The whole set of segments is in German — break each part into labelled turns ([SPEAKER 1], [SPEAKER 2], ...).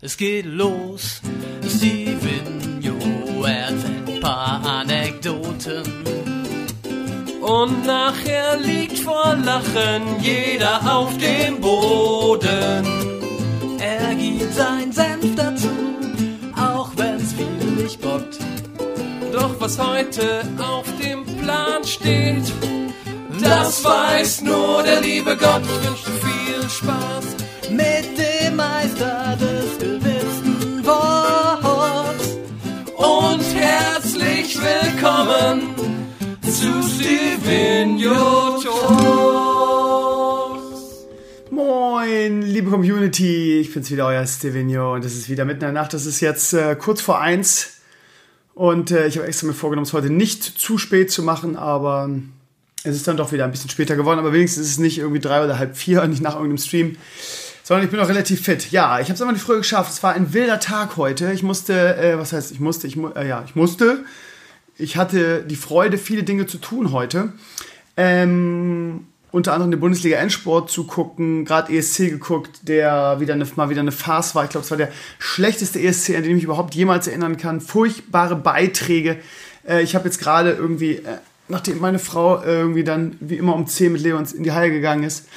[SPEAKER 1] Es geht los, Steven erzählt ein paar Anekdoten. Und nachher liegt vor Lachen jeder auf dem Boden. Er gibt sein Senf dazu, auch wenn's viel nicht bockt. Doch was heute auf dem Plan steht, das weiß nur der liebe Gott. Ich wünsche viel Spaß willkommen zu Stevenio Talks.
[SPEAKER 2] Moin, liebe Community, ich bin's wieder, euer Stevenio und es ist wieder mitten in der Nacht. Es ist jetzt äh, kurz vor eins und äh, ich habe extra mir vorgenommen, es heute nicht zu spät zu machen, aber es ist dann doch wieder ein bisschen später geworden. Aber wenigstens ist es nicht irgendwie drei oder halb vier und nicht nach irgendeinem Stream, sondern ich bin noch relativ fit. Ja, ich habe es aber nicht früher geschafft. Es war ein wilder Tag heute. Ich musste, äh, was heißt, ich musste, ich mu äh, ja, ich musste. Ich hatte die Freude, viele Dinge zu tun heute. Ähm, unter anderem den Bundesliga-Endsport zu gucken, gerade ESC geguckt, der wieder eine, mal wieder eine Farce war. Ich glaube, es war der schlechteste ESC, an den ich mich überhaupt jemals erinnern kann. Furchtbare Beiträge. Äh, ich habe jetzt gerade irgendwie, äh, nachdem meine Frau irgendwie dann wie immer um 10 mit Leons in die Halle gegangen ist,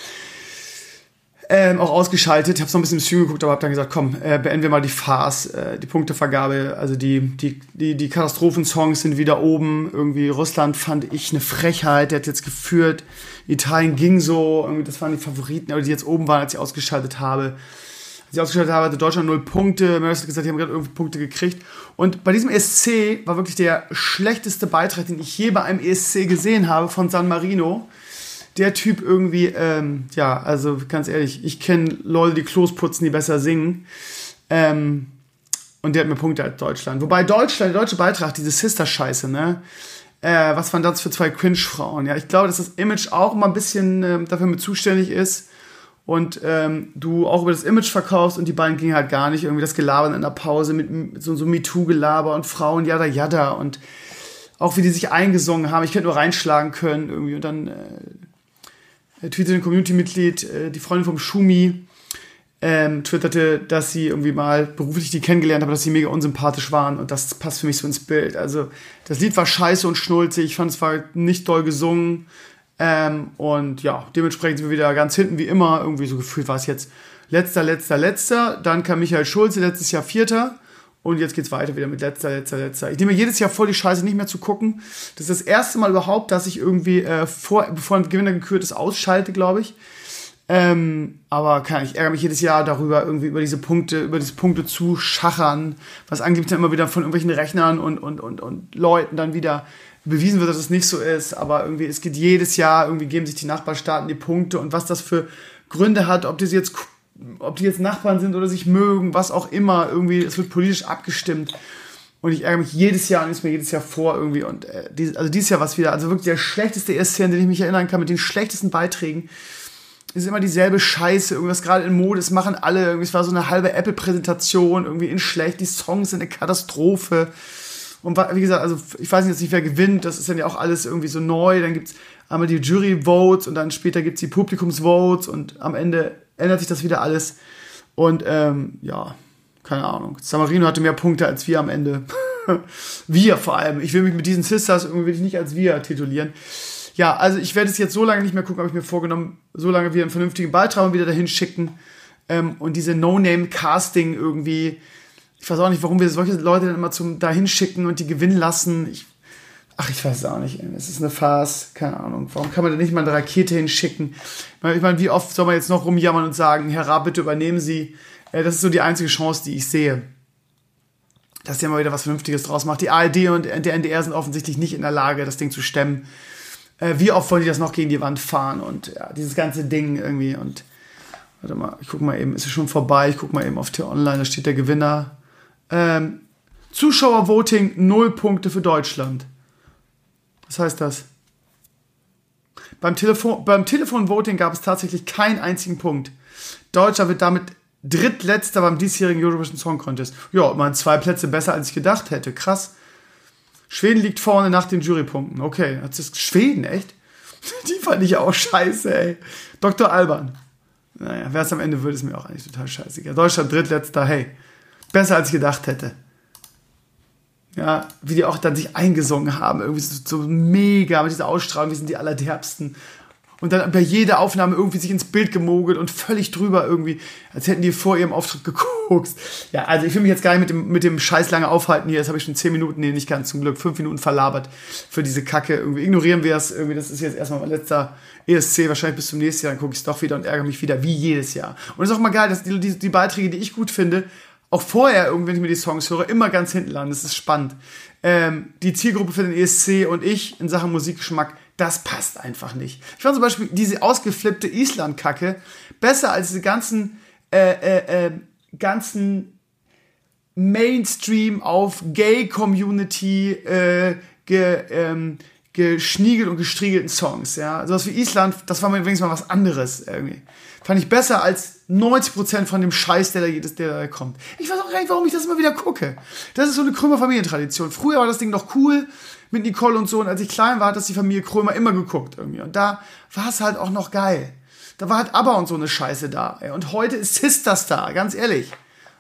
[SPEAKER 2] ähm, auch ausgeschaltet. Ich habe noch ein bisschen im Stream geguckt, aber habe dann gesagt, komm, äh, beenden wir mal die Farce, äh, die Punktevergabe. Also die, die, die, die Katastrophensongs sind wieder oben. Irgendwie Russland fand ich eine Frechheit. Der hat jetzt geführt. Italien ging so. Irgendwie, das waren die Favoriten, aber die jetzt oben waren, als ich ausgeschaltet habe. Als ich ausgeschaltet habe, hatte Deutschland null Punkte. Mörs hat gesagt, die haben gerade irgendwie Punkte gekriegt. Und bei diesem ESC war wirklich der schlechteste Beitrag, den ich je bei einem ESC gesehen habe von San Marino der Typ irgendwie, ähm, ja, also ganz ehrlich, ich kenne Leute, die Klos putzen, die besser singen. Ähm, und der hat mehr Punkte als Deutschland. Wobei Deutschland, der deutsche Beitrag, diese Sister-Scheiße, ne? Äh, was waren das für zwei Cringe-Frauen? Ja, ich glaube, dass das Image auch immer ein bisschen ähm, dafür mit zuständig ist. Und ähm, du auch über das Image verkaufst und die beiden gingen halt gar nicht. Irgendwie das Gelabern in der Pause mit, mit so, so MeToo-Gelaber und Frauen, jada, jada. Und auch wie die sich eingesungen haben. Ich könnte nur reinschlagen können irgendwie und dann. Äh, twitterte ein Community-Mitglied, äh, die Freundin vom Schumi, ähm, twitterte, dass sie irgendwie mal beruflich die kennengelernt haben, dass sie mega unsympathisch waren und das passt für mich so ins Bild. Also das Lied war scheiße und schnulzig, ich fand es war nicht doll gesungen ähm, und ja, dementsprechend sind wir wieder ganz hinten wie immer. Irgendwie so gefühlt war es jetzt letzter, letzter, letzter. Dann kam Michael Schulze, letztes Jahr Vierter. Und jetzt geht's weiter wieder mit letzter, letzter, letzter. Ich nehme jedes Jahr vor, die Scheiße nicht mehr zu gucken. Das ist das erste Mal überhaupt, dass ich irgendwie äh, vor, bevor ein Gewinner gekürt ist, ausschalte, glaube ich. Ähm, aber kann, ich ärgere mich jedes Jahr darüber, irgendwie über diese Punkte, über diese Punkte zu schachern, was angeblich dann immer wieder von irgendwelchen Rechnern und, und, und, und Leuten dann wieder bewiesen wird, dass es nicht so ist. Aber irgendwie, es geht jedes Jahr, irgendwie geben sich die Nachbarstaaten die Punkte und was das für Gründe hat, ob das jetzt ob die jetzt Nachbarn sind oder sich mögen, was auch immer, irgendwie, es wird politisch abgestimmt. Und ich ärgere mich jedes Jahr und ist mir jedes Jahr vor irgendwie. Und äh, dieses, also dieses Jahr was wieder, also wirklich der schlechteste ESC, an den ich mich erinnern kann, mit den schlechtesten Beiträgen. Es ist immer dieselbe Scheiße, irgendwas gerade in Mode, es machen alle, irgendwie, es war so eine halbe Apple-Präsentation, irgendwie in schlecht, die Songs sind eine Katastrophe. Und wie gesagt, also ich weiß jetzt nicht, wer gewinnt, das ist dann ja auch alles irgendwie so neu. Dann gibt's einmal die Jury-Votes und dann später gibt's die Publikums-Votes und am Ende ändert sich das wieder alles. Und ähm, ja, keine Ahnung. Samarino hatte mehr Punkte als wir am Ende. wir vor allem. Ich will mich mit diesen Sisters irgendwie nicht als wir titulieren. Ja, also ich werde es jetzt so lange nicht mehr gucken, habe ich mir vorgenommen, so lange wieder einen vernünftigen Beitrag wieder dahin schicken. Ähm, und diese No-Name-Casting irgendwie, ich weiß auch nicht, warum wir solche Leute dann immer zum dahin schicken und die gewinnen lassen. Ich Ach, ich weiß es auch nicht. Es ist eine Farce, keine Ahnung. Warum kann man da nicht mal eine Rakete hinschicken? Ich meine, wie oft soll man jetzt noch rumjammern und sagen, Herr Raab, bitte übernehmen Sie. Äh, das ist so die einzige Chance, die ich sehe. Dass der mal wieder was Vernünftiges draus macht. Die ARD und der NDR sind offensichtlich nicht in der Lage, das Ding zu stemmen. Äh, wie oft wollen die das noch gegen die Wand fahren? Und ja, dieses ganze Ding irgendwie. Und warte mal, ich guck mal eben, ist es schon vorbei? Ich guck mal eben auf T-Online, da steht der Gewinner. Ähm, Zuschauervoting, null Punkte für Deutschland. Was heißt das? Beim, Telefon, beim Telefonvoting gab es tatsächlich keinen einzigen Punkt. Deutschland wird damit drittletzter beim diesjährigen Eurovision Song Contest. Ja, man zwei Plätze besser, als ich gedacht hätte. Krass. Schweden liegt vorne nach den Jurypunkten. Okay, das ist Schweden, echt? Die fand ich auch scheiße, ey. Dr. Alban. Naja, wer es am Ende wird, ist mir auch eigentlich total scheißegal. Deutschland drittletzter, hey. Besser als ich gedacht hätte. Ja, wie die auch dann sich eingesungen haben, irgendwie so, so mega mit dieser Ausstrahlung, wir sind die Allerderbsten und dann bei jeder Aufnahme irgendwie sich ins Bild gemogelt und völlig drüber irgendwie, als hätten die vor ihrem Auftritt geguckt. Ja, also ich will mich jetzt gar nicht mit dem, mit dem Scheiß lange aufhalten hier. Jetzt habe ich schon zehn Minuten, nee, nicht ganz zum Glück, fünf Minuten verlabert für diese Kacke. Irgendwie ignorieren wir es. Irgendwie, das ist jetzt erstmal mein letzter ESC, wahrscheinlich bis zum nächsten Jahr, dann gucke ich es doch wieder und ärgere mich wieder, wie jedes Jahr. Und es ist auch mal geil, dass die, die, die Beiträge, die ich gut finde, auch vorher, irgendwie, wenn ich mir die Songs höre, immer ganz hinten landen. Das ist spannend. Ähm, die Zielgruppe für den ESC und ich in Sachen Musikgeschmack das passt einfach nicht. Ich fand zum Beispiel diese ausgeflippte Island-Kacke besser als diese ganzen, äh, äh, äh, ganzen Mainstream auf Gay-Community äh, ge, ähm, geschniegelt und gestriegelten Songs. Ja, sowas wie Island, das war mir übrigens mal was anderes irgendwie. Fand ich besser als 90% von dem Scheiß, der da, der da kommt. Ich weiß auch gar nicht, warum ich das immer wieder gucke. Das ist so eine krümmer Familientradition. Früher war das Ding noch cool mit Nicole und so. Und als ich klein war, hat das die Familie Krömer immer geguckt irgendwie. Und da war es halt auch noch geil. Da war halt aber und so eine Scheiße da. Und heute ist Sisters da, ganz ehrlich.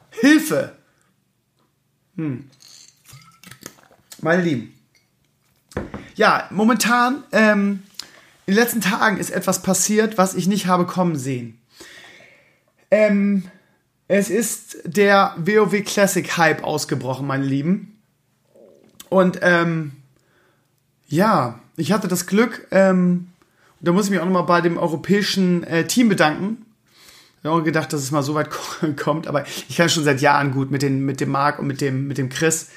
[SPEAKER 2] Hilfe! Hm. Meine Lieben. Ja, momentan, ähm, in den letzten Tagen ist etwas passiert, was ich nicht habe kommen sehen. Ähm, es ist der WoW Classic Hype ausgebrochen, meine Lieben. Und ähm, ja, ich hatte das Glück, ähm, da muss ich mich auch nochmal bei dem europäischen äh, Team bedanken. Ich habe auch gedacht, dass es mal so weit kommt, aber ich kann schon seit Jahren gut mit, den, mit dem Marc und mit dem, mit dem Chris,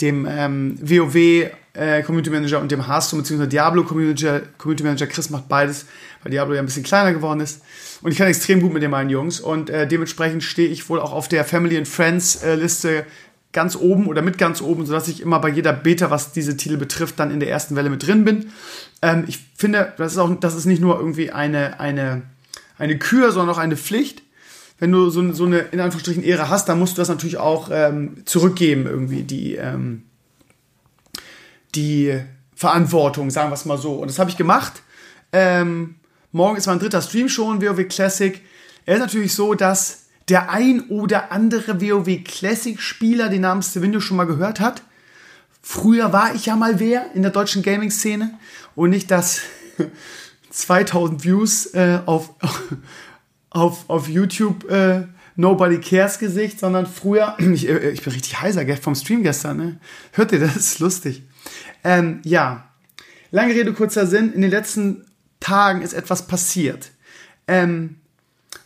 [SPEAKER 2] dem ähm, WoW äh, Community Manager und dem Hearthstone bzw. Diablo Community, Community Manager. Chris macht beides, weil Diablo ja ein bisschen kleiner geworden ist. Und ich kann extrem gut mit den beiden Jungs und äh, dementsprechend stehe ich wohl auch auf der Family and Friends äh, Liste ganz oben oder mit ganz oben, sodass ich immer bei jeder Beta, was diese Titel betrifft, dann in der ersten Welle mit drin bin. Ähm, ich finde, das ist auch, das ist nicht nur irgendwie eine, eine, eine Kür, sondern auch eine Pflicht. Wenn du so, so eine, in Anführungsstrichen, Ehre hast, dann musst du das natürlich auch ähm, zurückgeben, irgendwie, die, ähm, die Verantwortung, sagen wir es mal so. Und das habe ich gemacht. Ähm, morgen ist mein dritter Stream schon, WoW Classic. Er ist natürlich so, dass der ein oder andere WoW Classic Spieler den Namen Stevenio schon mal gehört hat. Früher war ich ja mal wer in der deutschen Gaming-Szene und nicht das 2000 Views äh, auf, auf, auf YouTube äh, Nobody Cares Gesicht, sondern früher, ich, äh, ich bin richtig heiser vom Stream gestern, ne? Hört ihr das? Ist lustig. Ähm, ja, lange Rede, kurzer Sinn. In den letzten Tagen ist etwas passiert. Ähm,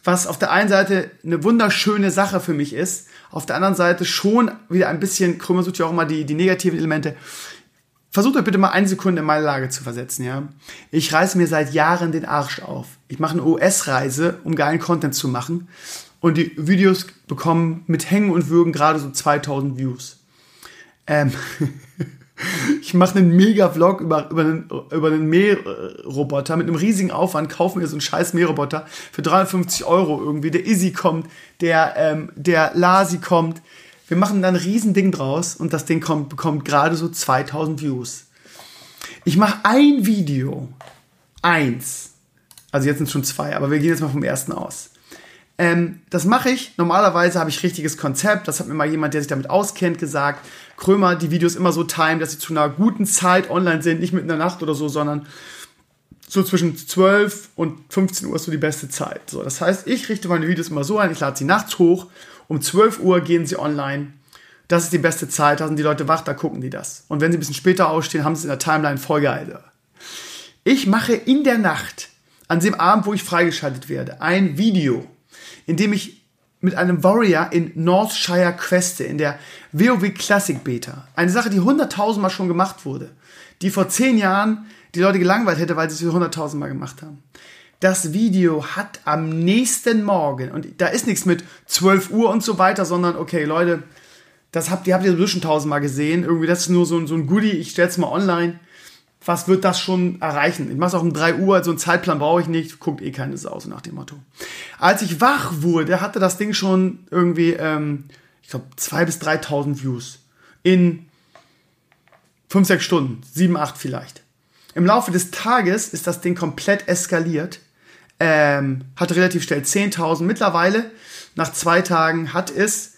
[SPEAKER 2] was auf der einen Seite eine wunderschöne Sache für mich ist, auf der anderen Seite schon wieder ein bisschen, Krümmer sucht ja auch immer die, die negativen Elemente. Versucht euch bitte mal eine Sekunde in meine Lage zu versetzen, ja. Ich reiße mir seit Jahren den Arsch auf. Ich mache eine US-Reise, um geilen Content zu machen. Und die Videos bekommen mit Hängen und Würgen gerade so 2000 Views. Ähm, ich mache einen Mega-Vlog über, über einen, über einen Mähroboter mit einem riesigen Aufwand, kaufen wir so einen scheiß Mähroboter für 350 Euro irgendwie. Der Izzy kommt, der, ähm, der Lasi kommt. Wir machen dann ein riesen draus und das Ding kommt, bekommt gerade so 2000 Views. Ich mache ein Video. Eins. Also jetzt sind schon zwei, aber wir gehen jetzt mal vom ersten aus. Ähm, das mache ich. Normalerweise habe ich richtiges Konzept. Das hat mir mal jemand, der sich damit auskennt, gesagt. Krömer die Videos immer so timen, dass sie zu einer guten Zeit online sind, nicht mit einer Nacht oder so, sondern so zwischen 12 und 15 Uhr ist so die beste Zeit. So, das heißt, ich richte meine Videos immer so ein, ich lade sie nachts hoch, um 12 Uhr gehen sie online. Das ist die beste Zeit, da sind die Leute wach, da gucken die das. Und wenn sie ein bisschen später ausstehen, haben sie es in der Timeline voll geil. Ich mache in der Nacht, an dem Abend, wo ich freigeschaltet werde, ein Video, in dem ich mit einem Warrior in Northshire queste, in der WoW Classic Beta. Eine Sache, die hunderttausendmal schon gemacht wurde. Die vor zehn Jahren die Leute gelangweilt hätte, weil sie es hunderttausendmal gemacht haben. Das Video hat am nächsten Morgen, und da ist nichts mit 12 Uhr und so weiter, sondern okay, Leute, das habt ihr, habt ihr sowieso schon tausendmal gesehen. Irgendwie, das ist nur so, so ein Goodie, ich stell's mal online was wird das schon erreichen? Ich mache es auch um 3 Uhr, so also einen Zeitplan brauche ich nicht, guckt eh keine Sau, nach dem Motto. Als ich wach wurde, hatte das Ding schon irgendwie, ähm, ich glaube, 2.000 bis 3.000 Views. In 5, 6 Stunden, 7, 8 vielleicht. Im Laufe des Tages ist das Ding komplett eskaliert. Ähm, hatte relativ schnell 10.000. Mittlerweile, nach zwei Tagen, hat es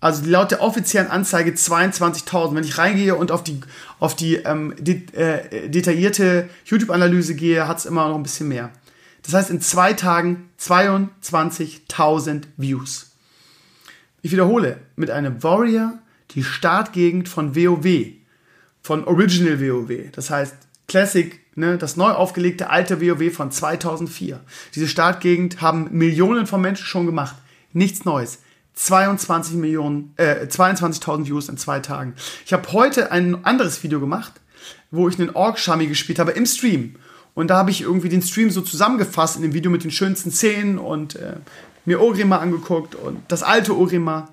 [SPEAKER 2] Also laut der offiziellen Anzeige 22.000. Wenn ich reingehe und auf die, auf die ähm, de äh, detaillierte YouTube-Analyse gehe, hat es immer noch ein bisschen mehr. Das heißt, in zwei Tagen 22.000 Views. Ich wiederhole, mit einem Warrior die Startgegend von WoW, von Original WoW. Das heißt, Classic, ne, das neu aufgelegte alte WoW von 2004. Diese Startgegend haben Millionen von Menschen schon gemacht. Nichts Neues. 22 Millionen, äh, 22.000 Views in zwei Tagen. Ich habe heute ein anderes Video gemacht, wo ich einen Org-Shami gespielt habe im Stream. Und da habe ich irgendwie den Stream so zusammengefasst in dem Video mit den schönsten Szenen und äh, mir Orima angeguckt und das alte Orima.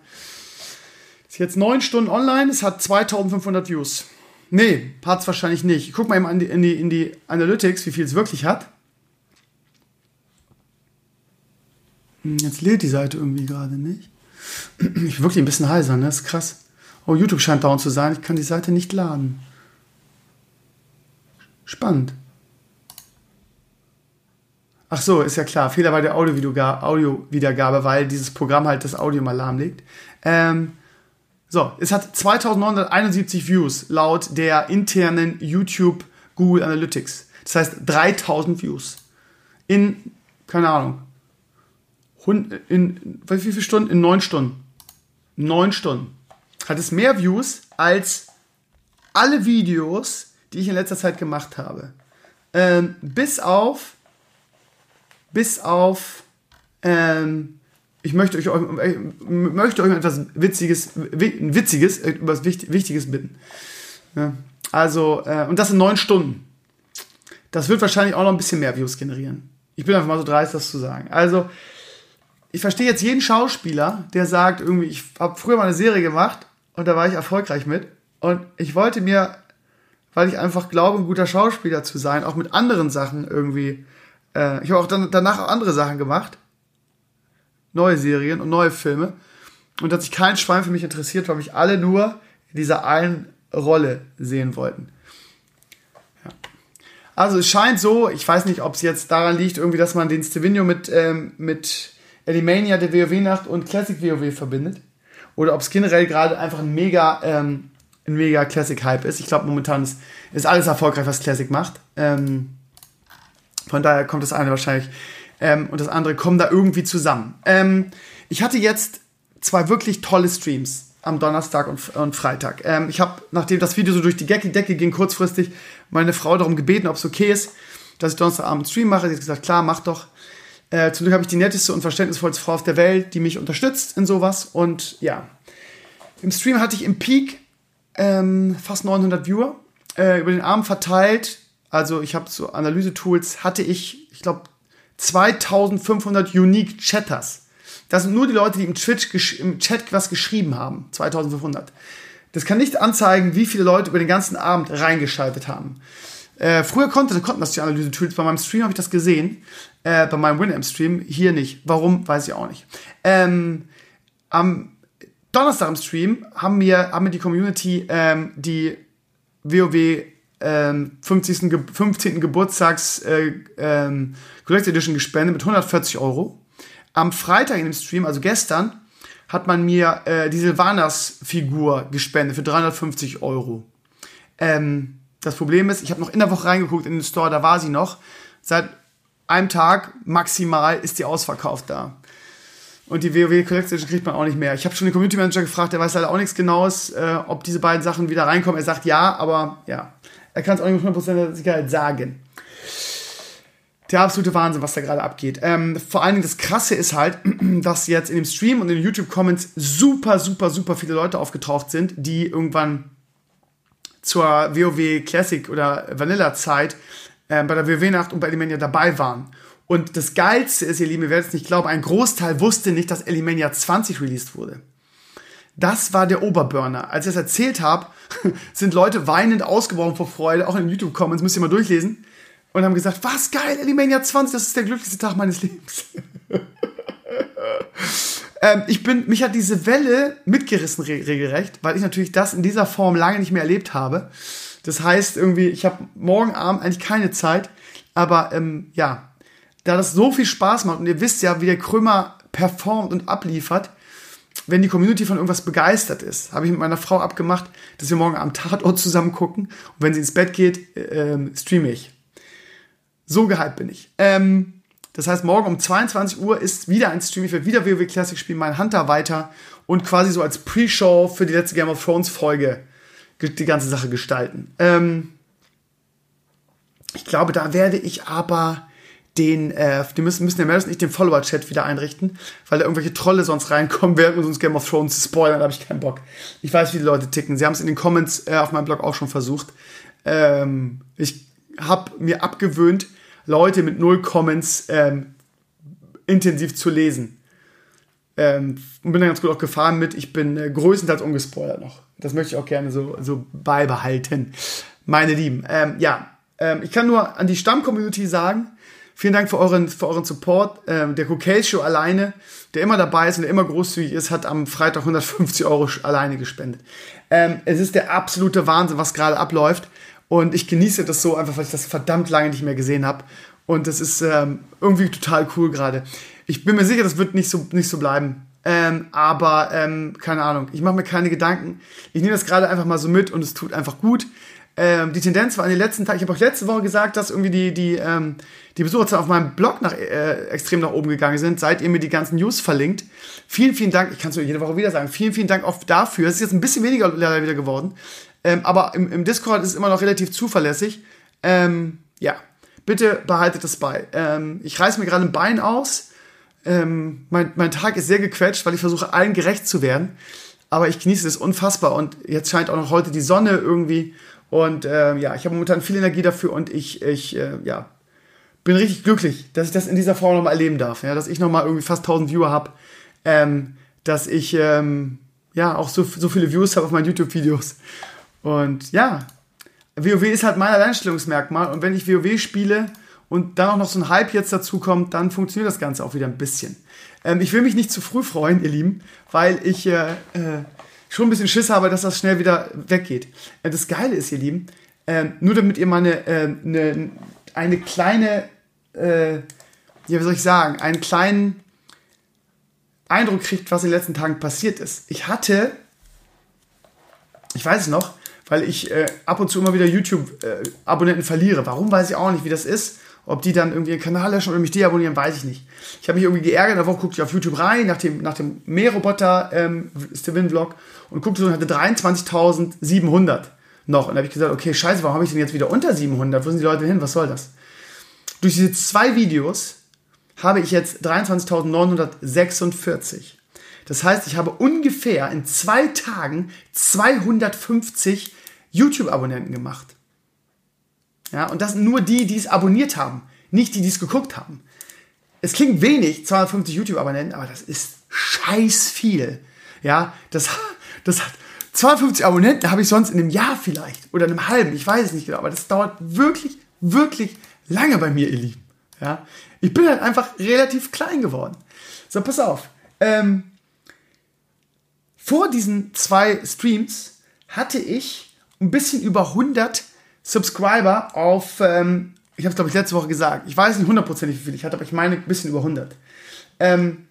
[SPEAKER 2] Ist jetzt neun Stunden online, es hat 2500 Views. Nee, hat es wahrscheinlich nicht. Ich guck mal eben in die, in, die, in die Analytics, wie viel es wirklich hat. Hm, jetzt lädt die Seite irgendwie gerade nicht. Ich bin wirklich ein bisschen heiser, ne? Das ist krass. Oh, YouTube scheint down zu sein. Ich kann die Seite nicht laden. Spannend. Ach so, ist ja klar. Fehler bei der Audio-Wiedergabe, weil dieses Programm halt das Audio mal lahmlegt. Ähm, so, es hat 2971 Views laut der internen YouTube Google Analytics. Das heißt 3000 Views. In, keine Ahnung, in, wie viele Stunden? In neun Stunden. Neun Stunden. Hat es mehr Views als alle Videos, die ich in letzter Zeit gemacht habe. Ähm, bis auf, bis auf, ähm, ich möchte euch, äh, möchte euch etwas Witziges, Witziges, etwas Wichtiges bitten. Ja, also, äh, und das in neun Stunden. Das wird wahrscheinlich auch noch ein bisschen mehr Views generieren. Ich bin einfach mal so dreist, das zu sagen. Also, ich verstehe jetzt jeden Schauspieler, der sagt, irgendwie, ich habe früher mal eine Serie gemacht und da war ich erfolgreich mit. Und ich wollte mir, weil ich einfach glaube, ein guter Schauspieler zu sein, auch mit anderen Sachen irgendwie. Äh, ich habe auch dann, danach auch andere Sachen gemacht. Neue Serien und neue Filme. Und dass sich kein Schwein für mich interessiert, weil mich alle nur in dieser einen Rolle sehen wollten. Also es scheint so, ich weiß nicht, ob es jetzt daran liegt, irgendwie, dass man den Stevino mit, ähm, mit Elimania der WoW-Nacht und Classic WoW verbindet. Oder ob es generell gerade einfach ein mega, ähm, ein mega Classic-Hype ist. Ich glaube, momentan ist, ist alles erfolgreich, was Classic macht. Ähm, von daher kommt das eine wahrscheinlich ähm, und das andere kommen da irgendwie zusammen. Ähm, ich hatte jetzt zwei wirklich tolle Streams am Donnerstag und, und Freitag. Ähm, ich habe, nachdem das Video so durch die Decke ging, kurzfristig meine Frau darum gebeten, ob es okay ist, dass ich Donnerstagabend Stream mache. Sie hat gesagt, klar, mach doch. Äh, zum Glück habe ich die netteste und verständnisvollste Frau auf der Welt, die mich unterstützt in sowas. Und ja, im Stream hatte ich im Peak ähm, fast 900 Viewer. Äh, über den Abend verteilt, also ich habe so Analyse-Tools, hatte ich, ich glaube, 2500 Unique Chatters. Das sind nur die Leute, die im, Twitch im Chat was geschrieben haben. 2500. Das kann nicht anzeigen, wie viele Leute über den ganzen Abend reingeschaltet haben. Äh, früher konnte, konnten das die Analyse-Tools. Bei meinem Stream habe ich das gesehen. Äh, bei meinem Winamp-Stream hier nicht. Warum, weiß ich auch nicht. Ähm, am Donnerstag im Stream haben wir, haben wir die Community ähm, die WoW ähm, 50. Ge 15. Geburtstags äh, ähm, Collector Edition gespendet mit 140 Euro. Am Freitag in dem Stream, also gestern, hat man mir äh, die Silvanas-Figur gespendet für 350 Euro. Ähm, das Problem ist, ich habe noch in der Woche reingeguckt in den Store, da war sie noch. Seit einem Tag maximal ist die ausverkauft da. Und die WoW Collection kriegt man auch nicht mehr. Ich habe schon den Community Manager gefragt, der weiß leider auch nichts Genaues, äh, ob diese beiden Sachen wieder reinkommen. Er sagt ja, aber ja, er kann es auch nicht mit 100% Sicherheit sagen. Der absolute Wahnsinn, was da gerade abgeht. Ähm, vor allen Dingen das Krasse ist halt, dass jetzt in dem Stream und in den YouTube-Comments super, super, super viele Leute aufgetaucht sind, die irgendwann zur WoW Classic oder Vanilla Zeit äh, bei der WoW Nacht und bei Elimania dabei waren. Und das Geilste ist, ihr Lieben, ihr werdet es nicht glauben, ein Großteil wusste nicht, dass Elimania 20 released wurde. Das war der Oberburner. Als ich das erzählt habe, sind Leute weinend ausgebrochen vor Freude, auch in YouTube-Comments, müsst ihr mal durchlesen, und haben gesagt, was geil, Elimania 20, das ist der glücklichste Tag meines Lebens. Ähm, ich bin, mich hat diese Welle mitgerissen re regelrecht, weil ich natürlich das in dieser Form lange nicht mehr erlebt habe. Das heißt irgendwie, ich habe morgen Abend eigentlich keine Zeit, aber ähm, ja, da das so viel Spaß macht und ihr wisst ja, wie der Krömer performt und abliefert, wenn die Community von irgendwas begeistert ist, habe ich mit meiner Frau abgemacht, dass wir morgen am Tatort zusammen gucken. Und wenn sie ins Bett geht, äh, streame ich. So gehypt bin ich. Ähm, das heißt, morgen um 22 Uhr ist wieder ein Stream. Ich werde wieder WoW Classic spielen, mein Hunter weiter und quasi so als Pre-Show für die letzte Game of Thrones Folge die ganze Sache gestalten. Ähm, ich glaube, da werde ich aber den, äh, die müssen, müssen der Meredith nicht den Follower-Chat wieder einrichten, weil da irgendwelche Trolle sonst reinkommen werden und uns Game of Thrones spoilern, da habe ich keinen Bock. Ich weiß, wie die Leute ticken. Sie haben es in den Comments äh, auf meinem Blog auch schon versucht. Ähm, ich habe mir abgewöhnt, Leute mit null Comments ähm, intensiv zu lesen. Ähm, und bin da ganz gut auch gefahren mit, ich bin äh, größtenteils ungespoilert noch. Das möchte ich auch gerne so, so beibehalten. Meine Lieben, ähm, ja, ähm, ich kann nur an die Stamm-Community sagen, vielen Dank für euren, für euren Support. Ähm, der Cookay Show alleine, der immer dabei ist und der immer großzügig ist, hat am Freitag 150 Euro alleine gespendet. Ähm, es ist der absolute Wahnsinn, was gerade abläuft. Und ich genieße das so einfach, weil ich das verdammt lange nicht mehr gesehen habe. Und das ist ähm, irgendwie total cool gerade. Ich bin mir sicher, das wird nicht so, nicht so bleiben. Ähm, aber ähm, keine Ahnung, ich mache mir keine Gedanken. Ich nehme das gerade einfach mal so mit und es tut einfach gut. Ähm, die Tendenz war in den letzten Tagen, ich habe auch letzte Woche gesagt, dass irgendwie die, die, ähm, die Besucherzahlen auf meinem Blog nach, äh, extrem nach oben gegangen sind, seit ihr mir die ganzen News verlinkt. Vielen, vielen Dank, ich kann es jede Woche wieder sagen, vielen, vielen Dank auch dafür. Es ist jetzt ein bisschen weniger leider wieder geworden, ähm, aber im, im Discord ist es immer noch relativ zuverlässig. Ähm, ja, bitte behaltet das bei. Ähm, ich reiß mir gerade ein Bein aus. Ähm, mein, mein Tag ist sehr gequetscht, weil ich versuche, allen gerecht zu werden. Aber ich genieße es unfassbar und jetzt scheint auch noch heute die Sonne irgendwie und äh, ja, ich habe momentan viel Energie dafür und ich, ich äh, ja, bin richtig glücklich, dass ich das in dieser Form nochmal erleben darf. Ja, dass ich nochmal irgendwie fast 1000 Viewer habe. Ähm, dass ich ähm, ja auch so, so viele Views habe auf meinen YouTube-Videos. Und ja, WoW ist halt mein Alleinstellungsmerkmal. Und wenn ich WoW spiele und dann auch noch so ein Hype jetzt dazu kommt, dann funktioniert das Ganze auch wieder ein bisschen. Ähm, ich will mich nicht zu früh freuen, ihr Lieben, weil ich äh, äh, schon ein bisschen Schiss habe, dass das schnell wieder weggeht. Äh, das Geile ist, ihr Lieben, äh, nur damit ihr mal eine, eine, eine kleine, äh, ja, wie soll ich sagen, einen kleinen Eindruck kriegt, was in den letzten Tagen passiert ist. Ich hatte, ich weiß es noch, weil ich äh, ab und zu immer wieder YouTube-Abonnenten äh, verliere. Warum weiß ich auch nicht, wie das ist. Ob die dann irgendwie einen Kanal löschen oder mich deabonnieren, weiß ich nicht. Ich habe mich irgendwie geärgert, Woche guckte ich auf YouTube rein, nach dem, nach dem Mähroboter ähm, Steven Vlog und guckte so und hatte 23.700 noch. Und da habe ich gesagt, okay, scheiße, warum habe ich denn jetzt wieder unter 700? Wo sind die Leute hin? Was soll das? Durch diese zwei Videos habe ich jetzt 23.946. Das heißt, ich habe ungefähr in zwei Tagen 250 YouTube-Abonnenten gemacht. Ja, und das sind nur die, die es abonniert haben, nicht die, die es geguckt haben. Es klingt wenig, 250 YouTube-Abonnenten, aber das ist scheiß viel. Ja, das, das hat 250 Abonnenten habe ich sonst in einem Jahr vielleicht oder in einem halben, ich weiß es nicht genau, aber das dauert wirklich, wirklich lange bei mir, ihr Lieben. Ja, ich bin halt einfach relativ klein geworden. So, pass auf. Ähm, vor diesen zwei Streams hatte ich ein bisschen über 100 Subscriber auf, ähm, ich habe es glaube ich letzte Woche gesagt, ich weiß nicht hundertprozentig wie viel ich hatte, aber ich meine ein bisschen über 100. Ähm,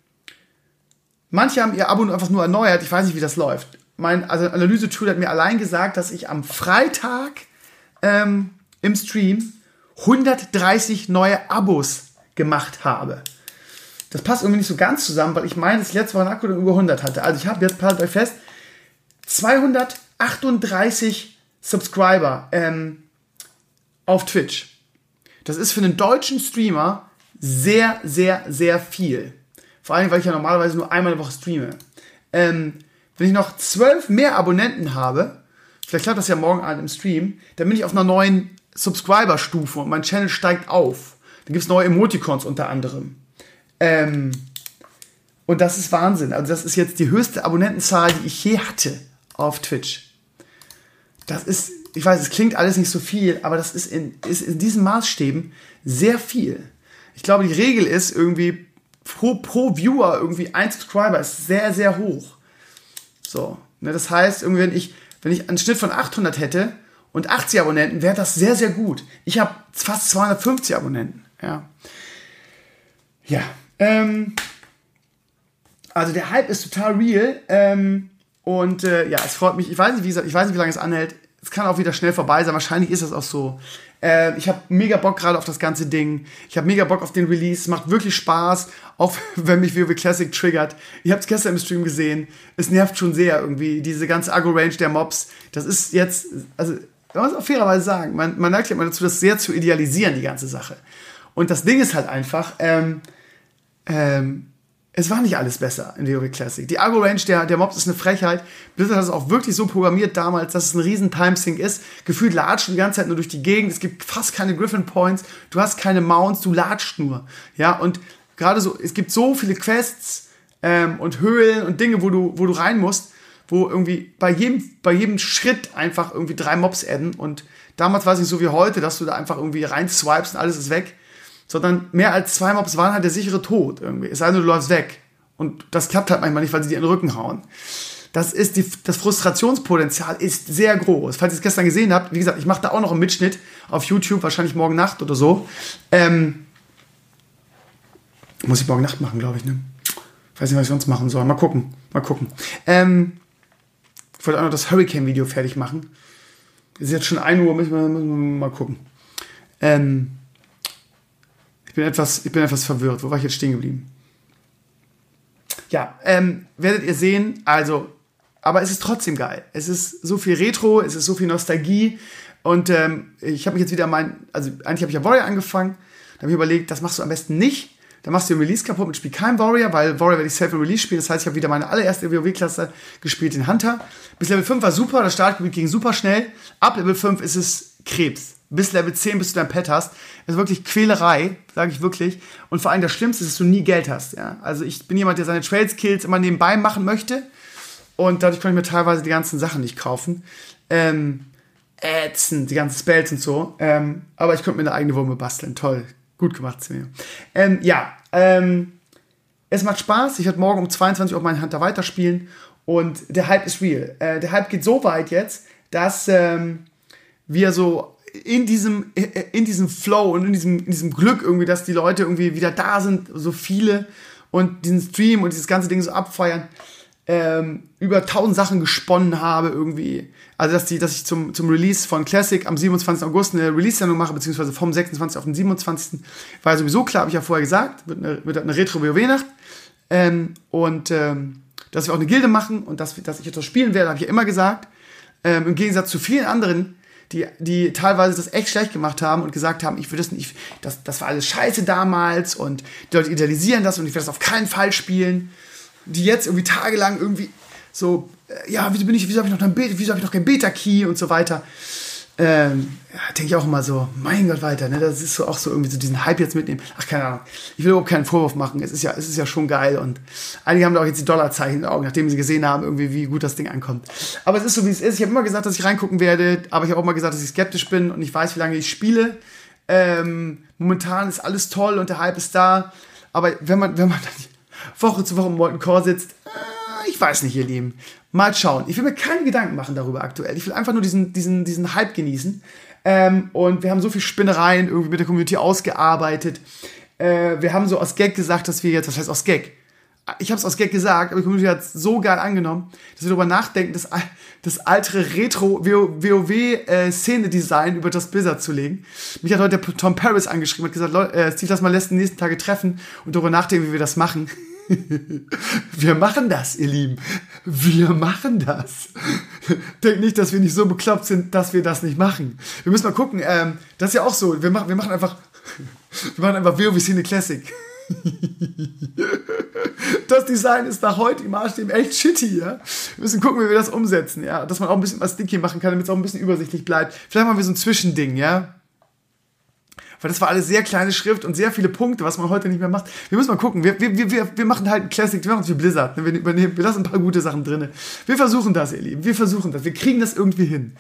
[SPEAKER 2] manche haben ihr Abo einfach nur erneuert, ich weiß nicht wie das läuft. Mein also Analyse-Tool hat mir allein gesagt, dass ich am Freitag ähm, im Stream 130 neue Abos gemacht habe. Das passt irgendwie nicht so ganz zusammen, weil ich meine, dass ich letzte Woche ein Akku über 100 hatte. Also ich habe jetzt, haltet euch fest, 238 Subscriber. Ähm, auf Twitch. Das ist für einen deutschen Streamer sehr, sehr, sehr viel. Vor allem, weil ich ja normalerweise nur einmal in der Woche streame. Ähm, wenn ich noch zwölf mehr Abonnenten habe, vielleicht klappt das ja morgen an im Stream, dann bin ich auf einer neuen Subscriber-Stufe und mein Channel steigt auf. Da gibt es neue Emoticons unter anderem. Ähm, und das ist Wahnsinn. Also das ist jetzt die höchste Abonnentenzahl, die ich je hatte auf Twitch. Das ist ich weiß, es klingt alles nicht so viel, aber das ist in, ist in diesen Maßstäben sehr viel. Ich glaube, die Regel ist irgendwie pro, pro Viewer irgendwie ein Subscriber ist sehr, sehr hoch. So, ne, das heißt, irgendwie, wenn ich, wenn ich einen Schnitt von 800 hätte und 80 Abonnenten, wäre das sehr, sehr gut. Ich habe fast 250 Abonnenten. Ja, ja. Ähm, Also der Hype ist total real. Ähm, und äh, ja, es freut mich. Ich weiß nicht, wie ich weiß nicht, wie lange es anhält. Es kann auch wieder schnell vorbei sein. Wahrscheinlich ist das auch so. Äh, ich habe mega Bock gerade auf das ganze Ding. Ich habe mega Bock auf den Release. Es macht wirklich Spaß, auch wenn mich WoW Classic triggert. Ihr habt es gestern im Stream gesehen. Es nervt schon sehr irgendwie. Diese ganze Agro-Range der Mobs. Das ist jetzt, also, man muss auch fairerweise sagen, man, man neigt ja immer dazu, das sehr zu idealisieren, die ganze Sache. Und das Ding ist halt einfach, ähm, ähm, es war nicht alles besser in WoW Classic. Die Argo-Range der, der Mobs ist eine Frechheit. Blizzard hat es auch wirklich so programmiert damals, dass es ein riesen Timesync ist. Gefühlt latscht die ganze Zeit nur durch die Gegend. Es gibt fast keine Griffin Points. Du hast keine Mounts, du latscht nur. Ja, und gerade so, es gibt so viele Quests ähm, und Höhlen und Dinge, wo du, wo du rein musst, wo irgendwie bei jedem, bei jedem Schritt einfach irgendwie drei Mobs adden. Und damals war es nicht so wie heute, dass du da einfach irgendwie rein swipest und alles ist weg sondern mehr als zwei Mobs waren halt der sichere Tod irgendwie. Es sei denn, du läufst weg. Und das klappt halt manchmal nicht, weil sie dir in den Rücken hauen. Das ist die, das Frustrationspotenzial ist sehr groß. Falls ihr es gestern gesehen habt, wie gesagt, ich mache da auch noch einen Mitschnitt auf YouTube, wahrscheinlich morgen Nacht oder so. Ähm, muss ich morgen Nacht machen, glaube ich, ne? Weiß nicht, was ich sonst machen soll. Mal gucken. Mal gucken. Ähm, ich wollte auch noch das Hurricane-Video fertig machen. Es ist jetzt schon 1 Uhr, müssen wir, müssen wir mal gucken. Ähm, ich bin etwas, ich bin etwas verwirrt. Wo war ich jetzt stehen geblieben? Ja, ähm, werdet ihr sehen. Also, aber es ist trotzdem geil. Es ist so viel Retro, es ist so viel Nostalgie. Und ähm, ich habe mich jetzt wieder mein, also eigentlich habe ich ja Warrior angefangen. Da habe ich überlegt, das machst du am besten nicht. Dann machst du den Release kaputt und spielst kein Warrior, weil Warrior werde ich self Release spielen. Das heißt, ich habe wieder meine allererste WoW-Klasse gespielt, den Hunter. Bis Level 5 war super, das Startgebiet ging super schnell. Ab Level 5 ist es Krebs bis Level 10, bis du dein Pet hast. Das ist wirklich Quälerei, sage ich wirklich. Und vor allem das Schlimmste ist, dass du nie Geld hast. Ja? Also ich bin jemand, der seine Trade-Skills immer nebenbei machen möchte. Und dadurch kann ich mir teilweise die ganzen Sachen nicht kaufen. Ähm, ätzend, die ganzen Spells und so. Ähm, aber ich könnte mir eine eigene Wurme basteln. Toll. Gut gemacht, Simeo. Ähm, ja, ähm, es macht Spaß. Ich werde morgen um 22 Uhr meinen Hunter weiterspielen. Und der Hype ist real. Äh, der Hype geht so weit jetzt, dass ähm, wir so in diesem, in diesem Flow und in diesem, in diesem Glück irgendwie, dass die Leute irgendwie wieder da sind, so viele und diesen Stream und dieses ganze Ding so abfeiern, ähm, über tausend Sachen gesponnen habe irgendwie. Also, dass, die, dass ich zum, zum Release von Classic am 27. August eine Release-Sendung mache, beziehungsweise vom 26. auf den 27. War ja sowieso klar, habe ich ja vorher gesagt, wird eine, wird eine Retro-WoW-Nacht. Ähm, und ähm, dass wir auch eine Gilde machen und dass, dass ich etwas spielen werde, habe ich ja immer gesagt. Ähm, Im Gegensatz zu vielen anderen die, die teilweise das echt schlecht gemacht haben und gesagt haben, ich würde das nicht, das, das war alles scheiße damals und die Leute idealisieren das und ich werde das auf keinen Fall spielen. Die jetzt irgendwie tagelang irgendwie so, äh, ja, wieso bin ich, wieso habe ich noch ein Beta, wieso habe ich noch kein Beta-Key und so weiter ähm, ja, denke ich auch immer so, mein Gott, weiter, ne? Das ist so auch so irgendwie so diesen Hype jetzt mitnehmen. Ach, keine Ahnung. Ich will überhaupt keinen Vorwurf machen. Es ist ja, es ist ja schon geil und einige haben da auch jetzt die Dollarzeichen in den Augen, nachdem sie gesehen haben, irgendwie, wie gut das Ding ankommt. Aber es ist so, wie es ist. Ich habe immer gesagt, dass ich reingucken werde, aber ich habe auch mal gesagt, dass ich skeptisch bin und ich weiß, wie lange ich spiele. Ähm, momentan ist alles toll und der Hype ist da. Aber wenn man, wenn man dann Woche zu Woche im Molten Core sitzt, äh, ich weiß nicht, ihr Lieben. Mal schauen. Ich will mir keine Gedanken machen darüber aktuell. Ich will einfach nur diesen, diesen, diesen Hype genießen. Ähm, und wir haben so viel Spinnereien irgendwie mit der Community ausgearbeitet. Äh, wir haben so aus Gag gesagt, dass wir jetzt, was heißt aus Gag? Ich habe es aus Gag gesagt, aber die Community hat es so geil angenommen, dass wir darüber nachdenken, das, das alte Retro-WoW-Szene-Design äh, über das Blizzard zu legen. Mich hat heute der Tom Paris angeschrieben und gesagt, Leute, äh, Steve, lass mal letzten nächsten Tage treffen und darüber nachdenken, wie wir das machen. wir machen das, ihr Lieben. Wir machen das. Denkt nicht, dass wir nicht so bekloppt sind, dass wir das nicht machen. Wir müssen mal gucken. Ähm, das ist ja auch so. Wir machen, wir machen einfach, wir machen einfach WoW Szene Classic. das Design ist nach heute im Maßstab echt shitty, ja. Wir müssen gucken, wie wir das umsetzen, ja. Dass man auch ein bisschen was sticky machen kann, damit es auch ein bisschen übersichtlich bleibt. Vielleicht machen wir so ein Zwischending, ja weil das war alles sehr kleine Schrift und sehr viele Punkte, was man heute nicht mehr macht. Wir müssen mal gucken. Wir, wir, wir, wir machen halt ein Classic, wir machen es wie Blizzard. Wir, übernehmen, wir lassen ein paar gute Sachen drin. Wir versuchen das, ihr Lieben. Wir versuchen das. Wir kriegen das irgendwie hin.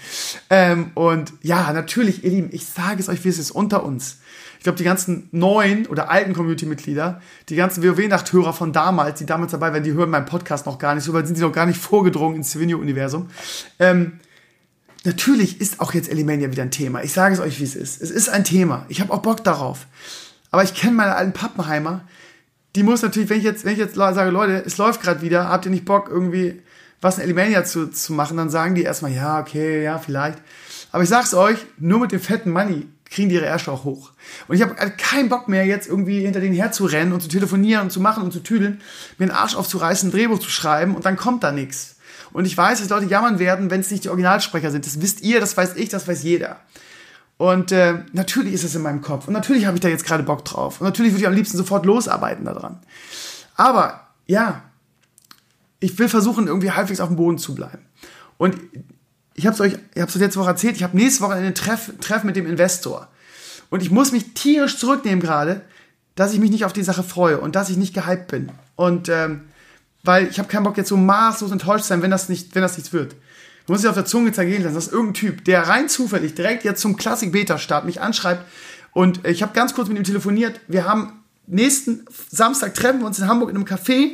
[SPEAKER 2] Ähm, und ja, natürlich, ihr Lieben, ich sage es euch, wie es ist unter uns. Ich glaube, die ganzen neuen oder alten Community-Mitglieder, die ganzen WoW-Nachthörer von damals, die damals dabei waren, die hören meinen Podcast noch gar nicht so, weil sind die noch gar nicht vorgedrungen ins Civinio-Universum. Ähm, Natürlich ist auch jetzt Elimania wieder ein Thema. Ich sage es euch, wie es ist. Es ist ein Thema. Ich habe auch Bock darauf. Aber ich kenne meine alten Pappenheimer. die muss natürlich, wenn ich jetzt, wenn ich jetzt sage, Leute, es läuft gerade wieder, habt ihr nicht Bock, irgendwie was in Elimania zu, zu machen, dann sagen die erstmal, ja, okay, ja, vielleicht. Aber ich sag's euch, nur mit dem fetten Money kriegen die ihre Ärsche auch hoch. Und ich habe keinen Bock mehr, jetzt irgendwie hinter denen herzurennen und zu telefonieren und zu machen und zu tüdeln, mir den Arsch aufzureißen, ein Drehbuch zu schreiben und dann kommt da nichts. Und ich weiß, dass Leute jammern werden, wenn es nicht die Originalsprecher sind. Das wisst ihr, das weiß ich, das weiß jeder. Und äh, natürlich ist es in meinem Kopf. Und natürlich habe ich da jetzt gerade Bock drauf. Und natürlich würde ich am liebsten sofort losarbeiten daran. Aber ja, ich will versuchen, irgendwie halbwegs auf dem Boden zu bleiben. Und ich habe es euch, ich habe es letzte Woche erzählt, ich habe nächste Woche einen Treff, Treff mit dem Investor. Und ich muss mich tierisch zurücknehmen gerade, dass ich mich nicht auf die Sache freue und dass ich nicht gehypt bin. Und ähm, weil ich habe keinen Bock jetzt so maßlos enttäuscht sein, wenn das nicht, wenn das nichts wird. Du musst dich auf der Zunge zergehen lassen, dass irgendein Typ, der rein zufällig direkt jetzt zum Classic Beta Start mich anschreibt und ich habe ganz kurz mit ihm telefoniert. Wir haben nächsten Samstag treffen wir uns in Hamburg in einem Café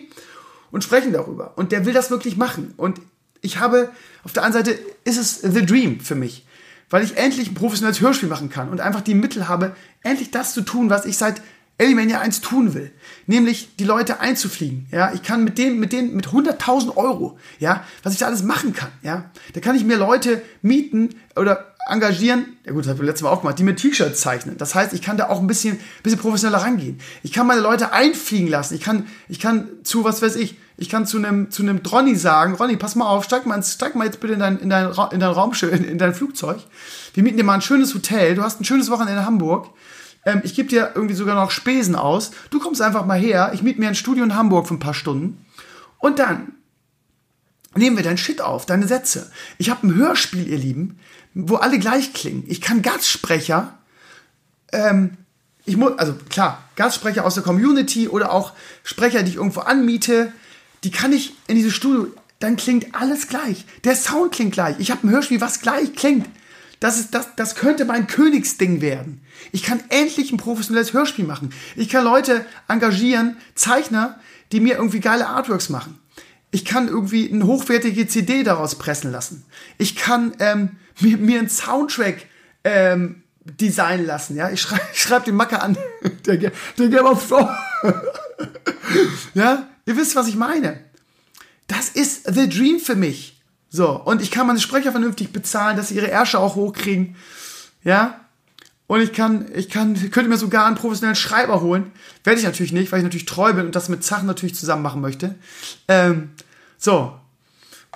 [SPEAKER 2] und sprechen darüber. Und der will das wirklich machen. Und ich habe, auf der einen Seite ist es the dream für mich, weil ich endlich ein professionelles Hörspiel machen kann und einfach die Mittel habe, endlich das zu tun, was ich seit Elimania 1 tun will, nämlich die Leute einzufliegen. Ja, ich kann mit denen, mit denen, mit 100.000 Euro, ja, was ich da alles machen kann, ja, da kann ich mir Leute mieten oder engagieren, ja gut, das habe ich letztes Mal auch gemacht, die mir T-Shirts zeichnen. Das heißt, ich kann da auch ein bisschen, bisschen professioneller rangehen. Ich kann meine Leute einfliegen lassen. Ich kann, ich kann zu, was weiß ich, ich kann zu einem, zu einem Ronny sagen, Ronny, pass mal auf, steig mal, steig mal jetzt bitte in dein, in dein, in dein Raumschiff, in, in dein Flugzeug. Wir mieten dir mal ein schönes Hotel. Du hast ein schönes Wochenende in Hamburg ähm, ich gebe dir irgendwie sogar noch Spesen aus. Du kommst einfach mal her, ich miete mir ein Studio in Hamburg für ein paar Stunden und dann nehmen wir dein Shit auf, deine Sätze. Ich habe ein Hörspiel, ihr Lieben, wo alle gleich klingen. Ich kann Gastsprecher, ähm, ich muss, also klar, Gastsprecher aus der Community oder auch Sprecher, die ich irgendwo anmiete, die kann ich in dieses Studio, dann klingt alles gleich. Der Sound klingt gleich. Ich habe ein Hörspiel, was gleich klingt. Das, ist, das, das könnte mein Königsding werden. Ich kann endlich ein professionelles Hörspiel machen. Ich kann Leute engagieren, Zeichner, die mir irgendwie geile Artworks machen. Ich kann irgendwie eine hochwertige CD daraus pressen lassen. Ich kann ähm, mir, mir einen Soundtrack ähm, designen lassen. Ja, ich schreibe schreib den Macker an. der, der Game of Thrones. ja, ihr wisst, was ich meine. Das ist the dream für mich. So, und ich kann meine Sprecher vernünftig bezahlen, dass sie ihre Ärsche auch hochkriegen. Ja? Und ich kann, ich kann, könnte mir sogar einen professionellen Schreiber holen. Werde ich natürlich nicht, weil ich natürlich treu bin und das mit Sachen natürlich zusammen machen möchte. Ähm, so.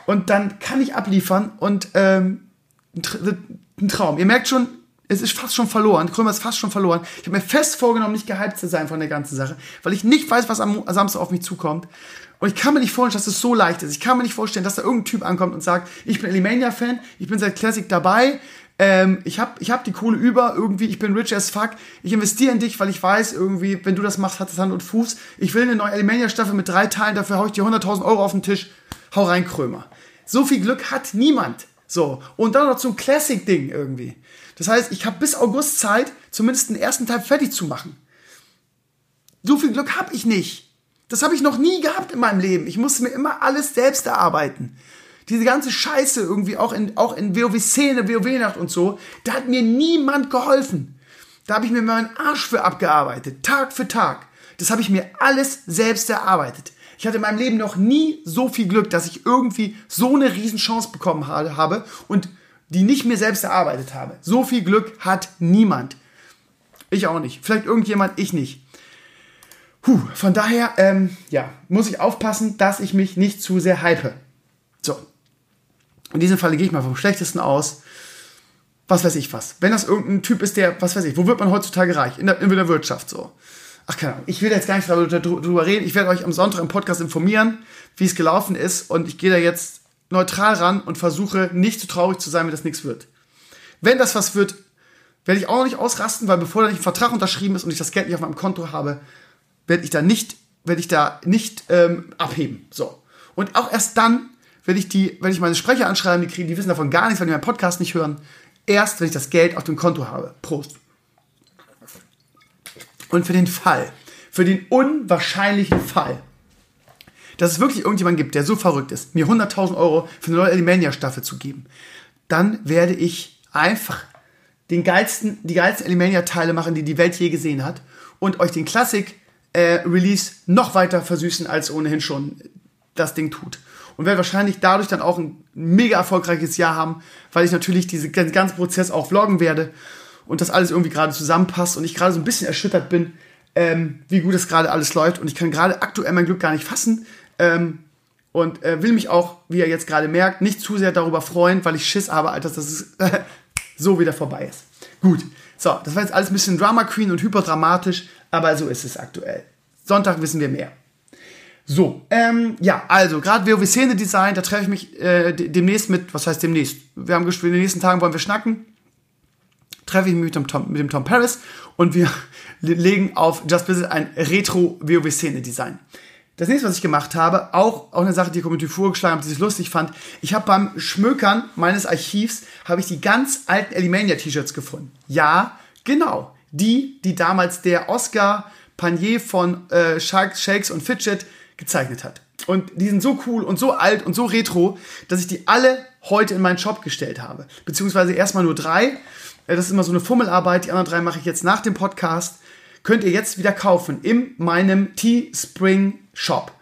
[SPEAKER 2] Und dann kann ich abliefern und ähm, ein Traum. Ihr merkt schon, es ist fast schon verloren. Krömer ist fast schon verloren. Ich habe mir fest vorgenommen, nicht gehypt zu sein von der ganzen Sache, weil ich nicht weiß, was am Samstag auf mich zukommt. Und ich kann mir nicht vorstellen, dass es so leicht ist. Ich kann mir nicht vorstellen, dass da irgendein Typ ankommt und sagt, ich bin Elimania-Fan, ich bin seit Classic dabei, ähm, ich habe ich hab die Kohle über, irgendwie, ich bin rich as fuck, ich investiere in dich, weil ich weiß, irgendwie, wenn du das machst, hat es Hand und Fuß. Ich will eine neue Elimania-Staffel mit drei Teilen, dafür hau ich dir 100.000 Euro auf den Tisch. Hau rein, Krömer. So viel Glück hat niemand. So. Und dann noch zum Classic-Ding irgendwie. Das heißt, ich habe bis August Zeit, zumindest den ersten Teil fertig zu machen. So viel Glück habe ich nicht. Das habe ich noch nie gehabt in meinem Leben. Ich musste mir immer alles selbst erarbeiten. Diese ganze Scheiße irgendwie auch in, auch in WoW-Szene, WoW-Nacht und so, da hat mir niemand geholfen. Da habe ich mir meinen Arsch für abgearbeitet, Tag für Tag. Das habe ich mir alles selbst erarbeitet. Ich hatte in meinem Leben noch nie so viel Glück, dass ich irgendwie so eine Riesenchance bekommen habe und die nicht mir selbst erarbeitet habe. So viel Glück hat niemand. Ich auch nicht. Vielleicht irgendjemand, ich nicht. Puh, von daher, ähm, ja, muss ich aufpassen, dass ich mich nicht zu sehr hype. So. In diesem Falle gehe ich mal vom Schlechtesten aus. Was weiß ich was. Wenn das irgendein Typ ist, der, was weiß ich, wo wird man heutzutage reich? In der, in der Wirtschaft so. Ach, keine Ahnung. Ich will jetzt gar nicht darüber, darüber reden. Ich werde euch am Sonntag im Podcast informieren, wie es gelaufen ist. Und ich gehe da jetzt neutral ran und versuche nicht zu traurig zu sein, wenn das nichts wird. Wenn das was wird, werde ich auch noch nicht ausrasten, weil bevor da nicht ein Vertrag unterschrieben ist und ich das Geld nicht auf meinem Konto habe, werde ich da nicht, werde ich da nicht ähm, abheben. So. Und auch erst dann, wenn ich die, wenn ich meine Sprecher anschreiben, die kriegen, die wissen davon gar nichts, weil die meinen Podcast nicht hören. Erst, wenn ich das Geld auf dem Konto habe. Prost. Und für den Fall, für den unwahrscheinlichen Fall, dass es wirklich irgendjemand gibt, der so verrückt ist, mir 100.000 Euro für eine neue Elimania-Staffel zu geben, dann werde ich einfach den geilsten, die geilsten Elimania-Teile machen, die die Welt je gesehen hat und euch den Klassik äh, Release noch weiter versüßen, als ohnehin schon das Ding tut. Und werde wahrscheinlich dadurch dann auch ein mega erfolgreiches Jahr haben, weil ich natürlich diesen ganzen Prozess auch vloggen werde und das alles irgendwie gerade zusammenpasst und ich gerade so ein bisschen erschüttert bin, ähm, wie gut das gerade alles läuft. Und ich kann gerade aktuell mein Glück gar nicht fassen. Ähm, und äh, will mich auch, wie ihr jetzt gerade merkt, nicht zu sehr darüber freuen, weil ich Schiss habe, Alter, dass es so wieder vorbei ist. Gut, so, das war jetzt alles ein bisschen Drama Queen und hyperdramatisch, aber so ist es aktuell. Sonntag wissen wir mehr. So, ähm, ja, also gerade WoW Szene Design, da treffe ich mich äh, demnächst mit, was heißt demnächst? Wir haben gespielt, in den nächsten Tagen wollen wir schnacken. Treffe ich mich mit dem Tom, mit dem Tom Paris und wir legen auf Just Visit ein Retro WoW Szene Design. Das nächste, was ich gemacht habe, auch, auch eine Sache, die die Community vorgeschlagen hat, die ich lustig fand. Ich habe beim Schmökern meines Archivs, habe ich die ganz alten Elimania T-Shirts gefunden. Ja, genau. Die, die damals der Oscar Panier von äh, Shakes und Fidget gezeichnet hat. Und die sind so cool und so alt und so retro, dass ich die alle heute in meinen Shop gestellt habe. Beziehungsweise erstmal nur drei. Äh, das ist immer so eine Fummelarbeit. Die anderen drei mache ich jetzt nach dem Podcast. Könnt ihr jetzt wieder kaufen in meinem Teespring Shop.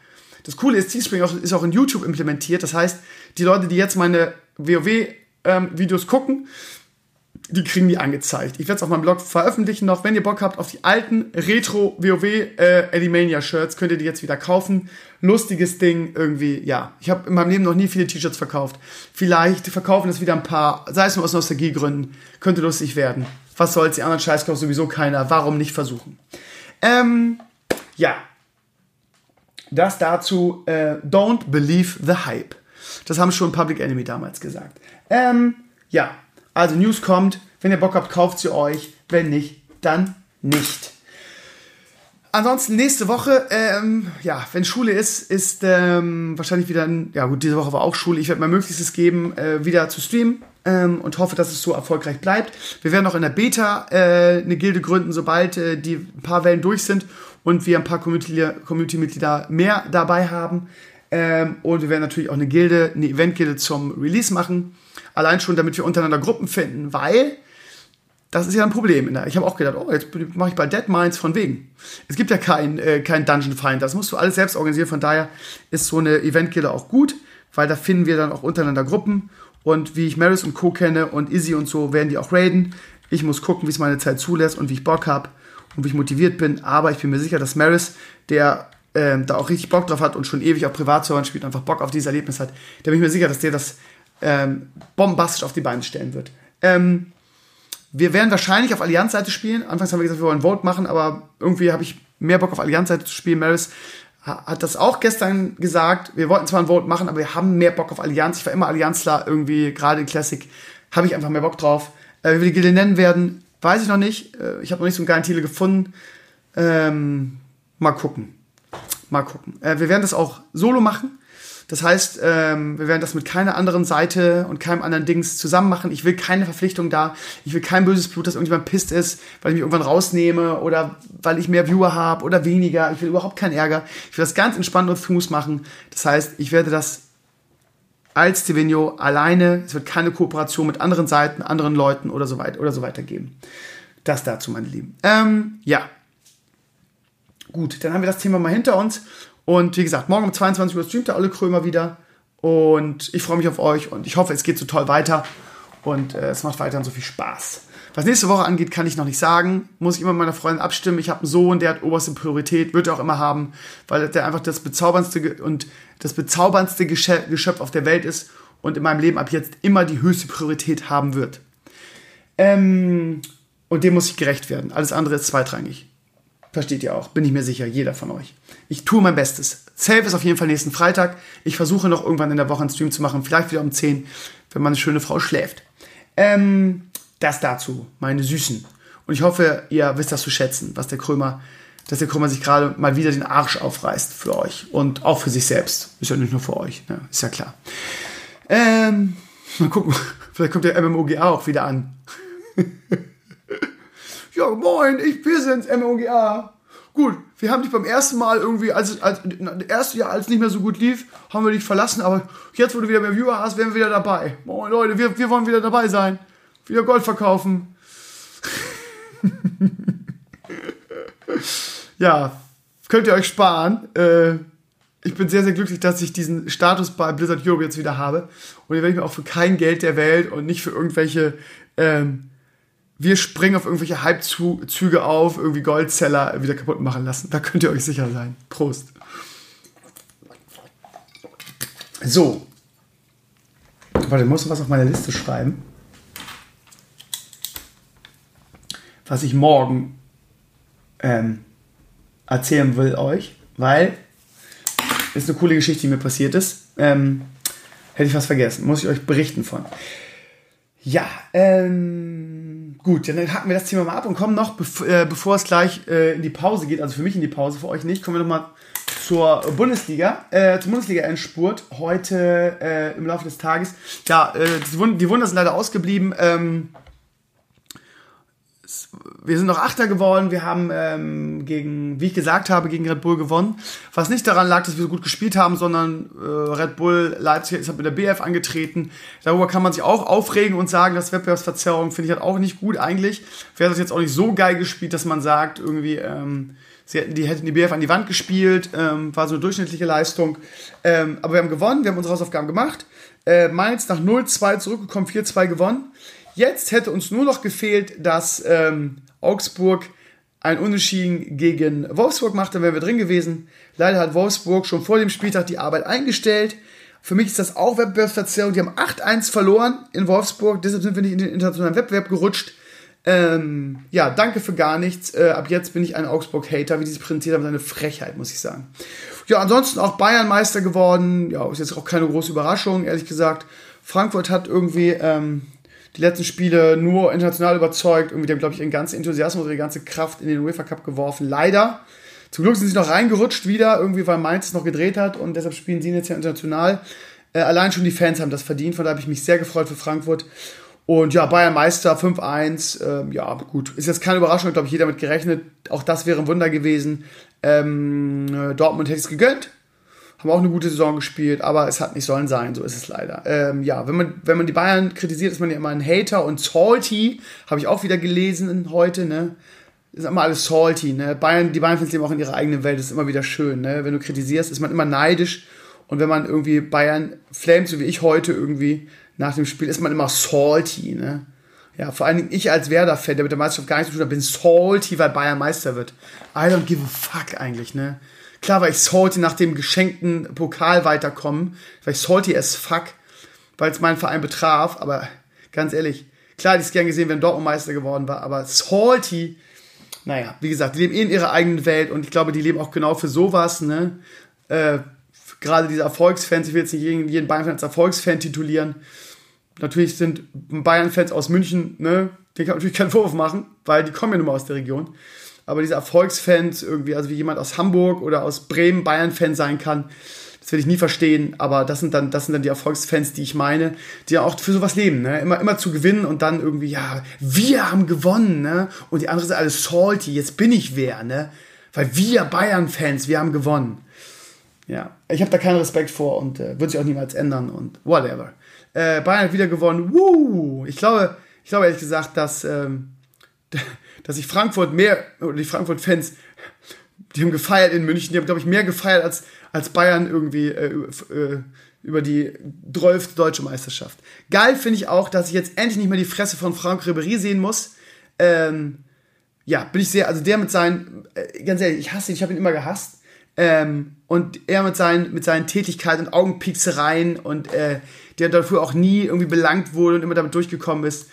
[SPEAKER 2] Das Coole ist, Teespring ist auch in YouTube implementiert. Das heißt, die Leute, die jetzt meine WoW-Videos ähm, gucken, die kriegen die angezeigt. Ich werde es auf meinem Blog veröffentlichen noch. Wenn ihr Bock habt auf die alten Retro WoW äh, Elimania Shirts, könnt ihr die jetzt wieder kaufen. Lustiges Ding irgendwie, ja. Ich habe in meinem Leben noch nie viele T-Shirts verkauft. Vielleicht verkaufen es wieder ein paar, sei es nur aus Nostalgiegründen. Könnte lustig werden. Was soll's, die anderen Scheiß kauft sowieso keiner. Warum nicht versuchen? Ähm, ja. Das dazu, äh, don't believe the hype. Das haben schon Public Enemy damals gesagt. Ähm, ja, also News kommt. Wenn ihr Bock habt, kauft sie euch. Wenn nicht, dann nicht. Ansonsten nächste Woche, ähm, ja, wenn Schule ist, ist ähm, wahrscheinlich wieder, ein, ja gut, diese Woche war auch Schule. Ich werde mein Möglichstes geben, äh, wieder zu streamen ähm, und hoffe, dass es so erfolgreich bleibt. Wir werden auch in der Beta äh, eine Gilde gründen, sobald äh, die ein paar Wellen durch sind und wir ein paar Community-Mitglieder Community mehr dabei haben. Ähm, und wir werden natürlich auch eine Gilde, eine Event-Gilde zum Release machen. Allein schon, damit wir untereinander Gruppen finden, weil das ist ja ein Problem. Ich habe auch gedacht, oh, jetzt mache ich bei Dead Minds von wegen. Es gibt ja kein, äh, kein Dungeon Find, das musst du alles selbst organisieren. Von daher ist so eine Event-Gilde auch gut, weil da finden wir dann auch untereinander Gruppen. Und wie ich Maris und Co. kenne und Izzy und so, werden die auch raiden. Ich muss gucken, wie es meine Zeit zulässt und wie ich Bock habe und wie ich motiviert bin. Aber ich bin mir sicher, dass Maris, der ähm, da auch richtig Bock drauf hat und schon ewig auf Privatservern spielt einfach Bock auf dieses Erlebnis hat, da bin ich mir sicher, dass der das ähm, bombastisch auf die Beine stellen wird. Ähm, wir werden wahrscheinlich auf Allianz-Seite spielen. Anfangs haben wir gesagt, wir wollen Vote machen, aber irgendwie habe ich mehr Bock auf Allianz-Seite zu spielen. Maris hat das auch gestern gesagt. Wir wollten zwar ein Vote machen, aber wir haben mehr Bock auf Allianz. Ich war immer Allianzler irgendwie, gerade in Classic habe ich einfach mehr Bock drauf. Äh, wie wir die Gilde nennen werden, weiß ich noch nicht. Äh, ich habe noch nicht so einen geilen Titel gefunden. Ähm, mal gucken. Mal gucken. Äh, wir werden das auch solo machen. Das heißt, ähm, wir werden das mit keiner anderen Seite und keinem anderen Dings zusammen machen. Ich will keine Verpflichtung da. Ich will kein böses Blut, dass irgendjemand pisst ist, weil ich mich irgendwann rausnehme oder weil ich mehr Viewer habe oder weniger. Ich will überhaupt keinen Ärger. Ich will das ganz entspannt und smooth machen. Das heißt, ich werde das als Stevenio alleine. Es wird keine Kooperation mit anderen Seiten, anderen Leuten oder so weiter oder so weiter geben. Das dazu, meine Lieben. Ähm, ja. Gut, dann haben wir das Thema mal hinter uns und wie gesagt, morgen um 22 Uhr streamt der Olle Krömer wieder. Und ich freue mich auf euch und ich hoffe, es geht so toll weiter. Und äh, es macht weiterhin so viel Spaß. Was nächste Woche angeht, kann ich noch nicht sagen. Muss ich immer mit meiner Freundin abstimmen. Ich habe einen Sohn, der hat oberste Priorität, wird er auch immer haben, weil der einfach das bezauberndste und das bezauberndste Geschöpf auf der Welt ist und in meinem Leben ab jetzt immer die höchste Priorität haben wird. Ähm, und dem muss ich gerecht werden. Alles andere ist zweitrangig. Versteht ihr auch, bin ich mir sicher, jeder von euch. Ich tue mein Bestes. Safe ist auf jeden Fall nächsten Freitag. Ich versuche noch irgendwann in der Woche einen Stream zu machen, vielleicht wieder um 10, wenn meine schöne Frau schläft. Ähm, das dazu, meine Süßen. Und ich hoffe, ihr wisst das zu schätzen, was der Krömer, dass der Krömer sich gerade mal wieder den Arsch aufreißt für euch und auch für sich selbst. Ist ja nicht nur für euch, ne? ist ja klar. Ähm, mal gucken, vielleicht kommt der MMOGA auch wieder an. ja, moin, ich, wir sind's, MOGA. Gut, wir haben dich beim ersten Mal irgendwie, als, als erste Jahr, als nicht mehr so gut lief, haben wir dich verlassen, aber jetzt, wo du wieder mehr Viewer hast, werden wir wieder dabei. Moin Leute, wir, wir wollen wieder dabei sein. Wieder Gold verkaufen. ja, könnt ihr euch sparen. Äh, ich bin sehr, sehr glücklich, dass ich diesen Status bei Blizzard Europe jetzt wieder habe. Und den werde ich mir auch für kein Geld der Welt und nicht für irgendwelche, ähm, wir springen auf irgendwelche Halbzüge auf, irgendwie Goldzeller wieder kaputt machen lassen. Da könnt ihr euch sicher sein. Prost. So. Warte, ich muss was auf meiner Liste schreiben. Was ich morgen ähm, erzählen will euch, weil ist eine coole Geschichte, die mir passiert ist. Ähm, hätte ich was vergessen. Muss ich euch berichten von. Ja, ähm, gut, dann hacken wir das Thema mal ab und kommen noch, bev äh, bevor es gleich äh, in die Pause geht, also für mich in die Pause, für euch nicht, kommen wir nochmal zur Bundesliga, äh, zum Bundesliga-Endspurt heute äh, im Laufe des Tages. Ja, äh, die, die Wunder sind leider ausgeblieben. Ähm, wir sind noch Achter geworden. Wir haben ähm, gegen, wie ich gesagt habe, gegen Red Bull gewonnen. Was nicht daran lag, dass wir so gut gespielt haben, sondern äh, Red Bull Leipzig ist mit der BF angetreten. Darüber kann man sich auch aufregen und sagen, dass Wettbewerbsverzerrung finde ich halt auch nicht gut eigentlich. Wäre das jetzt auch nicht so geil gespielt, dass man sagt, irgendwie, ähm, sie hätten die, hätten die BF an die Wand gespielt, ähm, war so eine durchschnittliche Leistung. Ähm, aber wir haben gewonnen, wir haben unsere Hausaufgaben gemacht. Äh, Mainz nach 0-2 zurückgekommen, 4-2 gewonnen. Jetzt hätte uns nur noch gefehlt, dass ähm, Augsburg ein Unentschieden gegen Wolfsburg macht, dann wären wir drin gewesen. Leider hat Wolfsburg schon vor dem Spieltag die Arbeit eingestellt. Für mich ist das auch Wettbewerbsverzerrung. Die haben 8-1 verloren in Wolfsburg, deshalb sind wir nicht in den internationalen Wettbewerb gerutscht. Ähm, ja, danke für gar nichts. Äh, ab jetzt bin ich ein Augsburg-Hater, wie die sich präsentiert haben, eine Frechheit, muss ich sagen. Ja, ansonsten auch Bayern Meister geworden. Ja, ist jetzt auch keine große Überraschung, ehrlich gesagt. Frankfurt hat irgendwie ähm, die letzten Spiele nur international überzeugt. Irgendwie, die haben, glaube ich, ihren ganzen Enthusiasmus, ihre ganze Kraft in den UEFA Cup geworfen. Leider. Zum Glück sind sie noch reingerutscht wieder, irgendwie, weil Mainz es noch gedreht hat und deshalb spielen sie jetzt ja international. Äh, allein schon die Fans haben das verdient, von da habe ich mich sehr gefreut für Frankfurt. Und ja, Bayern Meister 5-1, ähm, ja, gut. Ist jetzt keine Überraschung, glaube ich, jeder damit gerechnet. Auch das wäre ein Wunder gewesen. Ähm, äh, Dortmund hätte es gegönnt, haben auch eine gute Saison gespielt, aber es hat nicht sollen sein, so ist es leider. Ähm, ja, wenn man, wenn man die Bayern kritisiert, ist man ja immer ein Hater und salty, habe ich auch wieder gelesen heute, ne? Ist immer alles salty, ne? Bayern, die Bayern-Fans leben auch in ihrer eigenen Welt, das ist immer wieder schön, ne? Wenn du kritisierst, ist man immer neidisch und wenn man irgendwie Bayern flamet, so wie ich heute irgendwie nach dem Spiel, ist man immer salty, ne? Ja, vor allen Dingen ich als Werder-Fan, der mit der Meisterschaft gar nichts zu tun hat, bin salty, weil Bayern Meister wird. I don't give a fuck eigentlich, ne? Klar war ich salty nach dem geschenkten Pokal weiterkommen, weil ich salty as fuck, weil es meinen Verein betraf, aber ganz ehrlich, klar hätte ich es gern gesehen, wenn Dortmund Meister geworden war, aber salty, naja, wie gesagt, die leben eh in ihrer eigenen Welt und ich glaube, die leben auch genau für sowas, ne? Äh, Gerade diese Erfolgsfans, ich will jetzt nicht jeden, jeden Bayern-Fan als Erfolgsfan titulieren. Natürlich sind Bayern-Fans aus München, ne? Den kann man natürlich keinen Vorwurf machen, weil die kommen ja nun mal aus der Region aber diese Erfolgsfans irgendwie, also wie jemand aus Hamburg oder aus Bremen Bayern-Fan sein kann, das werde ich nie verstehen, aber das sind dann, das sind dann die Erfolgsfans, die ich meine, die ja auch für sowas leben, ne? Immer, immer zu gewinnen und dann irgendwie, ja, wir haben gewonnen, ne? Und die anderen sind alle salty, jetzt bin ich wer, ne? Weil wir Bayern-Fans, wir haben gewonnen. Ja, ich habe da keinen Respekt vor und äh, wird sich auch niemals ändern und whatever. Äh, Bayern hat wieder gewonnen. Woo! Ich glaube, ich glaube ehrlich gesagt, dass ähm, dass ich Frankfurt mehr, oder die Frankfurt-Fans, die haben gefeiert in München, die haben, glaube ich, mehr gefeiert als, als Bayern irgendwie äh, äh, über die 12. deutsche Meisterschaft. Geil finde ich auch, dass ich jetzt endlich nicht mehr die Fresse von Frank Ribéry sehen muss. Ähm, ja, bin ich sehr, also der mit seinen, äh, ganz ehrlich, ich hasse ihn, ich habe ihn immer gehasst. Ähm, und er mit seinen, mit seinen Tätigkeiten und Augenpieksereien und äh, der dafür auch nie irgendwie belangt wurde und immer damit durchgekommen ist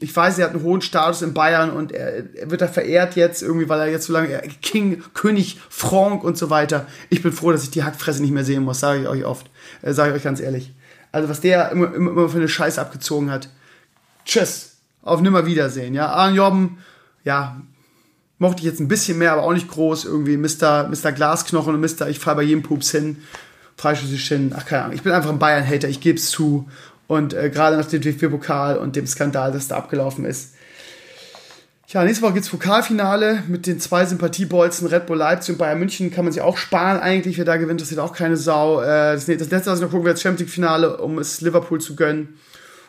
[SPEAKER 2] ich weiß, er hat einen hohen Status in Bayern und er, er, wird da verehrt jetzt irgendwie, weil er jetzt so lange King, König, Frank und so weiter. Ich bin froh, dass ich die Hackfresse nicht mehr sehen muss, sage ich euch oft. Äh, sage ich euch ganz ehrlich. Also was der immer, immer, immer für eine Scheiße abgezogen hat. Tschüss. Auf Nimmerwiedersehen. Ja, Arne Jobben, ja, mochte ich jetzt ein bisschen mehr, aber auch nicht groß. Irgendwie Mr. Mr. Glasknochen und Mr. Ich fahre bei jedem Pups hin. Freischüssig hin. Ach, keine Ahnung. Ich bin einfach ein Bayern-Hater, ich gebe es zu. Und äh, gerade nach dem DFB-Pokal und dem Skandal, das da abgelaufen ist. Ja, nächste Woche gibt es Pokalfinale mit den zwei Sympathiebolzen Red Bull Leipzig und Bayern München. Kann man sich auch sparen eigentlich. Wer da gewinnt, das sieht auch keine Sau. Äh, das, das, letzte, was ich noch gucken werde, das Champions League-Finale, um es Liverpool zu gönnen.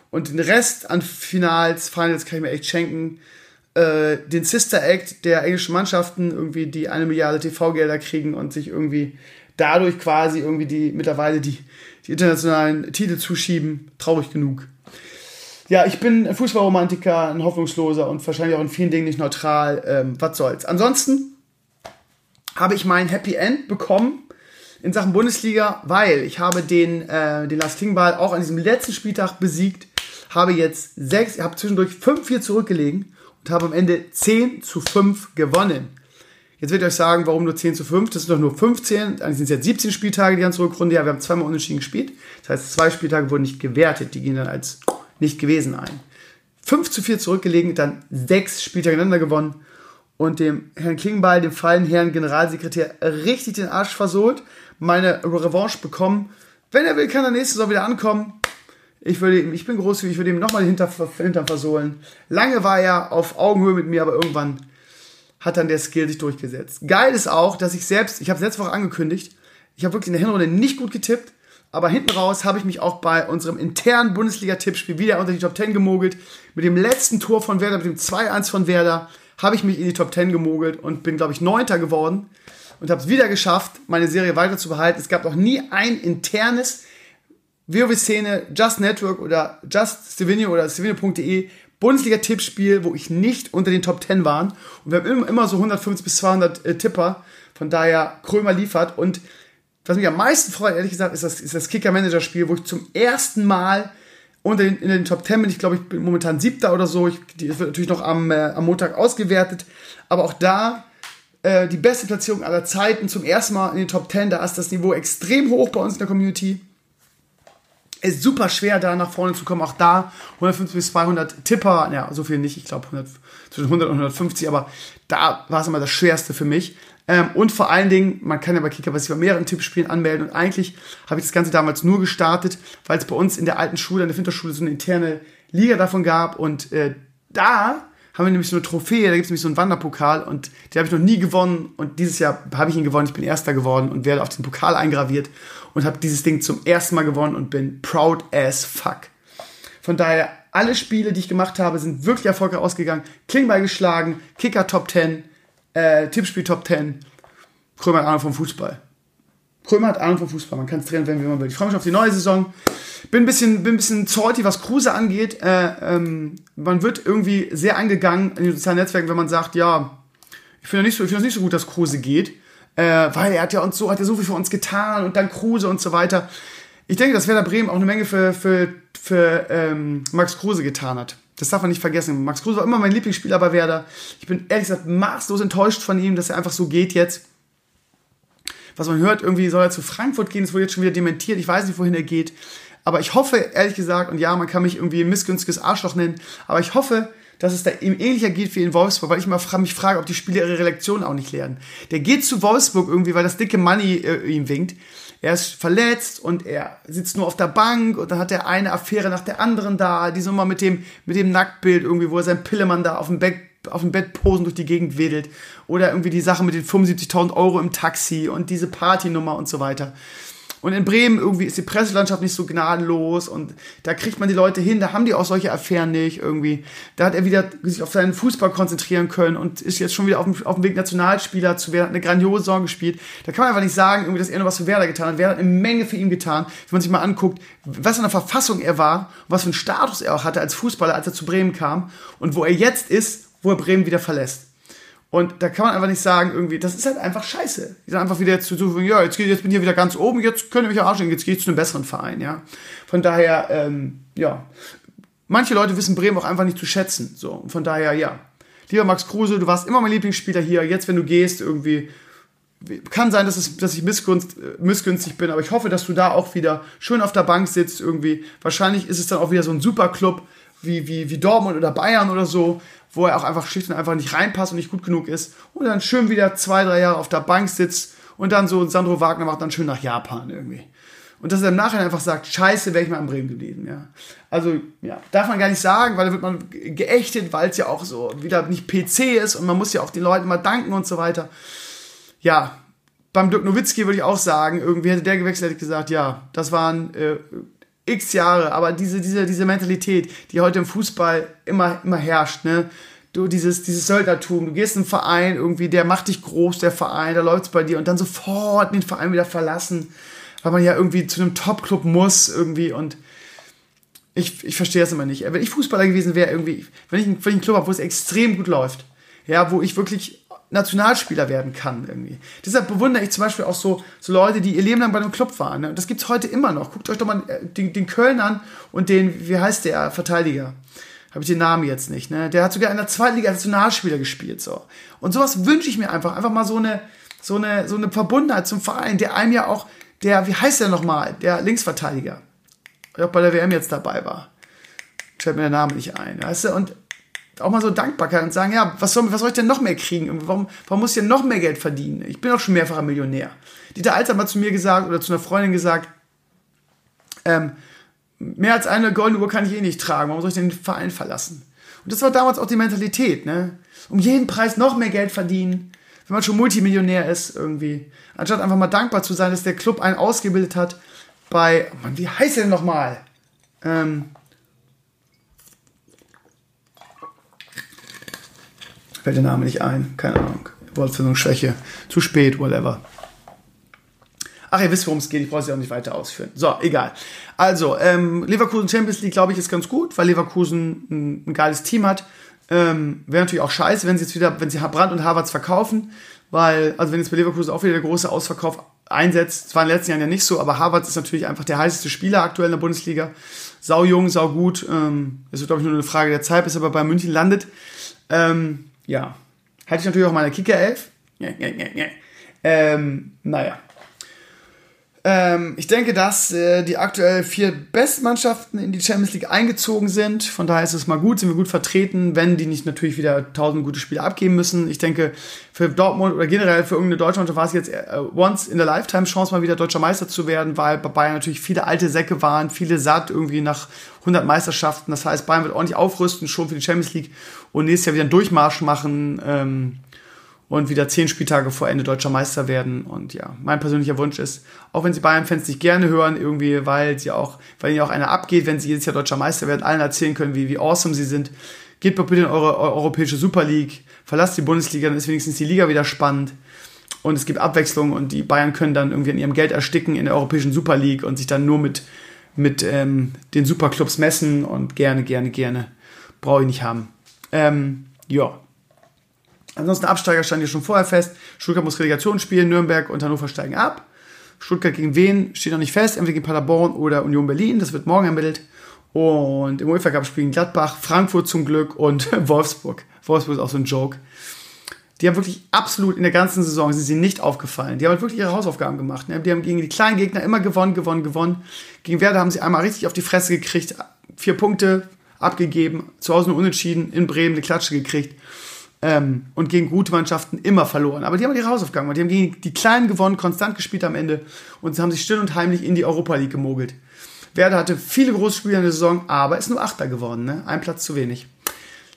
[SPEAKER 2] Und den Rest an Finals, Finals kann ich mir echt schenken. äh, den Sister Act der englischen Mannschaften, irgendwie die eine Milliarde TV-Gelder kriegen und sich irgendwie dadurch quasi irgendwie die mittlerweile die, die internationalen Titel zuschieben. Traurig genug. Ja, ich bin Fußballromantiker, ein Hoffnungsloser und wahrscheinlich auch in vielen Dingen nicht neutral. Ähm, was soll's. Ansonsten habe ich mein Happy End bekommen in Sachen Bundesliga, weil ich habe den, äh, den Lars Klingbeil auch an diesem letzten Spieltag besiegt, habe jetzt sechs, habe zwischendurch 5-4 zurückgelegen und habe am Ende 10 zu 5 gewonnen. Jetzt wird ich euch sagen, warum nur 10 zu 5? Das sind doch nur 15, eigentlich sind es jetzt 17 Spieltage die ganze Rückrunde. Ja, wir haben zweimal unentschieden gespielt. Das heißt, zwei Spieltage wurden nicht gewertet. Die gehen dann als nicht gewesen ein. 5 zu 4 zurückgelegen, dann sechs Spieltage ineinander gewonnen und dem Herrn Klingbeil, dem fallen Herrn Generalsekretär, richtig den Arsch versohlt, meine Revanche bekommen. Wenn er will, kann er nächste Saison wieder ankommen. Ich, würde ihm, ich bin großzügig, ich würde ihm nochmal den Hinter, Hintern versohlen. Lange war er auf Augenhöhe mit mir, aber irgendwann hat dann der Skill sich durchgesetzt. Geil ist auch, dass ich selbst, ich habe es letzte Woche angekündigt, ich habe wirklich in der Hinrunde nicht gut getippt, aber hinten raus habe ich mich auch bei unserem internen Bundesliga-Tippspiel wieder unter die Top 10 gemogelt. Mit dem letzten Tor von Werder, mit dem 2-1 von Werder, habe ich mich in die Top 10 gemogelt und bin, glaube ich, Neunter geworden und habe es wieder geschafft, meine Serie weiter zu behalten. Es gab noch nie ein internes WoW-Szene, Just Network oder Just Stevenio oder stevenio.de Bundesliga-Tippspiel, wo ich nicht unter den Top 10 waren. Und wir haben immer, so 150 bis 200 äh, Tipper. Von daher Krömer liefert. Und was mich am meisten freut, ehrlich gesagt, ist das, ist das Kicker-Manager-Spiel, wo ich zum ersten Mal unter den, in den Top 10 bin. Ich glaube, ich bin momentan siebter oder so. Ich, das wird natürlich noch am, äh, am Montag ausgewertet. Aber auch da äh, die beste Platzierung aller Zeiten. Zum ersten Mal in den Top 10. Da ist das Niveau extrem hoch bei uns in der Community ist super schwer, da nach vorne zu kommen. Auch da 150 bis 200 Tipper, ja, so viel nicht, ich glaube zwischen 100 und 150, aber da war es immer das Schwerste für mich. Ähm, und vor allen Dingen, man kann ja bei Kicker bei mehreren Tippspielen anmelden. Und eigentlich habe ich das Ganze damals nur gestartet, weil es bei uns in der alten Schule, in der Winterschule so eine interne Liga davon gab. Und äh, da haben wir nämlich so eine Trophäe, da gibt es nämlich so einen Wanderpokal und den habe ich noch nie gewonnen und dieses Jahr habe ich ihn gewonnen, ich bin Erster geworden und werde auf den Pokal eingraviert und habe dieses Ding zum ersten Mal gewonnen und bin proud as fuck. Von daher, alle Spiele, die ich gemacht habe, sind wirklich erfolgreich ausgegangen. Klingbeil geschlagen, Kicker Top 10, äh, Tippspiel Top 10. Krömer Ahnung vom Fußball. Krömer hat Ahnung vom Fußball. Man kann es drehen, wenn man will. Ich freue mich auf die neue Saison. Bin ein bisschen, bin ein bisschen salty, was Kruse angeht. Äh, ähm, man wird irgendwie sehr eingegangen in den sozialen Netzwerken, wenn man sagt, ja, ich finde es nicht, so, find nicht so gut, dass Kruse geht äh, weil er hat ja uns so, hat ja so viel für uns getan und dann Kruse und so weiter. Ich denke, dass Werder Bremen auch eine Menge für, für, für ähm, Max Kruse getan hat. Das darf man nicht vergessen. Max Kruse war immer mein Lieblingsspieler bei Werder. Ich bin ehrlich gesagt maßlos enttäuscht von ihm, dass er einfach so geht jetzt. Was man hört, irgendwie soll er zu Frankfurt gehen, das wurde jetzt schon wieder dementiert. Ich weiß nicht, wohin er geht. Aber ich hoffe, ehrlich gesagt, und ja, man kann mich irgendwie ein missgünstiges Arschloch nennen, aber ich hoffe, dass es da ihm ähnlicher geht wie in Wolfsburg, weil ich mal mich frage, ob die Spieler ihre Relektion auch nicht lernen. Der geht zu Wolfsburg irgendwie, weil das dicke Money äh, ihm winkt. Er ist verletzt und er sitzt nur auf der Bank und dann hat er eine Affäre nach der anderen da, die so mal mit dem, mit dem Nacktbild irgendwie, wo er sein Pillemann da auf dem Bett auf dem Bett posen durch die Gegend wedelt. Oder irgendwie die Sache mit den 75.000 Euro im Taxi und diese Partynummer und so weiter. Und in Bremen irgendwie ist die Presselandschaft nicht so gnadenlos und da kriegt man die Leute hin, da haben die auch solche Affären nicht irgendwie. Da hat er wieder sich auf seinen Fußball konzentrieren können und ist jetzt schon wieder auf dem, auf dem Weg Nationalspieler zu werden, hat eine grandiose Saison gespielt. Da kann man einfach nicht sagen, irgendwie, dass er nur was für Werder getan hat. Werder hat eine Menge für ihn getan. Wenn man sich mal anguckt, was in der Verfassung er war, was für einen Status er auch hatte als Fußballer, als er zu Bremen kam und wo er jetzt ist, wo er Bremen wieder verlässt. Und da kann man einfach nicht sagen, irgendwie, das ist halt einfach scheiße. Die sind einfach wieder zu suchen, ja, jetzt, jetzt bin ich hier wieder ganz oben, jetzt könnt ihr mich arschen, jetzt gehe ich zu einem besseren Verein, ja. Von daher, ähm, ja. Manche Leute wissen Bremen auch einfach nicht zu schätzen, so. Und von daher, ja. Lieber Max Kruse, du warst immer mein Lieblingsspieler hier, jetzt, wenn du gehst, irgendwie, kann sein, dass, es, dass ich missgunst, äh, missgünstig bin, aber ich hoffe, dass du da auch wieder schön auf der Bank sitzt, irgendwie. Wahrscheinlich ist es dann auch wieder so ein Superclub, wie, wie, wie Dortmund oder Bayern oder so, wo er auch einfach schlicht und einfach nicht reinpasst und nicht gut genug ist und dann schön wieder zwei, drei Jahre auf der Bank sitzt und dann so Sandro Wagner macht dann schön nach Japan irgendwie. Und dass er im Nachhinein einfach sagt, scheiße, wäre ich mal in Bremen geblieben, ja. Also, ja, darf man gar nicht sagen, weil da wird man geächtet, weil es ja auch so wieder nicht PC ist und man muss ja auch den Leuten mal danken und so weiter. Ja, beim Dirk Nowitzki würde ich auch sagen, irgendwie hätte der gewechselt, hätte ich gesagt, ja, das waren äh, x Jahre, aber diese, diese, diese Mentalität, die heute im Fußball immer, immer herrscht, ne? du dieses, dieses Söldnertum, du gehst in einen Verein irgendwie, der macht dich groß, der Verein, da läuft's bei dir und dann sofort den Verein wieder verlassen, weil man ja irgendwie zu einem Top-Club muss irgendwie und ich, ich verstehe das immer nicht. Wenn ich Fußballer gewesen wäre, irgendwie, wenn ich, wenn ich einen Club habe, wo es extrem gut läuft, ja, wo ich wirklich Nationalspieler werden kann irgendwie. Deshalb bewundere ich zum Beispiel auch so, so Leute, die ihr Leben lang bei einem Club waren. Ne? Das gibt's heute immer noch. Guckt euch doch mal äh, den, den Köln an und den, wie heißt der, Verteidiger? Habe ich den Namen jetzt nicht, ne? Der hat sogar in der zweiten Liga Nationalspieler gespielt, so. Und sowas wünsche ich mir einfach. Einfach mal so eine, so eine, so eine Verbundenheit zum Verein, der einem ja auch, der, wie heißt der nochmal? Der Linksverteidiger. Der auch bei der WM jetzt dabei war. Fällt mir der Name nicht ein, weißt du? Und auch mal so Dankbarkeit und sagen, ja, was soll, was soll ich denn noch mehr kriegen? Warum, warum muss ich denn noch mehr Geld verdienen? Ich bin auch schon mehrfacher Millionär. Dieter Alter hat zu mir gesagt oder zu einer Freundin gesagt, ähm, mehr als eine goldene Uhr kann ich eh nicht tragen, warum soll ich den Verein verlassen? Und das war damals auch die Mentalität, ne? Um jeden Preis noch mehr Geld verdienen, wenn man schon Multimillionär ist irgendwie. Anstatt einfach mal dankbar zu sein, dass der Club einen ausgebildet hat bei, oh Mann, wie heißt der denn nochmal? Ähm, Fällt der Name nicht ein. Keine Ahnung. Wortfindungsschwäche. Zu spät, whatever. Ach, ihr wisst, worum es geht. Ich brauche es ja auch nicht weiter ausführen. So, egal. Also, ähm, Leverkusen Champions League, glaube ich, ist ganz gut, weil Leverkusen ein, ein geiles Team hat. Ähm, Wäre natürlich auch scheiße, wenn sie jetzt wieder, wenn sie Brandt und Harvards verkaufen, weil, also wenn jetzt bei Leverkusen auch wieder der große Ausverkauf einsetzt, das war in den letzten Jahren ja nicht so, aber Harvards ist natürlich einfach der heißeste Spieler aktuell in der Bundesliga. Sau jung, sau gut. Ähm, es wird, glaube ich, nur eine Frage der Zeit, bis er bei München landet. Ähm, ja. Hatte ich natürlich auch meine Kicker-Elf. Ähm, naja. Ähm, ich denke, dass äh, die aktuell vier Bestmannschaften in die Champions League eingezogen sind. Von daher ist es mal gut, sind wir gut vertreten, wenn die nicht natürlich wieder tausend gute Spiele abgeben müssen. Ich denke, für Dortmund oder generell für irgendeine deutsche Mannschaft war es jetzt äh, once in a lifetime Chance, mal wieder deutscher Meister zu werden, weil bei Bayern natürlich viele alte Säcke waren, viele satt irgendwie nach 100 Meisterschaften. Das heißt, Bayern wird ordentlich aufrüsten, schon für die Champions League und nächstes Jahr wieder einen Durchmarsch machen. Ähm, und wieder zehn Spieltage vor Ende deutscher Meister werden. Und ja, mein persönlicher Wunsch ist, auch wenn sie Bayern-Fans nicht gerne hören, irgendwie, weil sie auch, weil ihnen auch einer abgeht, wenn sie jedes Jahr deutscher Meister werden, allen erzählen können, wie, wie awesome sie sind. Geht bitte in eure, europäische Super League, verlasst die Bundesliga, dann ist wenigstens die Liga wieder spannend. Und es gibt Abwechslung und die Bayern können dann irgendwie in ihrem Geld ersticken in der europäischen Super League und sich dann nur mit, mit ähm, den Superclubs messen und gerne, gerne, gerne. Brauche ich nicht haben. Ähm, ja, Ansonsten Absteiger stand hier schon vorher fest. Stuttgart muss Relegation spielen, Nürnberg und Hannover steigen ab. Stuttgart gegen wen steht noch nicht fest, entweder gegen Paderborn oder Union Berlin, das wird morgen ermittelt. Und im UEFA Cup spielen Gladbach, Frankfurt zum Glück und Wolfsburg. Wolfsburg ist auch so ein Joke. Die haben wirklich absolut in der ganzen Saison sind sie nicht aufgefallen. Die haben halt wirklich ihre Hausaufgaben gemacht. Ne? Die haben gegen die kleinen Gegner immer gewonnen, gewonnen, gewonnen. Gegen Werder haben sie einmal richtig auf die Fresse gekriegt, vier Punkte abgegeben, zu Hause nur unentschieden, in Bremen eine Klatsche gekriegt ähm, und gegen gute Mannschaften immer verloren. Aber die haben ihre Hausaufgaben gemacht. Die haben gegen die Kleinen gewonnen, konstant gespielt am Ende und sie haben sich still und heimlich in die Europa League gemogelt. Werder hatte viele große Spiele in der Saison, aber ist nur Achter geworden. Ne? Ein Platz zu wenig.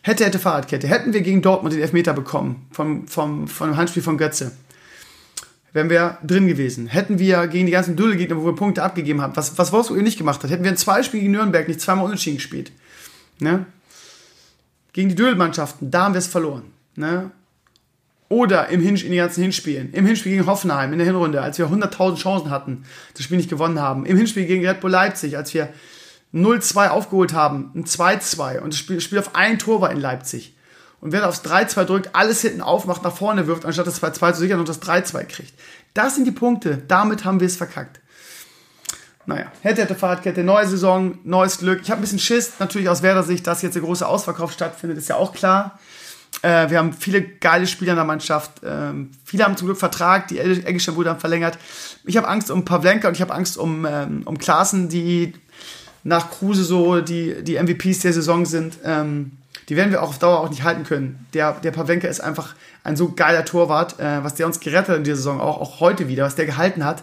[SPEAKER 2] Hätte, hätte Fahrradkette. Hätten wir gegen Dortmund den Elfmeter bekommen vom, vom, vom Handspiel von Götze, wären wir drin gewesen. Hätten wir gegen die ganzen Dullegegner, wo wir Punkte abgegeben haben, was, was Wolfsburg nicht gemacht hat, hätten wir ein Zweispiel gegen Nürnberg nicht zweimal unentschieden gespielt. Ne? Gegen die Dödelmannschaften, da haben wir es verloren. Ne? Oder im Hinsch in den ganzen Hinspielen. Im Hinspiel gegen Hoffenheim in der Hinrunde, als wir 100.000 Chancen hatten, das Spiel nicht gewonnen haben. Im Hinspiel gegen Red Bull Leipzig, als wir 0-2 aufgeholt haben, ein 2-2 und das Spiel, das Spiel auf ein Tor war in Leipzig. Und wer aufs 3-2 drückt, alles hinten aufmacht, nach vorne wirft, anstatt das 2-2 zu sichern und das 3-2 kriegt. Das sind die Punkte. Damit haben wir es verkackt. Naja, hätte, hätte Fahrradkette, neue Saison, neues Glück. Ich habe ein bisschen Schiss, natürlich aus Werder Sicht, dass jetzt der große Ausverkauf stattfindet, ist ja auch klar. Äh, wir haben viele geile Spieler in der Mannschaft. Ähm, viele haben zum Glück Vertrag, die Englischer wurde dann verlängert. Ich habe Angst um Pavlenka und ich habe Angst um, ähm, um Klaassen, die nach Kruse so die, die MVPs der Saison sind. Ähm, die werden wir auch auf Dauer auch nicht halten können. Der, der Pavlenka ist einfach ein so geiler Torwart, äh, was der uns gerettet hat in dieser Saison, auch, auch heute wieder, was der gehalten hat.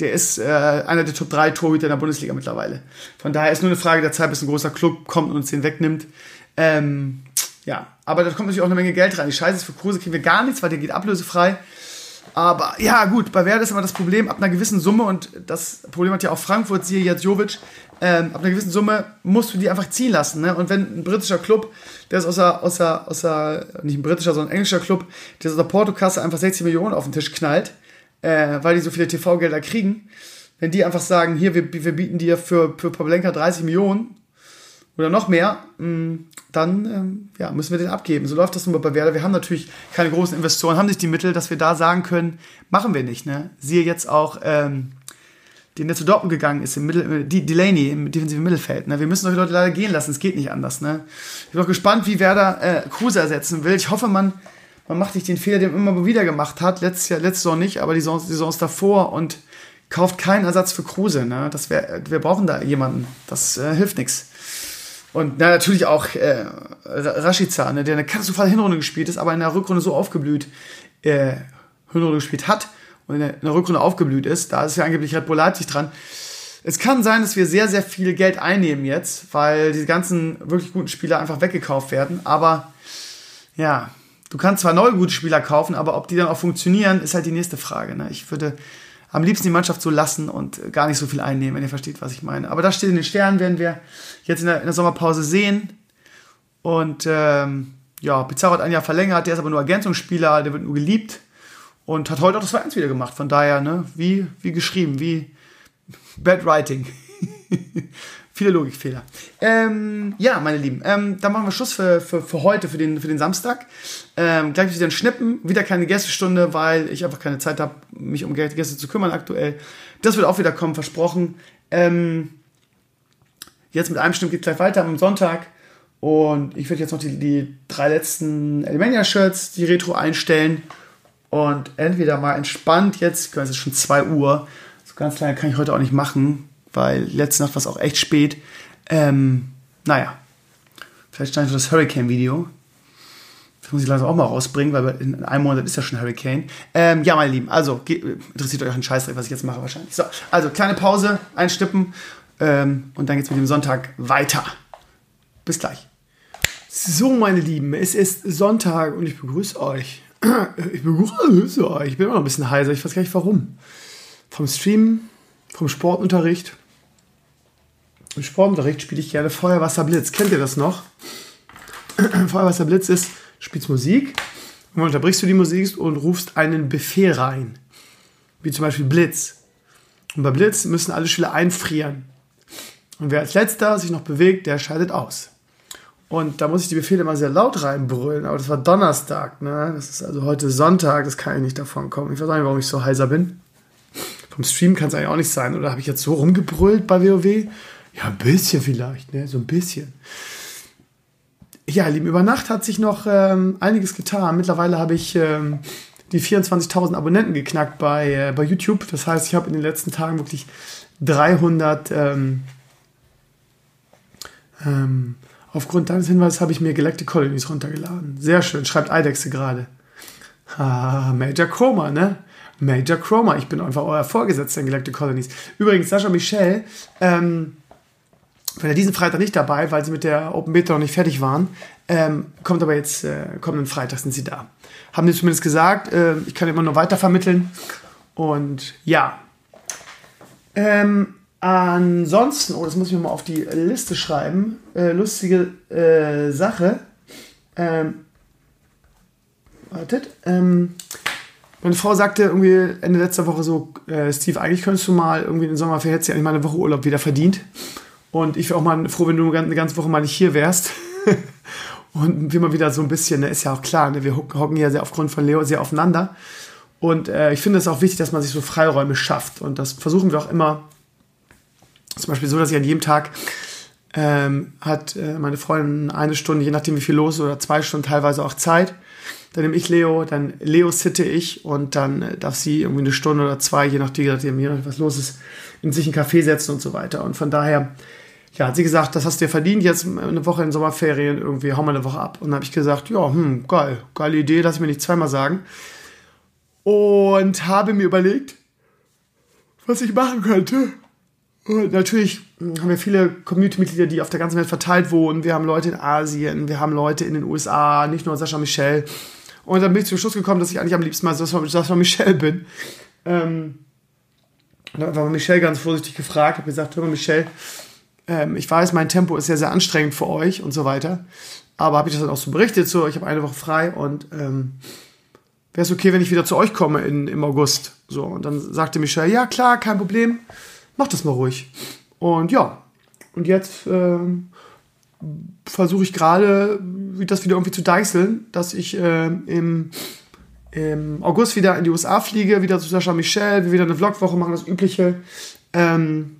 [SPEAKER 2] Der ist äh, einer der Top 3 Torhüter in der Bundesliga mittlerweile. Von daher ist nur eine Frage der Zeit, bis ein großer Club kommt und uns den wegnimmt. Ähm, ja, aber da kommt natürlich auch eine Menge Geld rein. Die Scheiße ist für Kruse kriegen wir gar nichts, weil der geht ablösefrei. Aber ja, gut, bei Werder ist immer das Problem, ab einer gewissen Summe, und das Problem hat ja auch Frankfurt, siehe jetzt Jovic, ähm, ab einer gewissen Summe musst du die einfach ziehen lassen. Ne? Und wenn ein britischer Club, der ist außer, außer, außer, nicht ein britischer, sondern ein englischer Club, der ist aus der Portokasse einfach 60 Millionen auf den Tisch knallt, äh, weil die so viele TV-Gelder kriegen, wenn die einfach sagen, hier, wir, wir bieten dir für, für Pavlenka 30 Millionen oder noch mehr, mm, dann ähm, ja, müssen wir den abgeben. So läuft das nun bei Werder. Wir haben natürlich keine großen Investoren, haben nicht die Mittel, dass wir da sagen können, machen wir nicht. Ne? Siehe jetzt auch, ähm, den der zu Dortmund gegangen ist, im Mittel, äh, die Delaney im defensiven Mittelfeld. Ne? Wir müssen solche Leute leider gehen lassen, es geht nicht anders. Ne? Ich bin auch gespannt, wie Werder äh, Kruse ersetzen will. Ich hoffe, man, man macht nicht den Fehler, den man immer wieder gemacht hat. Letztes Jahr, letzte Saison nicht, aber die Saison, die Saisons davor und kauft keinen Ersatz für Kruse. Ne? Das wär, wir brauchen da jemanden. Das äh, hilft nichts. Und na, natürlich auch äh, Rashica, ne, der eine katastrophale Hinrunde gespielt ist, aber in der Rückrunde so aufgeblüht äh, Hinrunde gespielt hat und in der, in der Rückrunde aufgeblüht ist. Da ist ja angeblich Red Bull Leipzig dran. Es kann sein, dass wir sehr, sehr viel Geld einnehmen jetzt, weil die ganzen wirklich guten Spieler einfach weggekauft werden. Aber ja, du kannst zwar neue gute Spieler kaufen, aber ob die dann auch funktionieren, ist halt die nächste Frage. Ne? Ich würde am liebsten die Mannschaft so lassen und gar nicht so viel einnehmen, wenn ihr versteht, was ich meine. Aber das steht in den Sternen, werden wir jetzt in der, in der Sommerpause sehen. Und ähm, ja, Pizarro hat ein Jahr verlängert, der ist aber nur Ergänzungsspieler, der wird nur geliebt und hat heute auch das 2-1 wieder gemacht. Von daher, ne, wie, wie geschrieben, wie Bad Writing. Viele Logikfehler. Ähm, ja, meine Lieben, ähm, dann machen wir Schluss für, für, für heute, für den, für den Samstag. Ähm, gleich wieder ein Schnippen, wieder keine Gästestunde, weil ich einfach keine Zeit habe, mich um Gäste zu kümmern aktuell. Das wird auch wieder kommen, versprochen. Ähm, jetzt mit einem Schnipp geht gleich weiter am Sonntag. Und ich werde jetzt noch die, die drei letzten Elemania-Shirts, die Retro einstellen. Und entweder mal entspannt jetzt, es ist schon 2 Uhr, so ganz lange kann ich heute auch nicht machen, weil letzte Nacht war es auch echt spät. Ähm, naja, vielleicht schneide ich das Hurricane-Video. Das muss ich langsam auch mal rausbringen, weil in einem Monat ist ja schon Hurricane. Ähm, ja, meine Lieben, also interessiert euch auch ein Scheißdreck, was ich jetzt mache wahrscheinlich. So, also kleine Pause, einstippen ähm, und dann geht es mit dem Sonntag weiter. Bis gleich. So, meine Lieben, es ist Sonntag und ich begrüße euch. Ich begrüße euch. Ich bin immer noch ein bisschen heiser, ich weiß gar nicht warum. Vom Stream vom Sportunterricht. Im Sportunterricht spiele ich gerne Feuerwasserblitz. Kennt ihr das noch? Feuerwasserblitz ist, spielst Musik und unterbrichst du die Musik und rufst einen Befehl rein. Wie zum Beispiel Blitz. Und bei Blitz müssen alle Schüler einfrieren. Und wer als letzter sich noch bewegt, der scheidet aus. Und da muss ich die Befehle immer sehr laut reinbrüllen. Aber das war Donnerstag, ne? Das ist also heute Sonntag, das kann ich nicht davon kommen. Ich weiß auch nicht, warum ich so heiser bin. Vom Stream kann es eigentlich auch nicht sein. Oder habe ich jetzt so rumgebrüllt bei WoW? Ja, ein bisschen vielleicht, ne? So ein bisschen. Ja, lieben, über Nacht hat sich noch ähm, einiges getan. Mittlerweile habe ich ähm, die 24.000 Abonnenten geknackt bei, äh, bei YouTube. Das heißt, ich habe in den letzten Tagen wirklich 300. Ähm, ähm, aufgrund deines Hinweises habe ich mir Galactic Colonies runtergeladen. Sehr schön, schreibt Eidexe gerade. Ah, Major Chroma, ne? Major Chroma. Ich bin einfach euer Vorgesetzter in Galactic Colonies. Übrigens, Sascha Michel, ähm, wenn er diesen Freitag nicht dabei, weil sie mit der Open Beta noch nicht fertig waren, ähm, kommt aber jetzt, äh, kommenden Freitag sind sie da. Haben die zumindest gesagt, äh, ich kann immer nur weiter vermitteln. Und ja. Ähm, ansonsten, oh, das muss ich mir mal auf die Liste schreiben. Äh, lustige äh, Sache. Ähm, wartet. Ähm, meine Frau sagte irgendwie Ende letzter Woche so, äh, Steve, eigentlich könntest du mal irgendwie den hättest du eigentlich mal eine Woche Urlaub wieder verdient. Und ich wäre auch mal froh, wenn du eine ganze Woche mal nicht hier wärst. und wir mal wieder so ein bisschen, ne, ist ja auch klar, ne, wir hocken ja sehr aufgrund von Leo sehr aufeinander. Und äh, ich finde es auch wichtig, dass man sich so Freiräume schafft. Und das versuchen wir auch immer. Zum Beispiel so, dass ich an jedem Tag ähm, hat äh, meine Freundin eine Stunde, je nachdem wie viel los ist, oder zwei Stunden teilweise auch Zeit dann nehme ich Leo, dann Leo sitte ich und dann äh, darf sie irgendwie eine Stunde oder zwei, je nachdem, je nachdem was los ist, in sich einen Kaffee setzen und so weiter. Und von daher, ja, hat sie gesagt, das hast du dir verdient, jetzt eine Woche in Sommerferien, irgendwie, hau mal eine Woche ab. Und dann habe ich gesagt, ja, hm, geil, geile Idee, lass ich mir nicht zweimal sagen. Und habe mir überlegt, was ich machen könnte. Und natürlich haben wir viele Community-Mitglieder, die auf der ganzen Welt verteilt wohnen. Wir haben Leute in Asien, wir haben Leute in den USA, nicht nur Sascha Michel. Und dann bin ich zum Schluss gekommen, dass ich eigentlich am liebsten mal von Michelle bin. Ähm, dann war Michelle ganz vorsichtig gefragt, habe gesagt, hör mal Michelle, ähm, ich weiß, mein Tempo ist sehr, sehr anstrengend für euch und so weiter. Aber habe ich das dann auch so berichtet, so, ich habe eine Woche frei und ähm, wäre es okay, wenn ich wieder zu euch komme in, im August. So, und dann sagte Michelle, ja klar, kein Problem, mach das mal ruhig. Und ja, und jetzt ähm, versuche ich gerade, das wieder irgendwie zu deichseln, dass ich äh, im, im August wieder in die USA fliege, wieder zu Sascha Michel, wir wieder eine Vlogwoche machen, das Übliche. Ähm,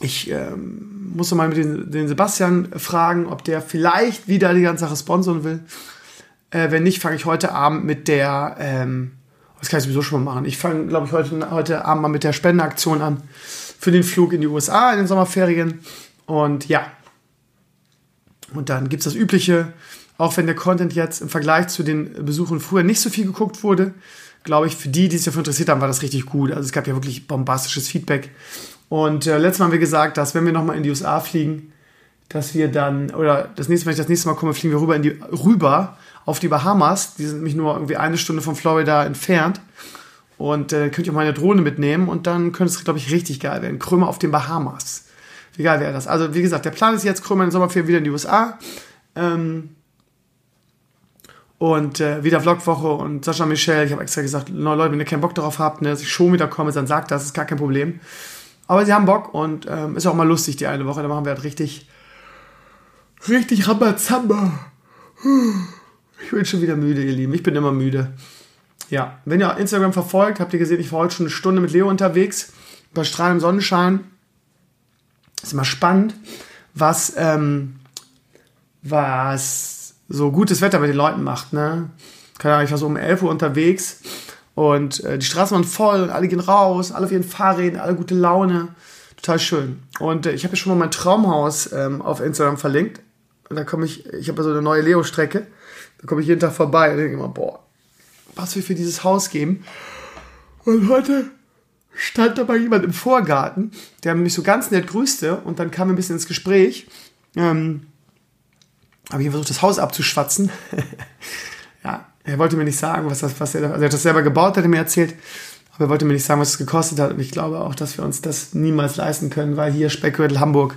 [SPEAKER 2] ich ähm, muss mal mit den, den, Sebastian fragen, ob der vielleicht wieder die ganze Sache sponsoren will. Äh, wenn nicht, fange ich heute Abend mit der, ähm, das kann ich sowieso schon mal machen. Ich fange, glaube ich, heute, heute Abend mal mit der Spendeaktion an für den Flug in die USA in den Sommerferien. Und ja, und dann gibt es das Übliche, auch wenn der Content jetzt im Vergleich zu den Besuchen früher nicht so viel geguckt wurde, glaube ich, für die, die sich dafür interessiert haben, war das richtig gut. Also es gab ja wirklich bombastisches Feedback. Und äh, letztes Mal haben wir gesagt, dass wenn wir nochmal in die USA fliegen, dass wir dann, oder das nächste wenn ich das nächste Mal komme, fliegen wir rüber, in die, rüber auf die Bahamas. Die sind nämlich nur irgendwie eine Stunde von Florida entfernt. Und äh, könnt ihr auch mal eine Drohne mitnehmen und dann könnte es, glaube ich, richtig geil werden. Krömer auf den Bahamas. Wie geil wäre das? Also, wie gesagt, der Plan ist jetzt, Krömer in den Sommerferien wieder in die USA. Ähm, und äh, wieder Vlogwoche und Sascha Michel. Ich habe extra gesagt, Leute, wenn ihr keinen Bock darauf habt, ne, dass ich schon wieder komme, dann sagt das, ist gar kein Problem. Aber sie haben Bock und ähm, ist auch mal lustig die eine Woche. Da machen wir halt richtig, richtig Rambazamba. Ich bin schon wieder müde, ihr Lieben. Ich bin immer müde. Ja, wenn ihr Instagram verfolgt, habt ihr gesehen, ich war heute schon eine Stunde mit Leo unterwegs. Bei strahlendem Sonnenschein ist immer spannend, was, ähm, was so gutes Wetter bei den Leuten macht. Ne? Keine Ahnung, ich war so um 11 Uhr unterwegs und äh, die Straßen waren voll und alle gehen raus, alle auf ihren Fahrrädern, alle gute Laune. Total schön. Und äh, ich habe ja schon mal mein Traumhaus ähm, auf Instagram verlinkt. Und da komme ich, ich habe ja so eine neue Leo-Strecke. Da komme ich jeden Tag vorbei und denke immer, boah, was wir für dieses Haus geben. Und heute stand dabei jemand im Vorgarten, der mich so ganz nett grüßte und dann kam ein bisschen ins Gespräch. Ähm, habe ich versucht, das Haus abzuschwatzen. er wollte mir nicht sagen, was das, was er, also er hat das selber gebaut, hat er mir erzählt, aber er wollte mir nicht sagen, was es gekostet hat. Und ich glaube auch, dass wir uns das niemals leisten können, weil hier Speckgürtel Hamburg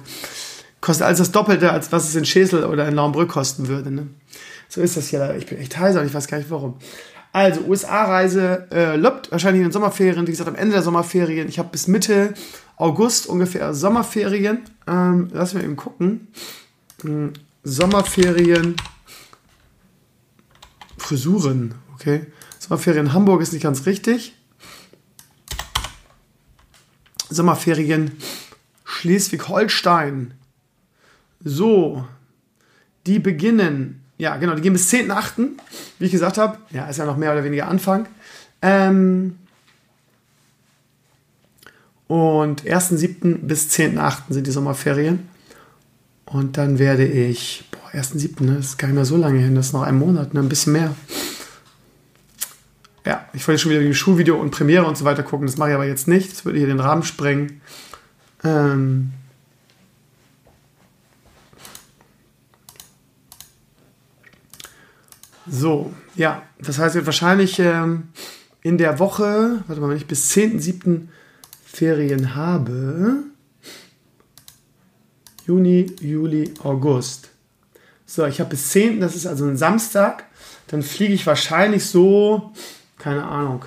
[SPEAKER 2] kostet alles das Doppelte, als was es in Schesel oder in Laumbrück kosten würde. Ne? So ist das hier. Ich bin echt heiser und ich weiß gar nicht warum. Also, USA-Reise äh, löppt wahrscheinlich in den Sommerferien. Wie gesagt, am Ende der Sommerferien. Ich habe bis Mitte August ungefähr Sommerferien. Ähm, lass mal eben gucken. Hm, Sommerferien. Frisuren, okay. Sommerferien Hamburg ist nicht ganz richtig. Sommerferien Schleswig-Holstein. So, die beginnen ja, genau, die gehen bis 10.8., wie ich gesagt habe. Ja, ist ja noch mehr oder weniger Anfang. Ähm, und 1.7. bis 10.8. sind die Sommerferien. Und dann werde ich, 1.7., ne, das ist gar nicht mehr so lange hin, das ist noch ein Monat, ne, ein bisschen mehr. Ja, ich wollte schon wieder die Schulvideo und Premiere und so weiter gucken, das mache ich aber jetzt nicht, das würde hier den Rahmen sprengen. Ähm, So, ja, das heißt, wird wahrscheinlich ähm, in der Woche, warte mal, wenn ich bis 10.7. Ferien habe, Juni, Juli, August. So, ich habe bis 10., das ist also ein Samstag, dann fliege ich wahrscheinlich so, keine Ahnung,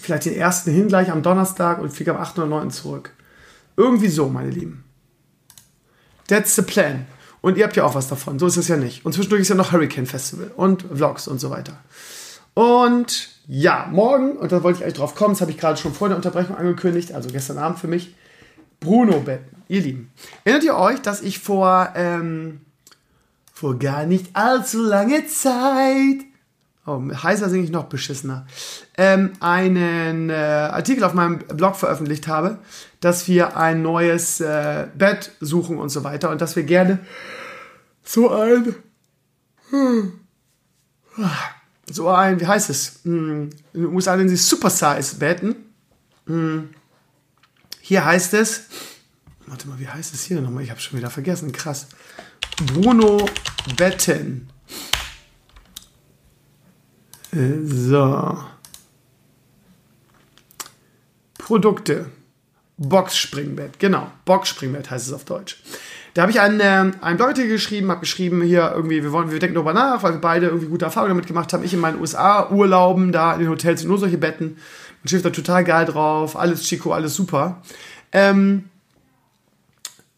[SPEAKER 2] vielleicht den ersten hin gleich am Donnerstag und fliege am 8. oder 9. zurück. Irgendwie so, meine Lieben. That's the plan. Und ihr habt ja auch was davon. So ist es ja nicht. Und zwischendurch ist ja noch Hurricane Festival und Vlogs und so weiter. Und ja, morgen, und da wollte ich eigentlich drauf kommen, das habe ich gerade schon vor der Unterbrechung angekündigt, also gestern Abend für mich, Bruno Betten. Ihr Lieben, erinnert ihr euch, dass ich vor, ähm, vor gar nicht allzu lange Zeit oh, heißer singe ich noch beschissener, ähm, einen äh, Artikel auf meinem Blog veröffentlicht habe, dass wir ein neues äh, Bett suchen und so weiter und dass wir gerne so ein, so ein, wie heißt es, hm, in den USA nennen sie Supersize Betten. Hm, hier heißt es, warte mal, wie heißt es hier nochmal? Ich habe schon wieder vergessen, krass. Bruno Betten so. Produkte. Boxspringbett, genau. Boxspringbett heißt es auf Deutsch. Da habe ich einen, äh, einen Blogartikel geschrieben, habe geschrieben, hier irgendwie, wir, wollen, wir denken darüber nach, weil wir beide irgendwie gute Erfahrungen damit gemacht haben. Ich in meinen USA-Urlauben, da in den Hotels sind nur solche Betten. Mein Schiff da total geil drauf, alles Chico, alles super. Ähm,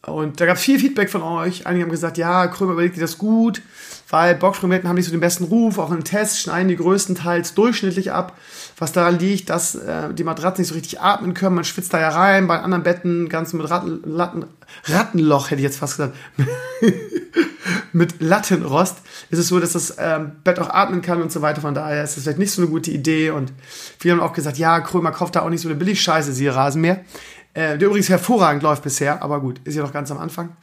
[SPEAKER 2] und da gab es viel Feedback von euch. Einige haben gesagt, ja, Krömer überlegt dir das gut, weil Boxspringbetten haben nicht so den besten Ruf. Auch in Tests schneiden die größtenteils durchschnittlich ab. Was daran liegt, dass äh, die Matratzen nicht so richtig atmen können. Man schwitzt da ja rein. Bei anderen Betten, ganz mit Ratten, Latten, Rattenloch, hätte ich jetzt fast gesagt. mit Lattenrost ist es so, dass das ähm, Bett auch atmen kann und so weiter. Von daher ist das vielleicht nicht so eine gute Idee. Und viele haben auch gesagt, ja, Krömer kauft da auch nicht so eine Billigscheiße, siehe Rasenmäher. Äh, der übrigens hervorragend läuft bisher, aber gut, ist ja noch ganz am Anfang.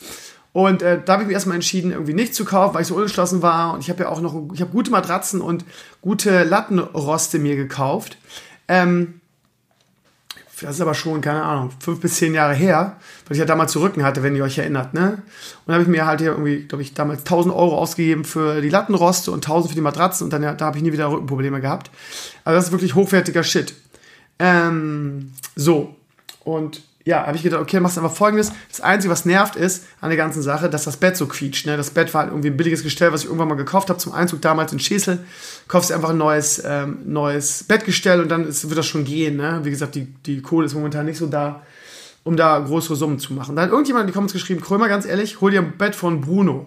[SPEAKER 2] Und äh, da habe ich mich erstmal entschieden, irgendwie nicht zu kaufen, weil ich so unentschlossen war. Und ich habe ja auch noch, ich habe gute Matratzen und gute Lattenroste mir gekauft. Ähm, das ist aber schon, keine Ahnung, fünf bis zehn Jahre her, weil ich ja damals zu Rücken hatte, wenn ihr euch erinnert, ne? Und dann habe ich mir halt hier irgendwie, glaube ich, damals 1000 Euro ausgegeben für die Lattenroste und 1000 für die Matratzen und dann da habe ich nie wieder Rückenprobleme gehabt. Also das ist wirklich hochwertiger Shit. Ähm, so, und ja, habe ich gedacht, okay, machst einfach folgendes. Das Einzige, was nervt, ist an der ganzen Sache, dass das Bett so quietscht. Ne? Das Bett war halt irgendwie ein billiges Gestell, was ich irgendwann mal gekauft habe zum Einzug damals in Schesel. Kaufst einfach ein neues, ähm, neues Bettgestell und dann ist, wird das schon gehen. Ne? Wie gesagt, die, die Kohle ist momentan nicht so da, um da größere Summen zu machen. Dann hat irgendjemand in die Comments geschrieben, Krömer, ganz ehrlich, hol dir ein Bett von Bruno.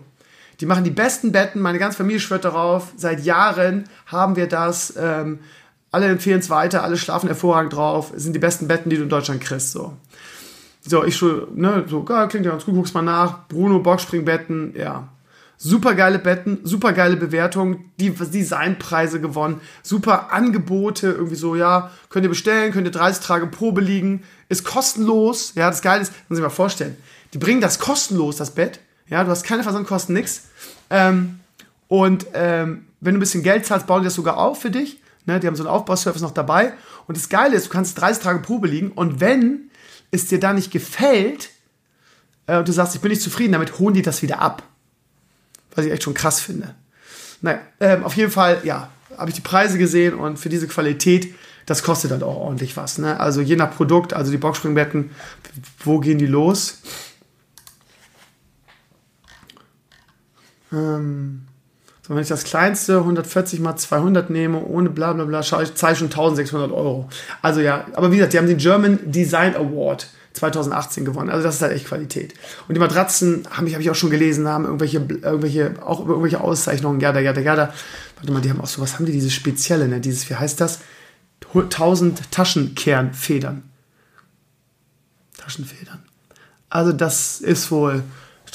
[SPEAKER 2] Die machen die besten Betten, meine ganze Familie schwört darauf. Seit Jahren haben wir das. Ähm, alle empfehlen es weiter, alle schlafen hervorragend drauf. Es sind die besten Betten, die du in Deutschland kriegst. So, so ich so, ne, so, ja, klingt ja ganz gut, guck's mal nach. Bruno Boxspringbetten, ja. Super geile Betten, super geile Bewertung, die Designpreise gewonnen, super Angebote, irgendwie so, ja, könnt ihr bestellen, könnt ihr 30 Tage Probe liegen, ist kostenlos, ja, das Geile ist, muss ich mal vorstellen, die bringen das kostenlos, das Bett, ja, du hast keine Versandkosten, nix, ähm, und ähm, wenn du ein bisschen Geld zahlst, bauen die das sogar auf für dich, Ne, die haben so einen Aufbauservice noch dabei. Und das Geile ist, du kannst 30 Tage Probe liegen. Und wenn es dir da nicht gefällt äh, und du sagst, ich bin nicht zufrieden, damit holen die das wieder ab. Was ich echt schon krass finde. Naja, ähm, auf jeden Fall, ja, habe ich die Preise gesehen und für diese Qualität, das kostet dann auch ordentlich was. Ne? Also je nach Produkt, also die Boxspringbetten, wo gehen die los? Ähm, so, wenn ich das kleinste 140 mal 200 nehme, ohne bla bla bla, zahle ich schon 1600 Euro. Also ja, aber wie gesagt, die haben den German Design Award 2018 gewonnen. Also das ist halt echt Qualität. Und die Matratzen, habe ich, hab ich auch schon gelesen, haben irgendwelche, irgendwelche, auch irgendwelche Auszeichnungen, ja, ja, ja, da. Warte mal, die haben auch so, was haben die, dieses Spezielle, ne? Dieses, wie heißt das? 1000 Taschenkernfedern. Taschenfedern. Also das ist wohl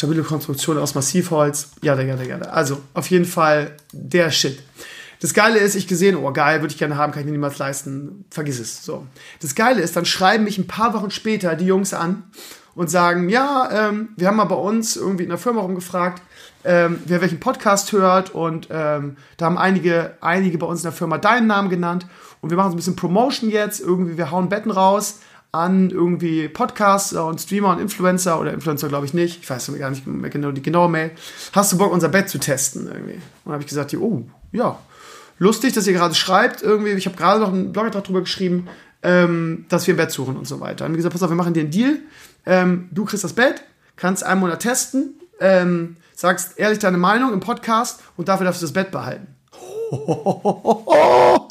[SPEAKER 2] stabile Konstruktion aus Massivholz, ja, ja, ja, ja. Also auf jeden Fall der Shit. Das Geile ist, ich gesehen, oh geil, würde ich gerne haben, kann ich mir niemals leisten, vergiss es. So. Das Geile ist, dann schreiben mich ein paar Wochen später die Jungs an und sagen, ja, ähm, wir haben mal bei uns irgendwie in der Firma rumgefragt, ähm, wer welchen Podcast hört und ähm, da haben einige, einige bei uns in der Firma deinen Namen genannt und wir machen so ein bisschen Promotion jetzt, irgendwie wir hauen Betten raus an irgendwie Podcaster und Streamer und Influencer oder Influencer glaube ich nicht, ich weiß gar nicht mehr genau die genaue Mail. Hast du Bock unser Bett zu testen irgendwie? Und dann habe ich gesagt, oh ja, lustig, dass ihr gerade schreibt irgendwie. Ich habe gerade noch einen Blogbeitrag darüber geschrieben, ähm, dass wir ein Bett suchen und so weiter. Und wie gesagt, pass auf, wir machen dir einen Deal. Ähm, du kriegst das Bett, kannst einen Monat testen, ähm, sagst ehrlich deine Meinung im Podcast und dafür darfst du das Bett behalten.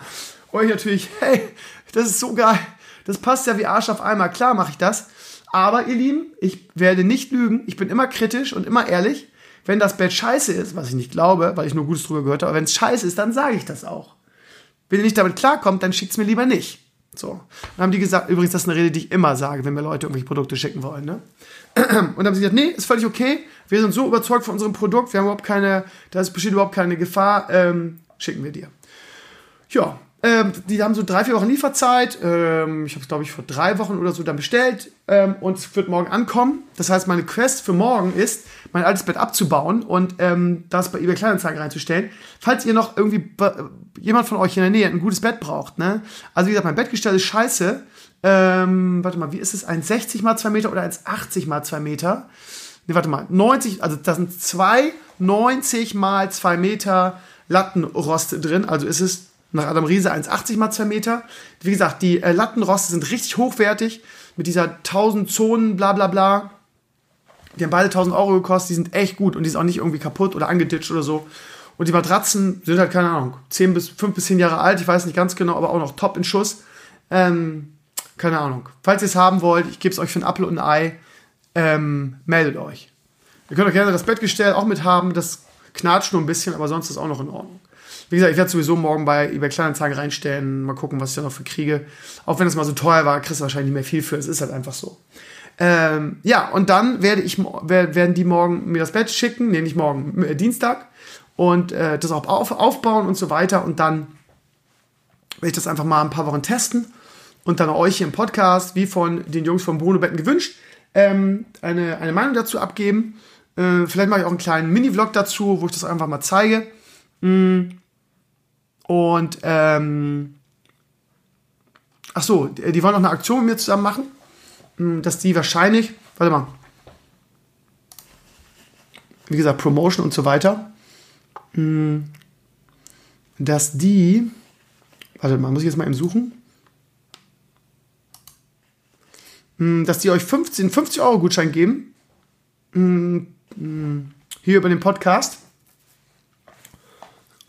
[SPEAKER 2] Und ich natürlich, hey, das ist so geil. Das passt ja wie Arsch auf einmal. Klar mache ich das. Aber ihr Lieben, ich werde nicht lügen. Ich bin immer kritisch und immer ehrlich. Wenn das Bett scheiße ist, was ich nicht glaube, weil ich nur Gutes drüber gehört habe, aber wenn es scheiße ist, dann sage ich das auch. Wenn ihr nicht damit klarkommt, dann schickt es mir lieber nicht. So. Dann haben die gesagt, übrigens, das ist eine Rede, die ich immer sage, wenn mir Leute irgendwelche Produkte schicken wollen. Ne? Und haben sie gesagt, nee, ist völlig okay. Wir sind so überzeugt von unserem Produkt, wir haben überhaupt keine, da besteht überhaupt keine Gefahr, ähm, schicken wir dir. Ja, ähm, die haben so drei, vier Wochen Lieferzeit. Ähm, ich habe es, glaube ich, vor drei Wochen oder so dann bestellt. Ähm, und es wird morgen ankommen. Das heißt, meine Quest für morgen ist, mein altes Bett abzubauen und ähm, das bei eBay Kleinanzeigen reinzustellen. Falls ihr noch irgendwie jemand von euch in der Nähe ein gutes Bett braucht. Ne? Also wie gesagt, mein Bettgestell ist scheiße. Ähm, warte mal, wie ist es? 1,60 mal 2 Meter oder 1,80 mal 2 Meter? Ne, warte mal. 90, also das sind zwei 90 mal 2 Meter Lattenrost drin. Also ist es Nach Adam Riese 1,80 mal 2 Meter. Wie gesagt, die äh, Lattenroste sind richtig hochwertig. Mit dieser 1000 Zonen, bla bla bla. Die haben beide 1000 Euro gekostet. Die sind echt gut und die sind auch nicht irgendwie kaputt oder angeditscht oder so. Und die Matratzen sind halt, keine Ahnung, 10 bis, 5 bis 10 Jahre alt. Ich weiß nicht ganz genau, aber auch noch top in Schuss. Ähm, keine Ahnung. Falls ihr es haben wollt, ich gebe es euch für einen Apfel und ein Ei. Ähm, meldet euch. Ihr könnt auch gerne das Bettgestell auch mit haben. Das knatscht nur ein bisschen, aber sonst ist auch noch in Ordnung. Wie gesagt, ich werde sowieso morgen bei eBay Kleinanzeigen reinstellen, mal gucken, was ich da noch für kriege. Auch wenn es mal so teuer war, kriegst du wahrscheinlich nicht mehr viel für. Es ist halt einfach so. Ähm, ja, und dann werde ich, werden die morgen mir das Bett schicken, nee, nicht morgen, äh, Dienstag. Und äh, das auch auf, aufbauen und so weiter. Und dann werde ich das einfach mal ein paar Wochen testen und dann euch hier im Podcast, wie von den Jungs von Bruno Betten gewünscht, ähm, eine, eine Meinung dazu abgeben. Äh, vielleicht mache ich auch einen kleinen Mini-Vlog dazu, wo ich das einfach mal zeige. Mm. Und ähm, ach so, die, wollen noch eine Aktion mit mir zusammen machen, mm, dass die wahrscheinlich, warte mal, wie gesagt, Promotion und so weiter, mm. dass die, warte mal, muss ich jetzt mal eben suchen, dass die euch 15, 50 Euro Gutschein geben hier über den Podcast.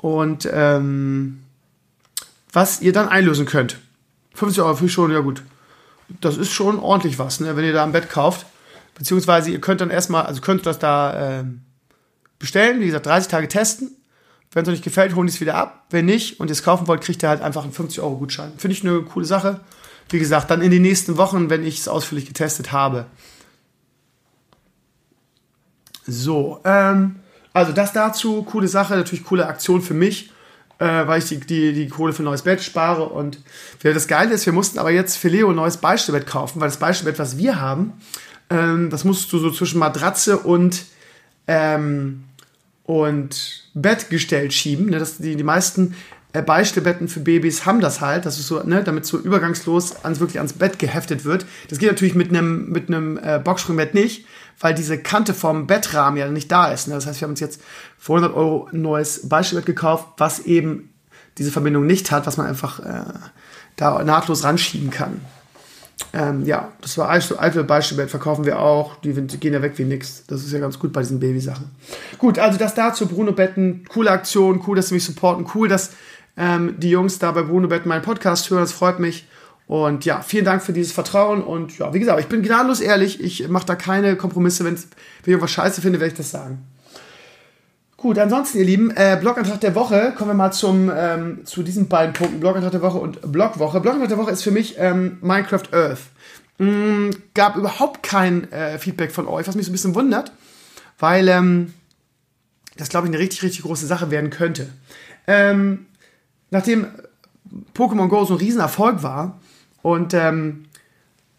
[SPEAKER 2] Und ähm, was ihr dann einlösen könnt. 50 Euro für schon, ja gut. Das ist schon ordentlich was, ne, wenn ihr da ein Bett kauft. Beziehungsweise ihr könnt dann erstmal, also könnt das da äh, bestellen, wie gesagt, 30 Tage testen. Wenn es euch nicht gefällt, holen die es wieder ab. Wenn nicht und ihr es kaufen wollt, kriegt ihr halt einfach einen 50 Euro Gutschein. Finde ich eine coole Sache. Wie gesagt, dann in den nächsten Wochen, wenn ich es ausführlich getestet habe. So, ähm, also das dazu, coole Sache, natürlich coole Aktion für mich, äh, weil ich die, die, die Kohle für ein neues Bett spare. Und das Geile ist, wir mussten aber jetzt für Leo ein neues Beistellbett kaufen, weil das Beistellbett, was wir haben, ähm, das musst du so zwischen Matratze und, ähm, und Bettgestell schieben. Ne? Das, die, die meisten Beistellbetten für Babys haben das halt, das ist so, ne, damit so übergangslos ans, wirklich ans Bett geheftet wird. Das geht natürlich mit einem mit äh, Boxspringbett nicht, weil diese Kante vom Bettrahmen ja nicht da ist. Ne? Das heißt, wir haben uns jetzt für 100 Euro ein neues Beistellbett gekauft, was eben diese Verbindung nicht hat, was man einfach äh, da nahtlos ranschieben kann. Ähm, ja, das war alte Beistellbett, verkaufen wir auch. Die gehen ja weg wie nix. Das ist ja ganz gut bei diesen Babysachen. Gut, also das dazu, Bruno Betten. Coole Aktion, cool, dass sie mich supporten. Cool, dass ähm, die Jungs da bei Bruno Betten meinen Podcast hören. Das freut mich. Und ja, vielen Dank für dieses Vertrauen. Und ja, wie gesagt, ich bin gnadenlos ehrlich. Ich mache da keine Kompromisse. Wenn ich irgendwas scheiße finde, werde ich das sagen. Gut, ansonsten, ihr Lieben, äh, Blogantrag der Woche. Kommen wir mal zum, ähm, zu diesen beiden Punkten. Blogantrag der Woche und Blogwoche. Blogantrag der Woche ist für mich ähm, Minecraft Earth. Mm, gab überhaupt kein äh, Feedback von euch, was mich so ein bisschen wundert, weil ähm, das, glaube ich, eine richtig, richtig große Sache werden könnte. Ähm, nachdem Pokémon Go so ein Riesenerfolg war und, ähm,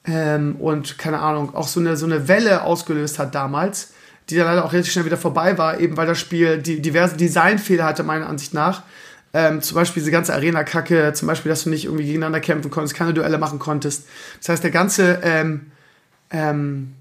[SPEAKER 2] ähm, und keine Ahnung, auch so eine, so eine Welle ausgelöst hat damals, die dann leider auch relativ schnell wieder vorbei war, eben weil das Spiel die diverse Designfehler hatte, meiner Ansicht nach. Ähm, zum Beispiel diese ganze Arena-Kacke, zum Beispiel, dass du nicht irgendwie gegeneinander kämpfen konntest, keine Duelle machen konntest. Das heißt, der ganze ähm, ähm,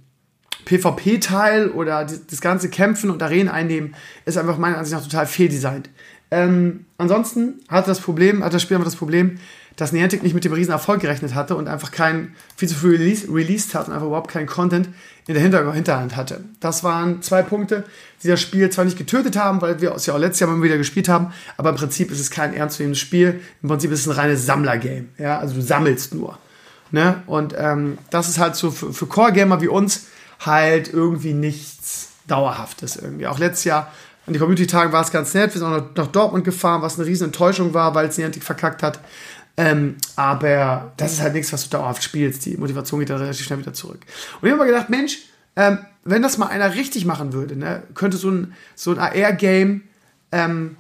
[SPEAKER 2] PvP-Teil oder die, das ganze Kämpfen und Arenen einnehmen ist einfach meiner Ansicht nach total fehldesignt. Ähm, ansonsten hat das Problem, hat das Spiel einfach das Problem, dass Niantic nicht mit dem riesen Erfolg gerechnet hatte und einfach kein viel zu früh release, released hat und einfach überhaupt keinen Content in der Hinter Hinterhand hatte. Das waren zwei Punkte, die das Spiel zwar nicht getötet haben, weil wir es ja auch letztes Jahr mal wieder gespielt haben, aber im Prinzip ist es kein ernstzunehmendes Spiel. Im Prinzip ist es ein reines Sammler-Game. Ja, also du sammelst nur. Ne? Und ähm, das ist halt so für, für Core-Gamer wie uns halt irgendwie nichts Dauerhaftes irgendwie. Auch letztes Jahr an die Community-Tagen war es ganz nett. Wir sind auch noch nach Dortmund gefahren, was eine riesen Enttäuschung war, weil es Niantic verkackt hat. Ähm, aber das ist halt nichts, was du dauerhaft spielst. Die Motivation geht dann relativ schnell wieder zurück. Und ich habe mir gedacht, Mensch, ähm, wenn das mal einer richtig machen würde, ne, könnte so ein, so ein AR-Game ähm,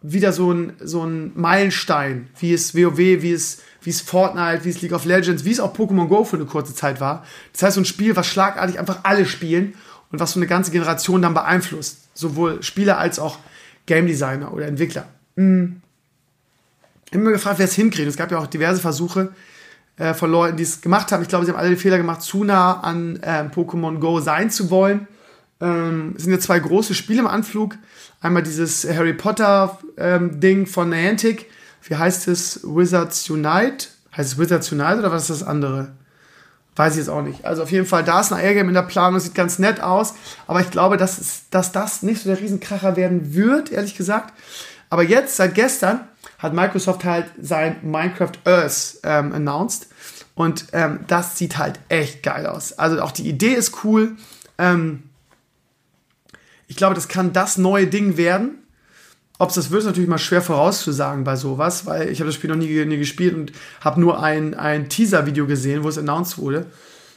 [SPEAKER 2] wieder so ein, so ein Meilenstein, wie es WoW, wie es, wie es Fortnite, wie es League of Legends, wie es auch Pokémon Go für eine kurze Zeit war. Das heißt, so ein Spiel, was schlagartig einfach alle spielen und was so eine ganze Generation dann beeinflusst. Sowohl Spieler als auch Game Designer oder Entwickler. Mhm. Ich habe mir gefragt, wer es hinkriegt. Es gab ja auch diverse Versuche äh, von Leuten, die es gemacht haben. Ich glaube, sie haben alle den Fehler gemacht, zu nah an äh, Pokémon Go sein zu wollen. Ähm, es sind ja zwei große Spiele im Anflug. Einmal dieses Harry Potter ähm, Ding von Niantic, wie heißt es? Wizards Unite? Heißt es Wizards Unite oder was ist das andere? Weiß ich jetzt auch nicht. Also auf jeden Fall, da ist ein AR-Game in der Planung, sieht ganz nett aus, aber ich glaube, dass, es, dass das nicht so der Riesenkracher werden wird, ehrlich gesagt. Aber jetzt, seit gestern, hat Microsoft halt sein Minecraft Earth ähm, announced und ähm, das sieht halt echt geil aus. Also auch die Idee ist cool. Ähm, ich glaube, das kann das neue Ding werden. Ob es das wird, ist natürlich mal schwer vorauszusagen bei sowas, weil ich habe das Spiel noch nie, nie gespielt und habe nur ein, ein Teaser-Video gesehen, wo es announced wurde.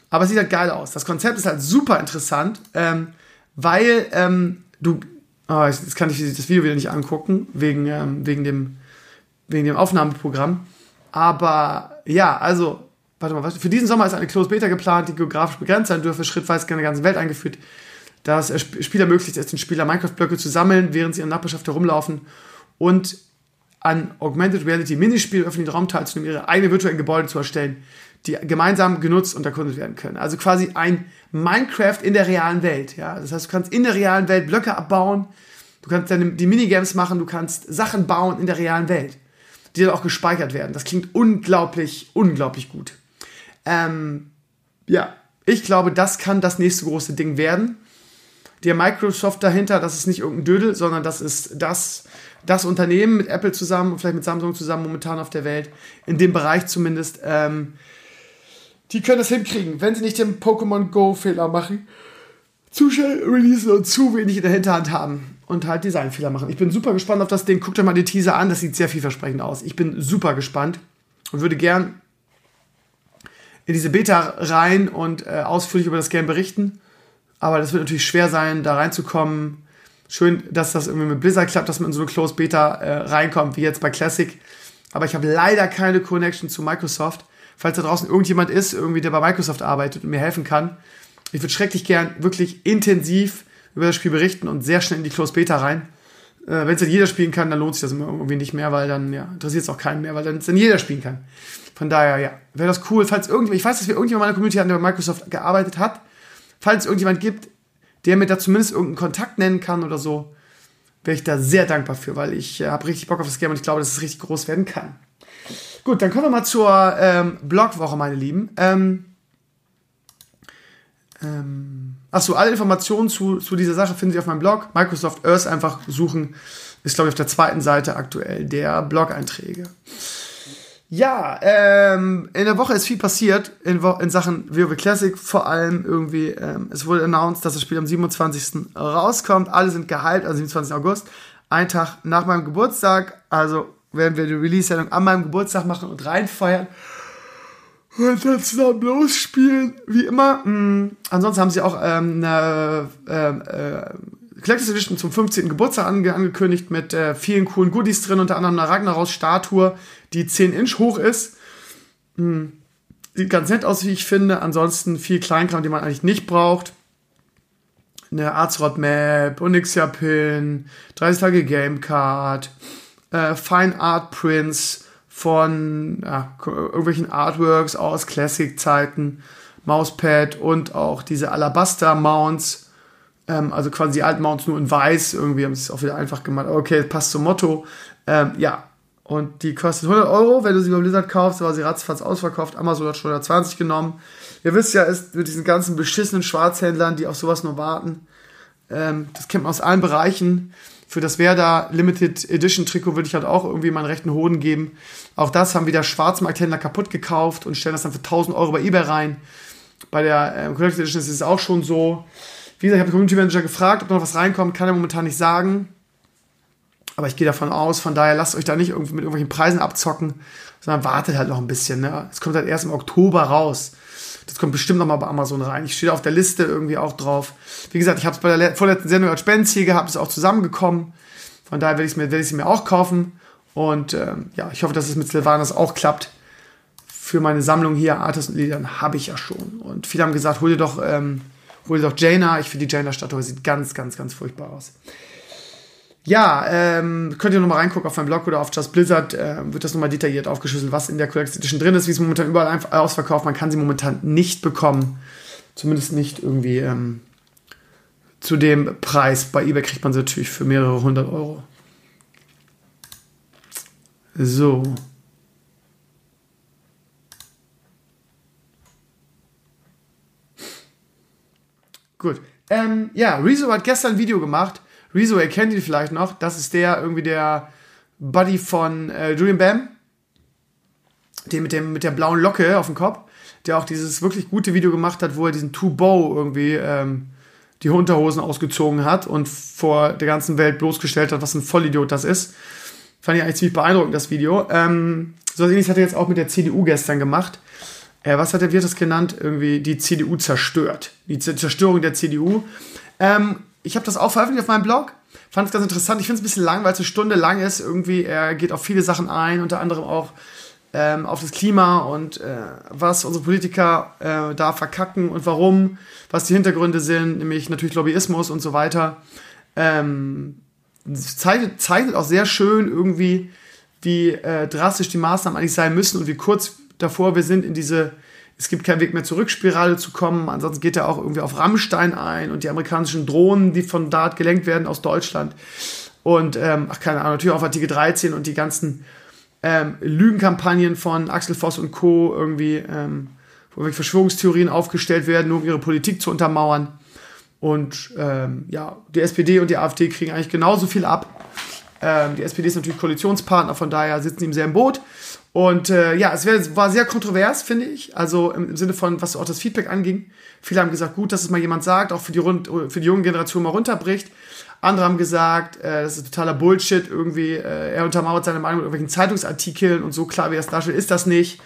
[SPEAKER 2] Aber es sieht halt geil aus. Das Konzept ist halt super interessant, ähm, weil ähm, du. Oh, jetzt kann ich das Video wieder nicht angucken, wegen, ähm, wegen, dem, wegen dem Aufnahmeprogramm. Aber ja, also, warte mal, für diesen Sommer ist eine Closed Beta geplant, die geografisch begrenzt sein dürfe, schrittweise in der ganzen Welt eingeführt dass es Spieler ermöglicht es den Spieler Minecraft-Blöcke zu sammeln, während sie in der Nachbarschaft herumlaufen und an Augmented Reality Minispielen im öffentlichen Raum teilzunehmen, ihre eigenen virtuellen Gebäude zu erstellen, die gemeinsam genutzt und erkundet werden können. Also quasi ein Minecraft in der realen Welt. Ja? Das heißt, du kannst in der realen Welt Blöcke abbauen, du kannst dann die Minigames machen, du kannst Sachen bauen in der realen Welt, die dann auch gespeichert werden. Das klingt unglaublich, unglaublich gut. Ähm, ja, ich glaube, das kann das nächste große Ding werden der Microsoft dahinter, das ist nicht irgendein Dödel, sondern das ist das, das Unternehmen mit Apple zusammen und vielleicht mit Samsung zusammen momentan auf der Welt, in dem Bereich zumindest, ähm, die können das hinkriegen, wenn sie nicht den Pokémon Go-Fehler machen, zu schnell releasen und zu wenig in der Hinterhand haben und halt Designfehler machen. Ich bin super gespannt auf das Ding. Guckt euch mal die Teaser an, das sieht sehr vielversprechend aus. Ich bin super gespannt und würde gern in diese Beta rein und äh, ausführlich über das Game berichten. Aber das wird natürlich schwer sein, da reinzukommen. Schön, dass das irgendwie mit Blizzard klappt, dass man in so eine Closed Beta äh, reinkommt, wie jetzt bei Classic. Aber ich habe leider keine Connection zu Microsoft. Falls da draußen irgendjemand ist, irgendwie, der bei Microsoft arbeitet und mir helfen kann, ich würde schrecklich gern wirklich intensiv über das Spiel berichten und sehr schnell in die Closed Beta rein. Äh, Wenn es dann jeder spielen kann, dann lohnt sich das irgendwie nicht mehr, weil dann ja, interessiert es auch keinen mehr, weil dann es dann jeder spielen kann. Von daher, ja, wäre das cool, falls irgendjemand, ich weiß, dass wir irgendjemand in meiner Community hatten, der bei Microsoft gearbeitet hat, falls es irgendjemand gibt, der mir da zumindest irgendeinen Kontakt nennen kann oder so, wäre ich da sehr dankbar für, weil ich äh, habe richtig Bock auf das Game und ich glaube, dass es richtig groß werden kann. Gut, dann kommen wir mal zur ähm, Blogwoche, meine Lieben. Ähm, ähm, achso, alle Informationen zu, zu dieser Sache finden Sie auf meinem Blog. Microsoft Earth einfach suchen. Ist, glaube ich, auf der zweiten Seite aktuell der Blog-Einträge. Ja, ähm, in der Woche ist viel passiert in, in Sachen WoW Classic. Vor allem irgendwie, ähm, es wurde announced, dass das Spiel am 27. rauskommt. Alle sind gehypt, also 27. August. Ein Tag nach meinem Geburtstag. Also werden wir die Release-Sendung an meinem Geburtstag machen und reinfeiern. Und dann zusammen losspielen, wie immer. Mhm. Ansonsten haben sie auch ähm, eine ähm, äh, Collectors Edition zum 15. Geburtstag ange angekündigt mit äh, vielen coolen Goodies drin, unter anderem eine Ragnaros-Statue, die 10 Inch hoch ist. Hm. Sieht ganz nett aus, wie ich finde. Ansonsten viel Kleinkram, den man eigentlich nicht braucht. Eine Azeroth Map, Onyxia Pin, 30 Tage Game Card, äh, Fine Art Prints von ja, irgendwelchen Artworks aus Classic-Zeiten, Mauspad und auch diese Alabaster Mounts ähm, also quasi die alten Mounts nur in weiß. Irgendwie haben sie es auch wieder einfach gemacht. Okay, passt zum Motto. Ähm, ja. Und die kostet 100 Euro, wenn du sie bei Blizzard kaufst, war sie ratzfatz ausverkauft. Amazon hat schon 120 genommen. Ihr wisst ja, ist mit diesen ganzen beschissenen Schwarzhändlern, die auf sowas nur warten. Ähm, das kennt man aus allen Bereichen. Für das Werder Limited Edition Trikot würde ich halt auch irgendwie meinen rechten Hoden geben. Auch das haben wieder Schwarzmarkthändler kaputt gekauft und stellen das dann für 1000 Euro bei eBay rein. Bei der ähm, Collected Edition ist es auch schon so. Wie gesagt, ich habe den Community Manager gefragt, ob noch was reinkommt, kann er momentan nicht sagen. Aber ich gehe davon aus, von daher lasst euch da nicht irgendwie mit irgendwelchen Preisen abzocken, sondern wartet halt noch ein bisschen. Ne? Es kommt halt erst im Oktober raus. Das kommt bestimmt noch mal bei Amazon rein. Ich stehe auf der Liste irgendwie auch drauf. Wie gesagt, ich habe es bei der vorletzten Sendung als Spendenziel gehabt, ist auch zusammengekommen. Von daher werde ich mir, werd mir auch kaufen. Und ähm, ja, ich hoffe, dass es mit Sylvanas auch klappt. Für meine Sammlung hier, Artists und Liedern, habe ich ja schon. Und viele haben gesagt, hol dir doch ähm, Hol doch Jaina. Ich finde die Jaina-Statue sieht ganz, ganz, ganz furchtbar aus. Ja, ähm, könnt ihr nochmal reingucken auf meinem Blog oder auf Just Blizzard, äh, wird das nochmal detailliert aufgeschlüsselt, was in der Collector's Edition drin ist, wie es momentan überall einfach ausverkauft. Man kann sie momentan nicht bekommen. Zumindest nicht irgendwie ähm, zu dem Preis. Bei eBay kriegt man sie natürlich für mehrere hundert Euro. So. Gut. Ähm, ja, Rezo hat gestern ein Video gemacht. Rezo, ihr kennt ihn vielleicht noch. Das ist der, irgendwie der Buddy von äh, Julian Bam. Den mit, dem, mit der blauen Locke auf dem Kopf. Der auch dieses wirklich gute Video gemacht hat, wo er diesen Two-Bow irgendwie ähm, die Unterhosen ausgezogen hat und vor der ganzen Welt bloßgestellt hat, was ein Vollidiot das ist. Fand ich eigentlich ziemlich beeindruckend, das Video. Ähm, so ähnliches hat er jetzt auch mit der CDU gestern gemacht. Äh, was hat er, wie hat das genannt? Irgendwie die CDU zerstört. Die Zerstörung der CDU. Ähm, ich habe das auch veröffentlicht auf meinem Blog. Fand es ganz interessant. Ich finde es ein bisschen lang, weil es eine Stunde lang ist. Irgendwie, er geht auf viele Sachen ein, unter anderem auch ähm, auf das Klima und äh, was unsere Politiker äh, da verkacken und warum, was die Hintergründe sind, nämlich natürlich Lobbyismus und so weiter. Ähm, zeichnet, zeichnet auch sehr schön irgendwie, wie äh, drastisch die Maßnahmen eigentlich sein müssen und wie kurz davor wir sind in diese es gibt keinen Weg mehr zurück Spirale zu kommen. Ansonsten geht er auch irgendwie auf Rammstein ein und die amerikanischen Drohnen, die von Dart gelenkt werden aus Deutschland. Und, ähm, ach keine Ahnung, natürlich auf Artikel 13 und die ganzen ähm, Lügenkampagnen von Axel Voss und Co. irgendwie, ähm, wo Verschwörungstheorien aufgestellt werden, nur um ihre Politik zu untermauern. Und ähm, ja, die SPD und die AfD kriegen eigentlich genauso viel ab. Ähm, die SPD ist natürlich Koalitionspartner, von daher sitzen sie im selben Boot. Und äh, ja, es wär, war sehr kontrovers, finde ich. Also im, im, Sinne von, was auch das Feedback anging. Viele haben gesagt, gut, dass es mal jemand sagt, auch für die, rund, für die junge Generation mal runterbricht. Andere haben gesagt, äh, das ist totaler Bullshit, irgendwie, äh, er untermauert seine Meinung mit irgendwelchen Zeitungsartikeln und so klar, wie er es darstellt, ist das nicht.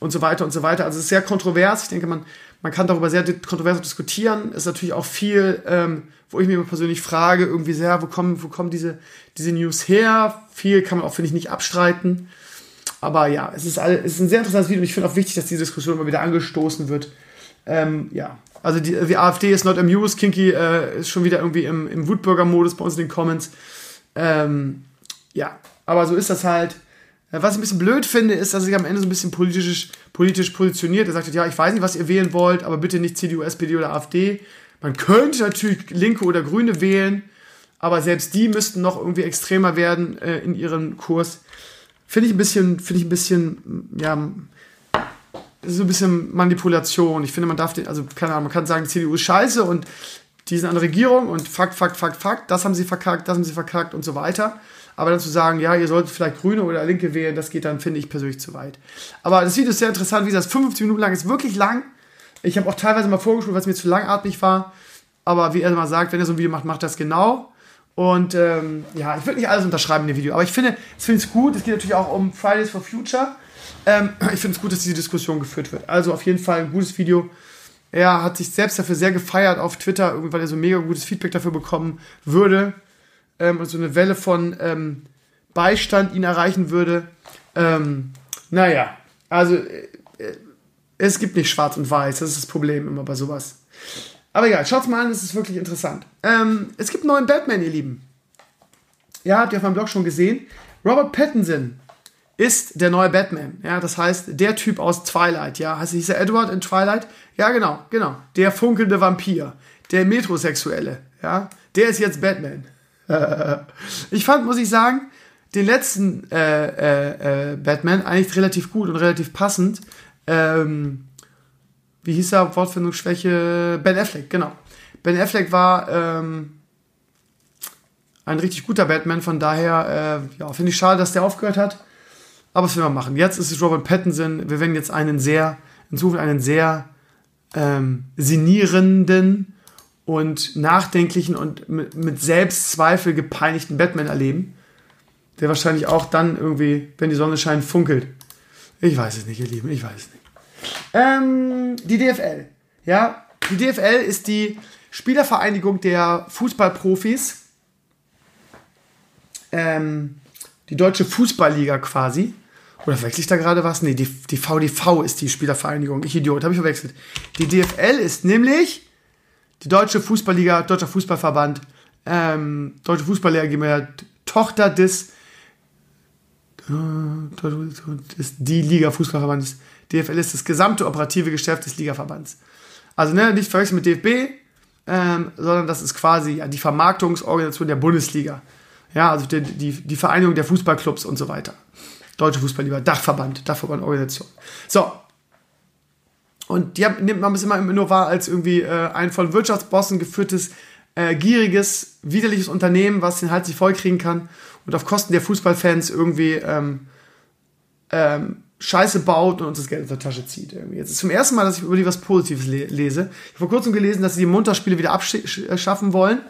[SPEAKER 2] Und so weiter und so weiter. Also es ist sehr kontrovers. Ich denke, man, man kann darüber sehr kontrovers diskutieren. Es ist natürlich auch viel, ähm, wo ich mir persönlich frage, irgendwie sehr, wo kommen, wo kommen diese, diese News her? Viel kann man auch, finde ich, nicht abstreiten. Aber ja, es ist, es ist ein sehr interessantes Video und ich finde auch wichtig, dass die Diskussion immer wieder angestoßen wird. Ähm, ja, also die, die, AfD ist not amused, Kinky äh, ist schon wieder irgendwie im, im Wutbürger-Modus bei uns in den Comments. Ähm, ja, aber so ist das halt. Äh, was ich ein bisschen blöd finde, ist, dass er sich am Ende so ein bisschen politisch, politisch positioniert. Er sagt, ja, ich weiß nicht, was ihr wählen wollt, aber bitte nicht CDU, SPD oder AfD. Man könnte natürlich Linke oder Grüne wählen, aber selbst die müssten noch irgendwie extremer werden äh, in ihrem Kurs. Finde ich ein bisschen, finde ich ein bisschen, ja, so ein bisschen Manipulation. Ich finde, man darf den, also keine Ahnung, man kann sagen, die CDU ist scheiße und die sind an der Regierung und Fakt, Fakt, Fakt, Fakt, das haben sie verkackt, das haben sie verkackt und so weiter. Aber dann zu sagen, ja, ihr solltet vielleicht Grüne oder Linke wählen, das geht dann, finde ich persönlich zu weit. Aber das Video ist sehr interessant, wie gesagt, 50 Minuten lang ist wirklich lang. Ich habe auch teilweise mal vorgespult, was mir zu langatmig war. Aber wie er mal sagt, wenn er so ein Video macht, macht das genau. Und ähm, ja, ich würde nicht alles unterschreiben in dem Video, aber ich finde, ich finde es gut. Es geht natürlich auch um Fridays for Future. Ähm, ich finde es gut, dass diese Diskussion geführt wird. Also auf jeden Fall ein gutes Video. Er hat sich selbst dafür sehr gefeiert auf Twitter, weil er so mega gutes Feedback dafür bekommen würde ähm, und so eine Welle von ähm, Beistand ihn erreichen würde. Ähm, naja, also äh, es gibt nicht schwarz und weiß, das ist das Problem immer bei sowas. Aber egal, schaut's mal an, es ist wirklich interessant. Ähm, es gibt einen neuen Batman, ihr Lieben. Ja, habt ihr auf meinem Blog schon gesehen. Robert Pattinson ist der neue Batman. Ja, das heißt, der Typ aus Twilight. Ja, heißt hieß er Edward in Twilight? Ja, genau, genau. Der funkelnde Vampir. Der Metrosexuelle. Ja, der ist jetzt Batman. ich fand, muss ich sagen, den letzten äh, äh, äh, Batman eigentlich relativ gut und relativ passend. Ähm, wie hieß er, Wortfindungsschwäche, Ben Affleck, genau. Ben Affleck war ähm, ein richtig guter Batman, von daher äh, ja, finde ich schade, dass der aufgehört hat. Aber was will man machen? Jetzt ist es Robert Pattinson. Wir werden jetzt einen sehr, insofern einen sehr ähm, sinnierenden und nachdenklichen und mit, mit Selbstzweifel gepeinigten Batman erleben. Der wahrscheinlich auch dann irgendwie, wenn die Sonne scheint, funkelt. Ich weiß es nicht, ihr Lieben, ich weiß es nicht. Ähm, die DFL. Ja, die DFL ist die Spielervereinigung der Fußballprofis. Ähm, die deutsche Fußballliga quasi. Oder verwechsel ich da gerade was? Nee, die, die VDV ist die Spielervereinigung. Ich Idiot, habe ich verwechselt. Die DFL ist nämlich die deutsche Fußballliga, deutscher Fußballverband, ähm, deutsche Fußballliga GmbH, Tochter des, äh, des die Liga Fußballverbandes DFL ist das gesamte operative Geschäft des Ligaverbands. Also ne, nicht verwechseln mit DFB, ähm, sondern das ist quasi ja, die Vermarktungsorganisation der Bundesliga. Ja, also die, die, die Vereinigung der Fußballclubs und so weiter. Deutsche Fußballliga, Dachverband, Dachverbandorganisation. So. Und die haben, nimmt man es immer nur wahr als irgendwie äh, ein von Wirtschaftsbossen geführtes, äh, gieriges, widerliches Unternehmen, was den Hals nicht vollkriegen kann und auf Kosten der Fußballfans irgendwie ähm, ähm, Scheiße baut und uns das Geld aus der Tasche zieht. Irgendwie. Jetzt ist zum ersten Mal, dass ich über die was Positives le lese. Ich habe vor kurzem gelesen, dass sie die Montagsspiele wieder abschaffen wollen.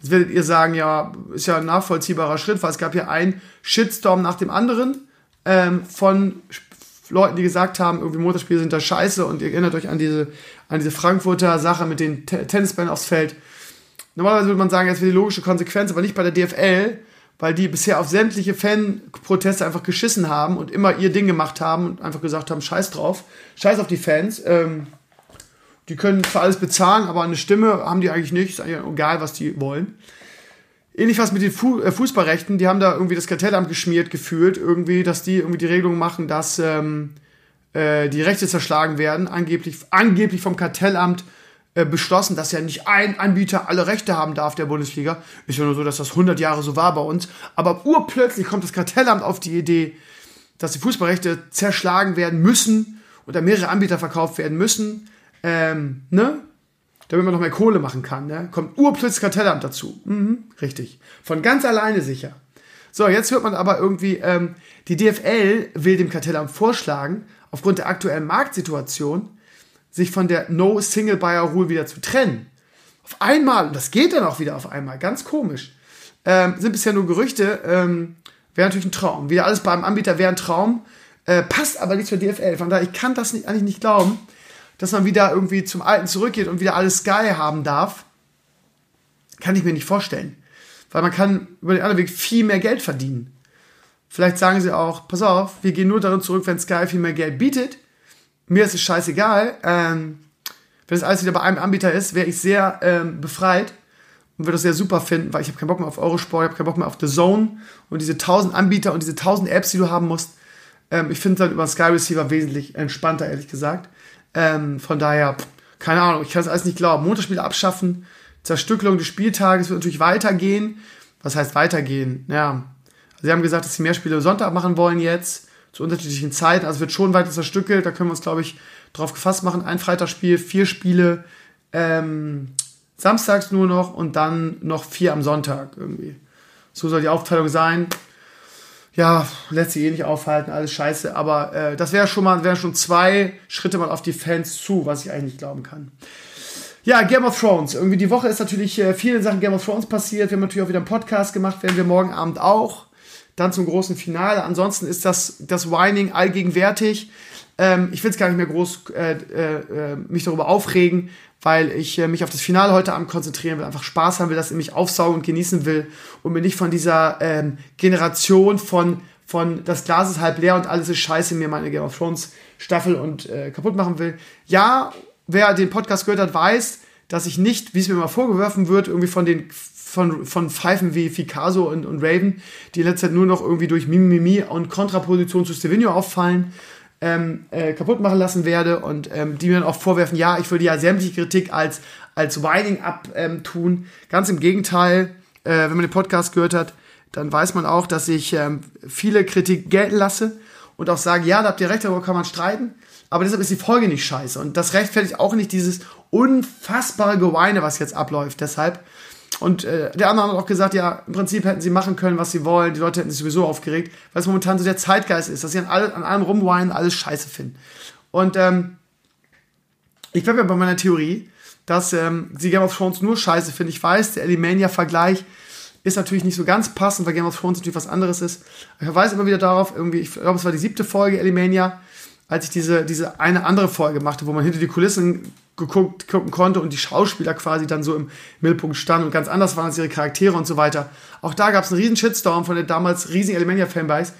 [SPEAKER 2] Jetzt werdet ihr sagen, ja, ist ja ein nachvollziehbarer Schritt, weil es gab ja einen Shitstorm nach dem anderen ähm, von Leuten, die gesagt haben, irgendwie Montagsspiele sind da scheiße und ihr erinnert euch an diese, an diese Frankfurter Sache mit den Tennisbällen aufs Feld. Normalerweise würde man sagen, das wäre die logische Konsequenz, aber nicht bei der DFL, weil die bisher auf sämtliche Fan-Proteste einfach geschissen haben und immer ihr Ding gemacht haben und einfach gesagt haben, scheiß drauf, scheiß auf die Fans. Ähm, die können zwar alles bezahlen, aber eine Stimme haben die eigentlich nicht, ist eigentlich egal, was die wollen. Ähnlich was mit den Fu äh, Fußballrechten, die haben da irgendwie das Kartellamt geschmiert gefühlt, irgendwie, dass die irgendwie die Regelung machen, dass ähm, äh, die Rechte zerschlagen werden, angeblich, angeblich vom Kartellamt äh, beschlossen, dass ja nicht ein Anbieter alle Rechte haben darf der Bundesliga. Ist ja nur so, dass das 100 Jahre so war bei uns. Aber urplötzlich kommt das Kartellamt auf die Idee, dass die Fußballrechte zerschlagen werden müssen oder mehrere Anbieter verkauft werden müssen, ähm, ne? Damit man noch mehr Kohle machen kann, ne? Kommt urplötzlich das Kartellamt dazu. Mhm, richtig. Von ganz alleine sicher. So, jetzt hört man aber irgendwie, ähm, die DFL will dem Kartellamt vorschlagen, aufgrund der aktuellen Marktsituation, sich von der No Single Buyer Rule wieder zu trennen. Auf einmal, und das geht dann auch wieder auf einmal, ganz komisch, ähm, sind bisher nur Gerüchte, ähm, wäre natürlich ein Traum. Wieder alles beim Anbieter wäre ein Traum, äh, passt aber nicht zur DFL. Von daher, ich kann das nicht, eigentlich nicht glauben, dass man wieder irgendwie zum Alten zurückgeht und wieder alles Sky haben darf. Kann ich mir nicht vorstellen. Weil man kann über den anderen Weg viel mehr Geld verdienen. Vielleicht sagen sie auch, pass auf, wir gehen nur darin zurück, wenn Sky viel mehr Geld bietet mir ist es scheißegal. Ähm, wenn das alles wieder bei einem Anbieter ist, wäre ich sehr ähm, befreit und würde das sehr super finden, weil ich habe keinen Bock mehr auf Eurosport, ich habe keinen Bock mehr auf The Zone und diese tausend Anbieter und diese tausend Apps, die du haben musst. Ähm, ich finde dann über Sky Receiver wesentlich entspannter, ehrlich gesagt. Ähm, von daher, keine Ahnung, ich kann es alles nicht glauben. Montagsspiele abschaffen, Zerstückelung des Spieltages wird natürlich weitergehen. Was heißt weitergehen? Ja, sie haben gesagt, dass sie mehr Spiele Sonntag machen wollen jetzt zu unterschiedlichen Zeiten. Also wird schon weiter zerstückelt. Da können wir uns, glaube ich, drauf gefasst machen. Ein Freitagsspiel, vier Spiele ähm, samstags nur noch und dann noch vier am Sonntag irgendwie. So soll die Aufteilung sein. Ja, lässt sich eh nicht aufhalten, alles scheiße. Aber äh, das wäre schon mal, wären schon zwei Schritte mal auf die Fans zu, was ich eigentlich nicht glauben kann. Ja, Game of Thrones. Irgendwie die Woche ist natürlich äh, viele Sachen Game of Thrones passiert. Wir haben natürlich auch wieder einen Podcast gemacht, werden wir morgen Abend auch dann zum großen Finale. Ansonsten ist das, das Whining allgegenwärtig. Ähm, ich will es gar nicht mehr groß äh, äh, mich darüber aufregen, weil ich äh, mich auf das Finale heute Abend konzentrieren will, einfach Spaß haben will, das in mich aufsaugen und genießen will und mir nicht von dieser ähm, Generation von, von das Glas ist halb leer und alles ist scheiße, mir meine Game of Thrones Staffel und äh, kaputt machen will. Ja, wer den Podcast gehört hat, weiß, dass ich nicht, wie es mir mal vorgeworfen wird, irgendwie von den von, von Pfeifen wie Picasso und, und Raven, die in letzter Zeit nur noch irgendwie durch Mimimi und Kontraposition zu Stevino auffallen, ähm, äh, kaputt machen lassen werde und ähm, die mir dann auch vorwerfen, ja, ich würde ja sämtliche Kritik als, als Whining abtun. Ähm, Ganz im Gegenteil, äh, wenn man den Podcast gehört hat, dann weiß man auch, dass ich ähm, viele Kritik gelten lasse und auch sage, ja, da habt ihr recht, darüber kann man streiten, aber deshalb ist die Folge nicht scheiße und das rechtfertigt auch nicht dieses unfassbare Geweine, was jetzt abläuft. Deshalb und äh, der andere hat auch gesagt, ja, im Prinzip hätten sie machen können, was sie wollen. Die Leute hätten sich sowieso aufgeregt, weil es momentan so der Zeitgeist ist, dass sie an, alle, an allem rumweinen, alles scheiße finden. Und ähm, ich bleibe ja bei meiner Theorie, dass ähm, sie Game of Thrones nur scheiße finden. Ich weiß, der Elimania-Vergleich ist natürlich nicht so ganz passend, weil Game of Thrones natürlich was anderes ist. Ich verweise immer wieder darauf, irgendwie, ich glaube, es war die siebte Folge Elimania, als ich diese, diese eine andere Folge machte, wo man hinter die Kulissen geguckt, gucken konnte und die Schauspieler quasi dann so im Mittelpunkt standen und ganz anders waren als ihre Charaktere und so weiter. Auch da gab es einen riesen Shitstorm von der damals riesigen Elemania-Fanbase,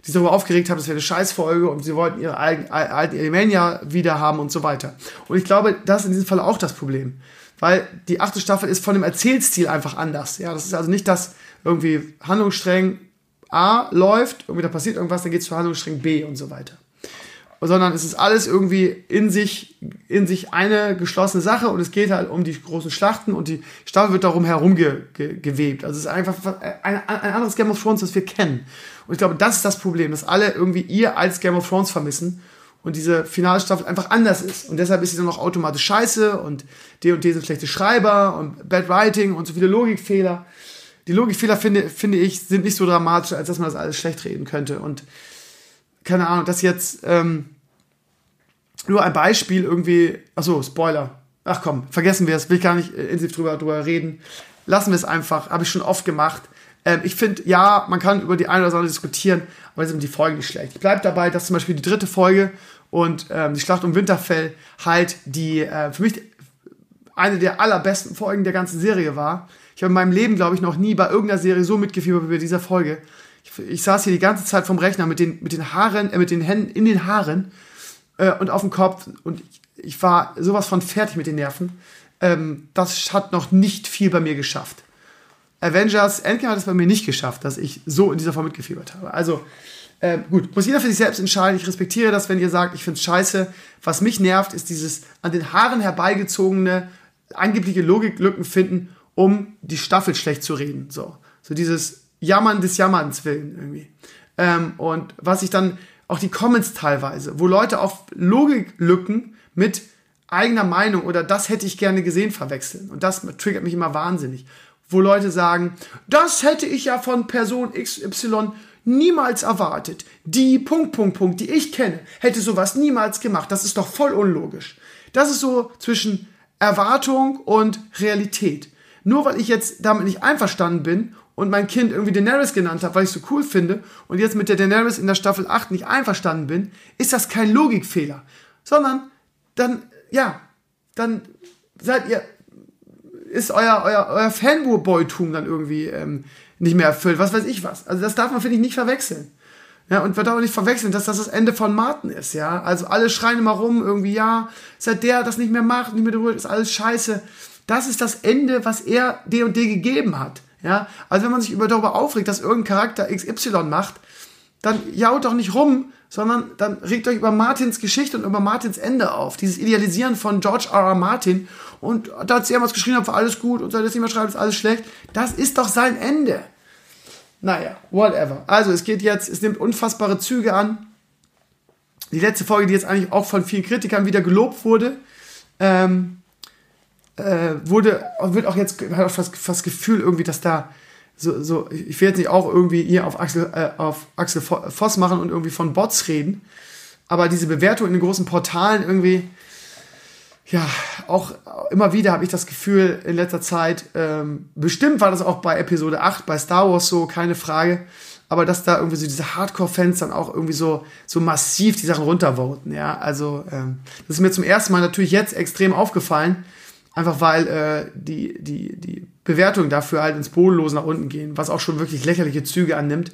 [SPEAKER 2] die sich darüber aufgeregt haben, das wäre eine Scheißfolge und sie wollten ihre alten, alten Elemania wieder haben und so weiter. Und ich glaube, das ist in diesem Fall auch das Problem. Weil die achte Staffel ist von dem Erzählstil einfach anders. Ja, das ist also nicht, dass irgendwie Handlungsstreng A läuft, irgendwie da passiert irgendwas, dann geht es zu Handlungsstreng B und so weiter. Sondern es ist alles irgendwie in sich, in sich eine geschlossene Sache und es geht halt um die großen Schlachten und die Staffel wird darum herum ge. Also es ist einfach ein, ein anderes Game of Thrones, das wir kennen. Und ich glaube, das ist das Problem, dass alle irgendwie ihr als Game of Thrones vermissen und diese Finalstaffel einfach anders ist. Und deshalb ist sie dann auch automatisch scheiße und D und D sind schlechte Schreiber und Bad Writing und so viele Logikfehler. Die Logikfehler, finde, finde ich, sind nicht so dramatisch, als dass man das alles schlecht reden könnte. Und keine Ahnung, das jetzt ähm, nur ein Beispiel irgendwie, achso, Spoiler. Ach komm, vergessen wir es, will ich gar nicht äh, intensiv drüber, drüber reden. Lassen wir es einfach, habe ich schon oft gemacht. Ähm, ich finde, ja, man kann über die eine oder andere diskutieren, aber sind die Folgen nicht schlecht. Ich bleibe dabei, dass zum Beispiel die dritte Folge und ähm, die Schlacht um Winterfell halt die äh, für mich eine der allerbesten Folgen der ganzen Serie war. Ich habe in meinem Leben, glaube ich, noch nie bei irgendeiner Serie so mitgefiebert wie bei dieser Folge. Ich, ich, saß hier die ganze Zeit vom Rechner mit den, mit den Haaren, äh, mit den Händen in den Haaren äh, und auf dem Kopf und ich, ich, war sowas von fertig mit den Nerven. Ähm, das hat noch nicht viel bei mir geschafft. Avengers Endgame hat es bei mir nicht geschafft, dass ich so in dieser Form mitgefiebert habe. Also, äh, gut, muss jeder für sich selbst entscheiden. Ich respektiere das, wenn ihr sagt, ich finde es scheiße. Was mich nervt, ist dieses an den Haaren herbeigezogene, angebliche Logiklücken finden, um die Staffel schlecht zu reden. So, so dieses Jammern des Jammerns willen irgendwie. Ähm, und was ich dann, auch die Comments teilweise, wo Leute auf Logiklücken mit eigener Meinung oder das hätte ich gerne gesehen verwechseln. Und das triggert mich immer wahnsinnig wo Leute sagen, das hätte ich ja von Person XY niemals erwartet. Die Punkt, Punkt, Punkt, die ich kenne, hätte sowas niemals gemacht. Das ist doch voll unlogisch. Das ist so zwischen Erwartung und Realität. Nur weil ich jetzt damit nicht einverstanden bin und mein Kind irgendwie Daenerys genannt habe, weil ich so cool finde und jetzt mit der Daenerys in der Staffel 8 nicht einverstanden bin, ist das kein Logikfehler, sondern dann, ja, dann seid ihr ist euer, euer, euer Fanboy-Tum dann irgendwie ähm, nicht mehr erfüllt. Was weiß ich was. Also das darf man, finde ich, nicht verwechseln. Ja, und wird auch nicht verwechseln, dass das das Ende von Martin ist, ja. Also alle schreien immer rum, irgendwie, ja, seit der das nicht mehr macht, nicht mehr berührt, ist alles scheiße. Das ist das Ende, was er D und D gegeben hat, ja. Also wenn man sich über darüber aufregt, dass irgendein Charakter XY macht, dann jaut doch nicht rum, sondern dann regt euch über Martins Geschichte und über Martins Ende auf. Dieses Idealisieren von George R. R. Martin und da hat sie was geschrieben hat, war alles gut und seit es nicht mehr schreibt, ist alles schlecht. Das ist doch sein Ende. Naja, whatever. Also es geht jetzt, es nimmt unfassbare Züge an. Die letzte Folge, die jetzt eigentlich auch von vielen Kritikern wieder gelobt wurde, ähm, äh, wurde, wird auch jetzt, hat auch fast, fast Gefühl irgendwie, dass da so, so, ich will jetzt nicht auch irgendwie hier auf Axel, äh, auf Axel Voss machen und irgendwie von Bots reden, aber diese Bewertung in den großen Portalen irgendwie, ja, auch immer wieder habe ich das Gefühl in letzter Zeit, ähm, bestimmt war das auch bei Episode 8, bei Star Wars so, keine Frage, aber dass da irgendwie so diese Hardcore-Fans dann auch irgendwie so, so massiv die Sachen runtervoten, ja, also ähm, das ist mir zum ersten Mal natürlich jetzt extrem aufgefallen, einfach weil äh, die, die, die Bewertungen dafür halt ins Bodenlose nach unten gehen, was auch schon wirklich lächerliche Züge annimmt,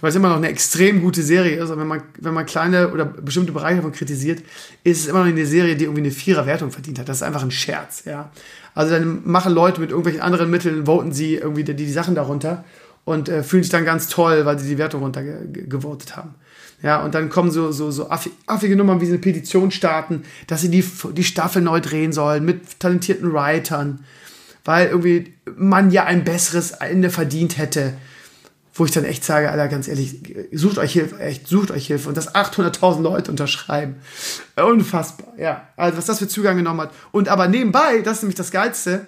[SPEAKER 2] weil es immer noch eine extrem gute Serie ist. Und wenn man, wenn man kleine oder bestimmte Bereiche davon kritisiert, ist es immer noch eine Serie, die irgendwie eine Vierer-Wertung verdient hat. Das ist einfach ein Scherz, ja. Also dann machen Leute mit irgendwelchen anderen Mitteln, voten sie irgendwie die, die Sachen darunter und äh, fühlen sich dann ganz toll, weil sie die Wertung runtergevotet haben. Ja, und dann kommen so, so, so affige Nummern wie sie eine Petition starten, dass sie die, die Staffel neu drehen sollen mit talentierten Writern weil irgendwie man ja ein besseres Ende verdient hätte. Wo ich dann echt sage, Alter, ganz ehrlich, sucht euch Hilfe, echt, sucht euch Hilfe. Und das 800.000 Leute unterschreiben. Unfassbar, ja. Also, was das für Zugang genommen hat. Und aber nebenbei, das ist nämlich das Geilste,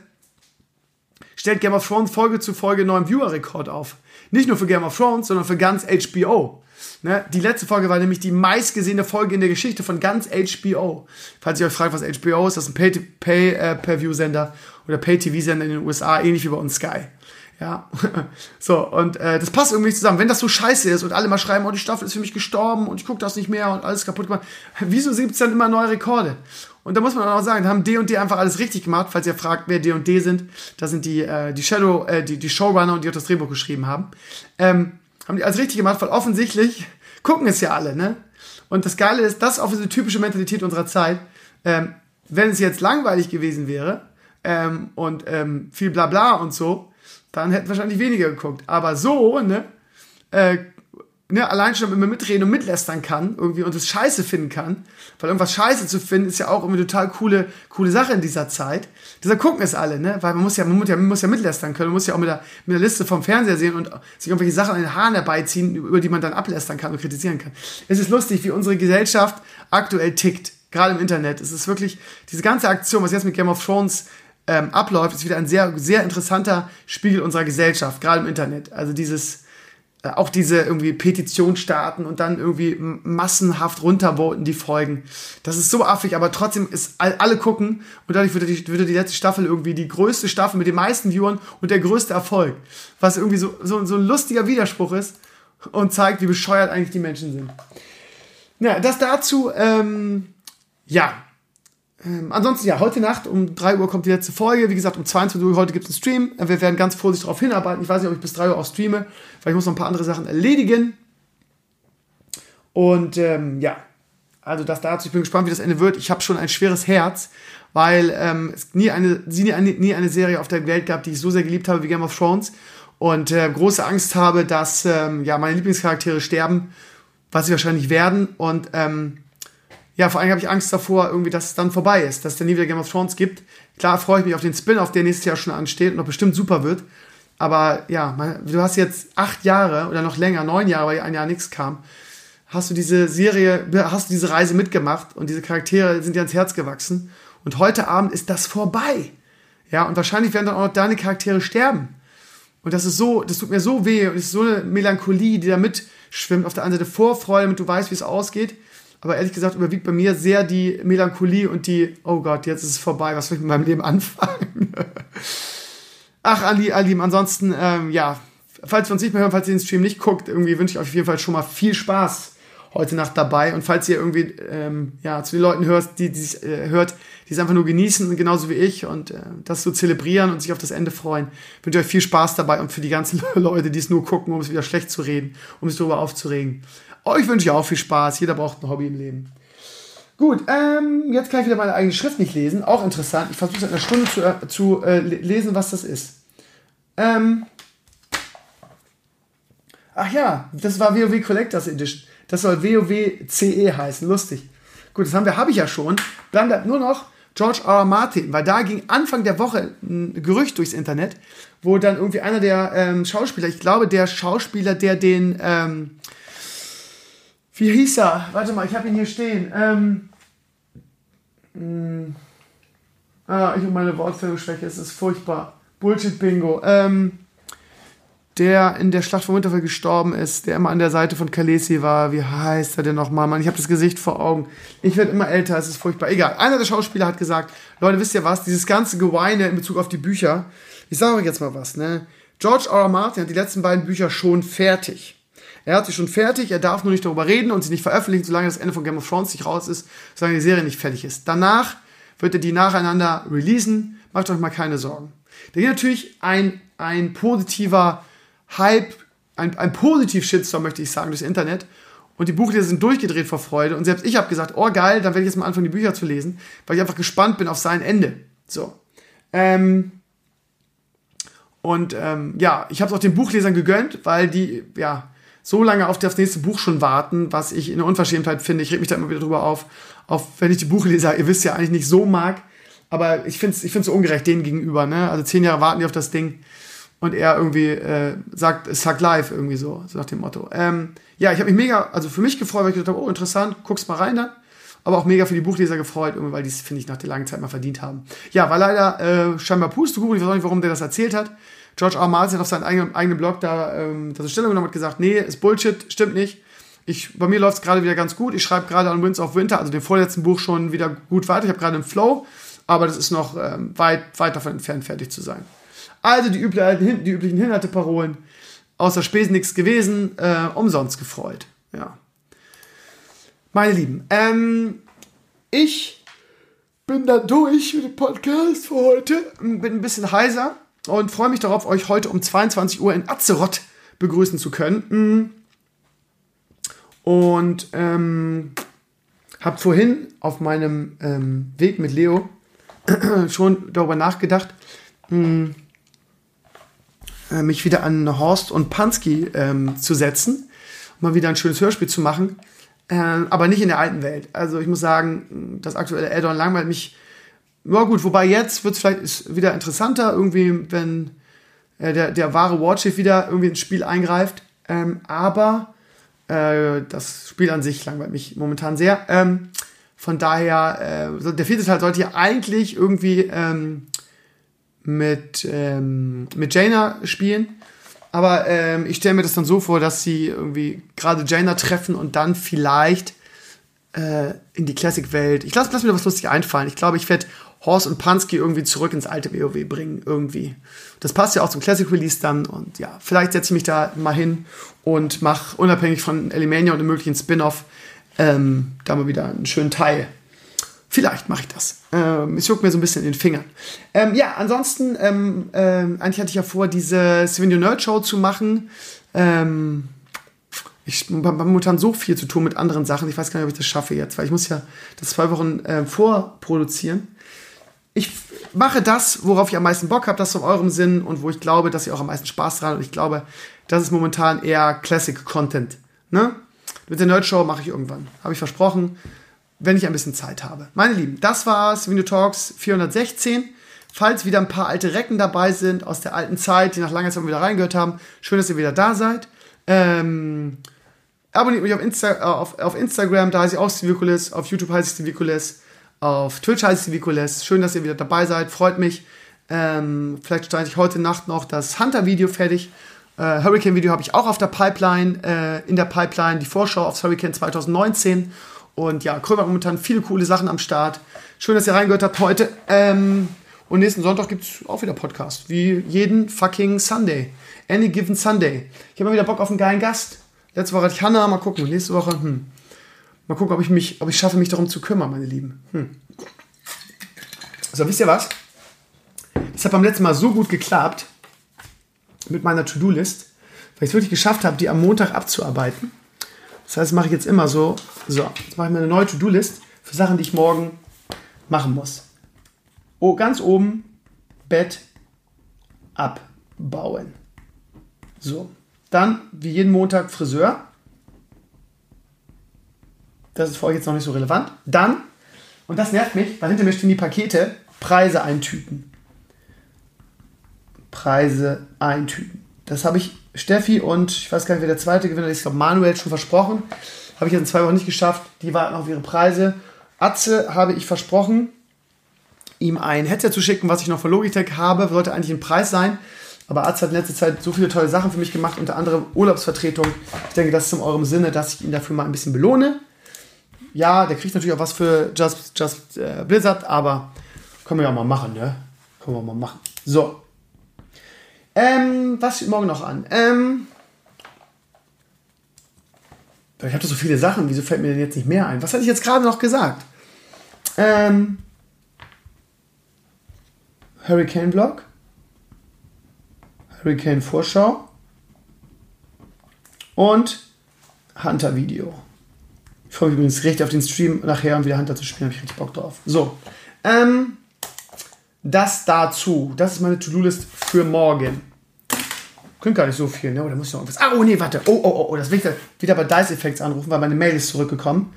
[SPEAKER 2] stellt Game of Thrones Folge zu Folge neuen Viewer-Rekord auf. Nicht nur für Game of Thrones, sondern für ganz HBO. Ne? Die letzte Folge war nämlich die meistgesehene Folge in der Geschichte von ganz HBO. Falls ihr euch fragt, was HBO ist, das ist ein Pay-Per-View-Sender äh, oder Pay-TV-Sender in den USA, ähnlich wie bei uns Sky. Ja, so, und äh, das passt irgendwie zusammen. Wenn das so scheiße ist und alle mal schreiben, oh, die Staffel ist für mich gestorben und ich gucke das nicht mehr und alles kaputt gemacht, wieso gibt es dann immer neue Rekorde? Und da muss man auch sagen, da haben D und D einfach alles richtig gemacht, falls ihr fragt, wer D und D sind. Das sind die, äh, die Shadow, äh, die, die Showrunner und die auch das Drehbuch geschrieben haben. Ähm, haben die alles richtig gemacht, weil offensichtlich gucken es ja alle, ne? Und das Geile ist, das ist auch diese typische Mentalität unserer Zeit. Ähm, wenn es jetzt langweilig gewesen wäre ähm, und ähm, viel Blabla und so, dann hätten wahrscheinlich weniger geguckt. Aber so, ne? Äh, ne, allein schon immer mitreden und mitlästern kann irgendwie und es scheiße finden kann, weil irgendwas scheiße zu finden ist ja auch irgendwie total coole, coole Sache in dieser Zeit. Deshalb gucken es alle, ne, weil man muss ja, man muss ja, man muss ja mitlästern können, man muss ja auch mit der, mit der Liste vom Fernseher sehen und sich irgendwelche Sachen an den Haaren herbeiziehen, über die man dann ablästern kann und kritisieren kann. Es ist lustig, wie unsere Gesellschaft aktuell tickt, gerade im Internet. Es ist wirklich, diese ganze Aktion, was jetzt mit Game of Thrones ähm, abläuft, ist wieder ein sehr, sehr interessanter Spiegel unserer Gesellschaft, gerade im Internet. Also dieses, auch diese irgendwie Petition starten und dann irgendwie massenhaft runtervoten die Folgen. Das ist so affig, aber trotzdem ist alle gucken und dadurch würde die, würde die letzte Staffel irgendwie die größte Staffel mit den meisten Viewern und der größte Erfolg. Was irgendwie so, so, so ein lustiger Widerspruch ist und zeigt, wie bescheuert eigentlich die Menschen sind. Ja, das dazu, ähm, ja, ähm, ansonsten, ja, heute Nacht um 3 Uhr kommt die letzte Folge. Wie gesagt, um 22 Uhr heute gibt es einen Stream. Äh, wir werden ganz vorsichtig darauf hinarbeiten. Ich weiß nicht, ob ich bis 3 Uhr auch streame, weil ich muss noch ein paar andere Sachen erledigen. Und ähm, ja, also das dazu. Ich bin gespannt, wie das Ende wird. Ich habe schon ein schweres Herz, weil ähm, es nie eine, nie, eine, nie eine Serie auf der Welt gab, die ich so sehr geliebt habe wie Game of Thrones. Und äh, große Angst habe, dass ähm, ja, meine Lieblingscharaktere sterben, was sie wahrscheinlich werden. Und ähm, ja, vor allem habe ich Angst davor, irgendwie, dass es dann vorbei ist, dass es dann nie wieder Game of Thrones gibt. Klar freue ich mich auf den Spin-off, der nächstes Jahr schon ansteht und noch bestimmt super wird. Aber ja, du hast jetzt acht Jahre oder noch länger, neun Jahre, weil ein Jahr nichts kam, hast du diese Serie, hast du diese Reise mitgemacht und diese Charaktere sind dir ans Herz gewachsen. Und heute Abend ist das vorbei. Ja, und wahrscheinlich werden dann auch deine Charaktere sterben. Und das ist so, das tut mir so weh und es ist so eine Melancholie, die da mitschwimmt. Auf der einen Seite Vorfreude, damit du weißt, wie es ausgeht. Aber ehrlich gesagt überwiegt bei mir sehr die Melancholie und die, oh Gott, jetzt ist es vorbei, was soll ich mit meinem Leben anfangen? Ach, Ali, Ali, ansonsten, ähm, ja, falls wir uns nicht mehr hören, falls ihr den Stream nicht guckt, irgendwie wünsche ich euch auf jeden Fall schon mal viel Spaß heute Nacht dabei. Und falls ihr irgendwie ähm, ja, zu den Leuten hört, die, die äh, hört, die es einfach nur genießen, genauso wie ich, und äh, das so zelebrieren und sich auf das Ende freuen, wünsche ich euch viel Spaß dabei und für die ganzen Leute, die es nur gucken, um es wieder schlecht zu reden, um sich darüber aufzuregen. Euch wünsche ich auch viel Spaß. Jeder braucht ein Hobby im Leben. Gut, ähm, jetzt kann ich wieder meine eigene Schrift nicht lesen. Auch interessant. Ich versuche seit einer Stunde zu, äh, zu äh, lesen, was das ist. Ähm, ach ja, das war WoW Collectors Edition. Das soll WoW CE heißen. Lustig. Gut, das haben wir, habe ich ja schon. Dann bleibt nur noch George R. R. Martin, weil da ging Anfang der Woche ein Gerücht durchs Internet, wo dann irgendwie einer der ähm, Schauspieler, ich glaube der Schauspieler, der den ähm, wie hieß er? Warte mal, ich habe ihn hier stehen. Ähm, hm. ah, ich und meine Wortfindungsschwäche, es ist furchtbar. Bullshit-Bingo. Ähm, der in der Schlacht von Winterfell gestorben ist, der immer an der Seite von Khaleesi war. Wie heißt er denn nochmal? Mann, ich habe das Gesicht vor Augen. Ich werde immer älter, es ist furchtbar. Egal. Einer der Schauspieler hat gesagt, Leute, wisst ihr was? Dieses ganze Geweine in Bezug auf die Bücher. Ich sage euch jetzt mal was, ne? George R. R. Martin hat die letzten beiden Bücher schon fertig. Er hat sie schon fertig, er darf nur nicht darüber reden und sie nicht veröffentlichen, solange das Ende von Game of Thrones nicht raus ist, solange die Serie nicht fertig ist. Danach wird er die nacheinander releasen. Macht euch mal keine Sorgen. Da geht natürlich ein, ein positiver Hype, ein, ein positiv Shitstorm, möchte ich sagen, durchs Internet. Und die Buchleser sind durchgedreht vor Freude. Und selbst ich habe gesagt, oh geil, dann werde ich jetzt mal anfangen, die Bücher zu lesen, weil ich einfach gespannt bin auf sein Ende. So. Ähm, und ähm, ja, ich habe es auch den Buchlesern gegönnt, weil die, ja, so lange auf das nächste Buch schon warten, was ich in der Unverschämtheit finde. Ich reg mich da immer wieder drüber auf, auf wenn ich die Buchleser, ihr wisst ja eigentlich nicht so mag, aber ich finde es ich find's so ungerecht denen gegenüber. Ne? Also zehn Jahre warten die auf das Ding und er irgendwie äh, sagt, sagt live irgendwie so, so nach dem Motto. Ähm, ja, ich habe mich mega, also für mich gefreut, weil ich gedacht habe, oh interessant, guck's mal rein dann. Aber auch mega für die Buchleser gefreut, weil die es, finde ich, nach der langen Zeit mal verdient haben. Ja, war leider äh, scheinbar Pustekuchen, ich weiß auch nicht, warum der das erzählt hat. George R. Martin hat auf seinem eigenen, eigenen Blog da ähm, das Stellung genommen und gesagt, nee, ist Bullshit, stimmt nicht. Ich, bei mir läuft es gerade wieder ganz gut. Ich schreibe gerade an Winds of Winter, also dem vorletzten Buch, schon wieder gut weiter. Ich habe gerade einen Flow, aber das ist noch ähm, weit, weit davon entfernt, fertig zu sein. Also die, üblichen, die üblichen Hinhalteparolen, außer Spesen nichts gewesen, äh, umsonst gefreut. Ja. Meine Lieben, ähm, ich bin da durch mit dem Podcast für heute. Bin ein bisschen heiser und freue mich darauf, euch heute um 22 Uhr in Azeroth begrüßen zu können. Mm. Und ähm, habe vorhin auf meinem ähm, Weg mit Leo schon darüber nachgedacht, mh, mm, äh, mich wieder an Horst und Pansky ähm, zu setzen mal wieder ein schönes Hörspiel zu machen. Äh, aber nicht in der alten Welt. Also ich muss sagen, das aktuelle Add-on langweilt mich. Ja gut, wobei jetzt wird es vielleicht wieder interessanter, irgendwie, wenn äh, der, der wahre Warchief wieder irgendwie ins Spiel eingreift. Ähm, aber äh, das Spiel an sich langweilt mich momentan sehr. Ähm, von daher, äh, der vierte Teil sollte ja eigentlich irgendwie ähm, mit, ähm, mit Jaina spielen. Aber ähm, ich stelle mir das dann so vor, dass sie irgendwie gerade Jaina treffen und dann vielleicht äh, in die Classic-Welt. Ich lasse lass mir da was lustig einfallen. Ich glaube, ich werde Horst und Pansky irgendwie zurück ins alte WoW bringen, irgendwie. Das passt ja auch zum Classic Release dann und ja, vielleicht setze ich mich da mal hin und mache unabhängig von Elimania und einem möglichen Spin-off ähm, da mal wieder einen schönen Teil. Vielleicht mache ich das. Ähm, es juckt mir so ein bisschen in den Fingern. Ähm, ja, ansonsten, ähm, ähm, eigentlich hatte ich ja vor, diese Steven Nerd Show zu machen. Ähm, ich habe momentan so viel zu tun mit anderen Sachen. Ich weiß gar nicht, ob ich das schaffe jetzt, weil ich muss ja das zwei Wochen äh, vorproduzieren ich mache das, worauf ich am meisten Bock habe, das in eurem Sinn und wo ich glaube, dass ihr auch am meisten Spaß dran und ich glaube, das ist momentan eher Classic Content. Ne? Mit der Nerd Show mache ich irgendwann, habe ich versprochen, wenn ich ein bisschen Zeit habe. Meine Lieben, das war's, Video Talks 416. Falls wieder ein paar alte Recken dabei sind aus der alten Zeit, die nach langer Zeit wieder reingehört haben, schön, dass ihr wieder da seid. Ähm, abonniert mich auf, Insta äh, auf, auf Instagram, da heiße ich auch Stevie auf YouTube heiße ich Stevie auf Twitch heißt es Vikules. Schön, dass ihr wieder dabei seid. Freut mich. Ähm, vielleicht stelle ich heute Nacht noch das Hunter-Video fertig. Äh, Hurricane-Video habe ich auch auf der Pipeline, äh, in der Pipeline, die Vorschau aufs Hurricane 2019. Und ja, Krömer momentan viele coole Sachen am Start. Schön, dass ihr reingehört habt heute. Ähm, und nächsten Sonntag gibt es auch wieder Podcast. Wie jeden fucking Sunday. Any given Sunday. Ich habe mal wieder Bock auf einen geilen Gast. Letzte Woche hatte ich Hannah, mal gucken. Nächste Woche, hm. Mal gucken, ob ich mich, ob ich schaffe, mich darum zu kümmern, meine Lieben. Hm. So, wisst ihr was? Das hat beim letzten Mal so gut geklappt mit meiner To-Do-List, weil ich es wirklich geschafft habe, die am Montag abzuarbeiten. Das heißt, mache ich jetzt immer so. So, jetzt mache ich mir eine neue To-Do-List für Sachen, die ich morgen machen muss. Oh, ganz oben Bett abbauen. So, dann wie jeden Montag Friseur. Das ist für euch jetzt noch nicht so relevant. Dann, und das nervt mich, weil hinter mir stehen die Pakete, Preise eintüten. Preise eintüten. Das habe ich Steffi und ich weiß gar nicht, wer der zweite Gewinner ist, ich glaube Manuel schon versprochen. Habe ich jetzt in zwei Wochen nicht geschafft. Die warten auf ihre Preise. Atze habe ich versprochen, ihm ein Headset zu schicken, was ich noch von Logitech habe. Sollte eigentlich ein Preis sein. Aber Atze hat in letzter Zeit so viele tolle Sachen für mich gemacht, unter anderem Urlaubsvertretung. Ich denke, das ist in eurem Sinne, dass ich ihn dafür mal ein bisschen belohne ja, der kriegt natürlich auch was für Just, Just äh, Blizzard, aber können wir ja mal machen, ne? Können wir mal machen. So. Ähm, was steht morgen noch an? Ähm, ich habe so viele Sachen, wieso fällt mir denn jetzt nicht mehr ein? Was hatte ich jetzt gerade noch gesagt? Ähm, Hurricane Vlog, Hurricane Vorschau und Hunter Video. Ich freue mich übrigens richtig auf den Stream nachher und wieder Hunter zu spielen. Habe ich richtig Bock drauf. So. Ähm, das dazu. Das ist meine To-Do-List für morgen. Klingt gar nicht so viel, ne? Oder muss ich noch irgendwas. Ah, oh nee, warte. Oh, oh, oh, oh. Das will ich wieder bei Dice Effects anrufen, weil meine Mail ist zurückgekommen.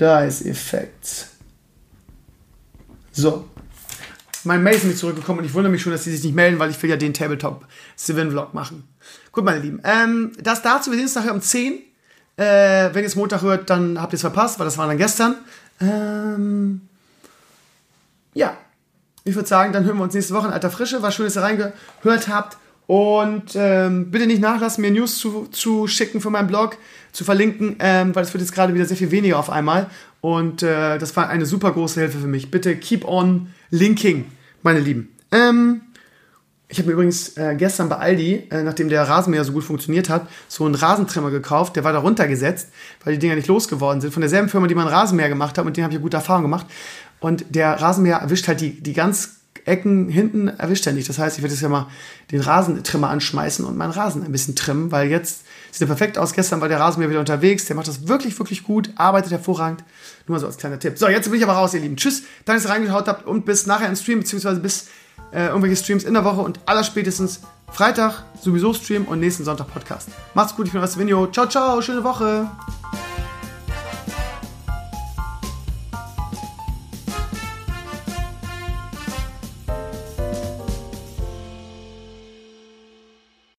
[SPEAKER 2] Dice Effects. So. Mein Mail ist nicht zurückgekommen und ich wundere mich schon, dass sie sich nicht melden, weil ich will ja den Tabletop Civil Vlog machen. Gut, meine Lieben. Ähm, das dazu. Wir sehen uns nachher um 10 äh, wenn ihr es Montag hört, dann habt ihr es verpasst, weil das war dann gestern. Ähm, ja, ich würde sagen, dann hören wir uns nächste Woche in alter Frische. War schön, dass ihr reingehört habt. Und ähm, bitte nicht nachlassen, mir News zu, zu schicken für meinen Blog, zu verlinken, ähm, weil es wird jetzt gerade wieder sehr viel weniger auf einmal. Und äh, das war eine super große Hilfe für mich. Bitte keep on linking, meine Lieben. Ähm, ich habe mir übrigens äh, gestern bei Aldi, äh, nachdem der Rasenmäher so gut funktioniert hat, so einen Rasentrimmer gekauft. Der war da runtergesetzt, weil die Dinger nicht losgeworden sind. Von derselben Firma, die man Rasenmäher gemacht hat. Und den habe ich gute Erfahrung gemacht. Und der Rasenmäher erwischt halt die, die ganz Ecken hinten, erwischt er nicht. Das heißt, ich werde jetzt ja mal den Rasentrimmer anschmeißen und meinen Rasen ein bisschen trimmen, weil jetzt sieht er perfekt aus. Gestern war der Rasenmäher wieder unterwegs. Der macht das wirklich, wirklich gut, arbeitet hervorragend. Nur mal so als kleiner Tipp. So, jetzt bin ich aber raus, ihr Lieben. Tschüss, danke, dass ihr reingeschaut habt und bis nachher im Stream, beziehungsweise bis äh, irgendwelche Streams in der Woche und allerspätestens Freitag sowieso Stream und nächsten Sonntag Podcast. Macht's gut, ich bin Video. Ciao, ciao, schöne Woche.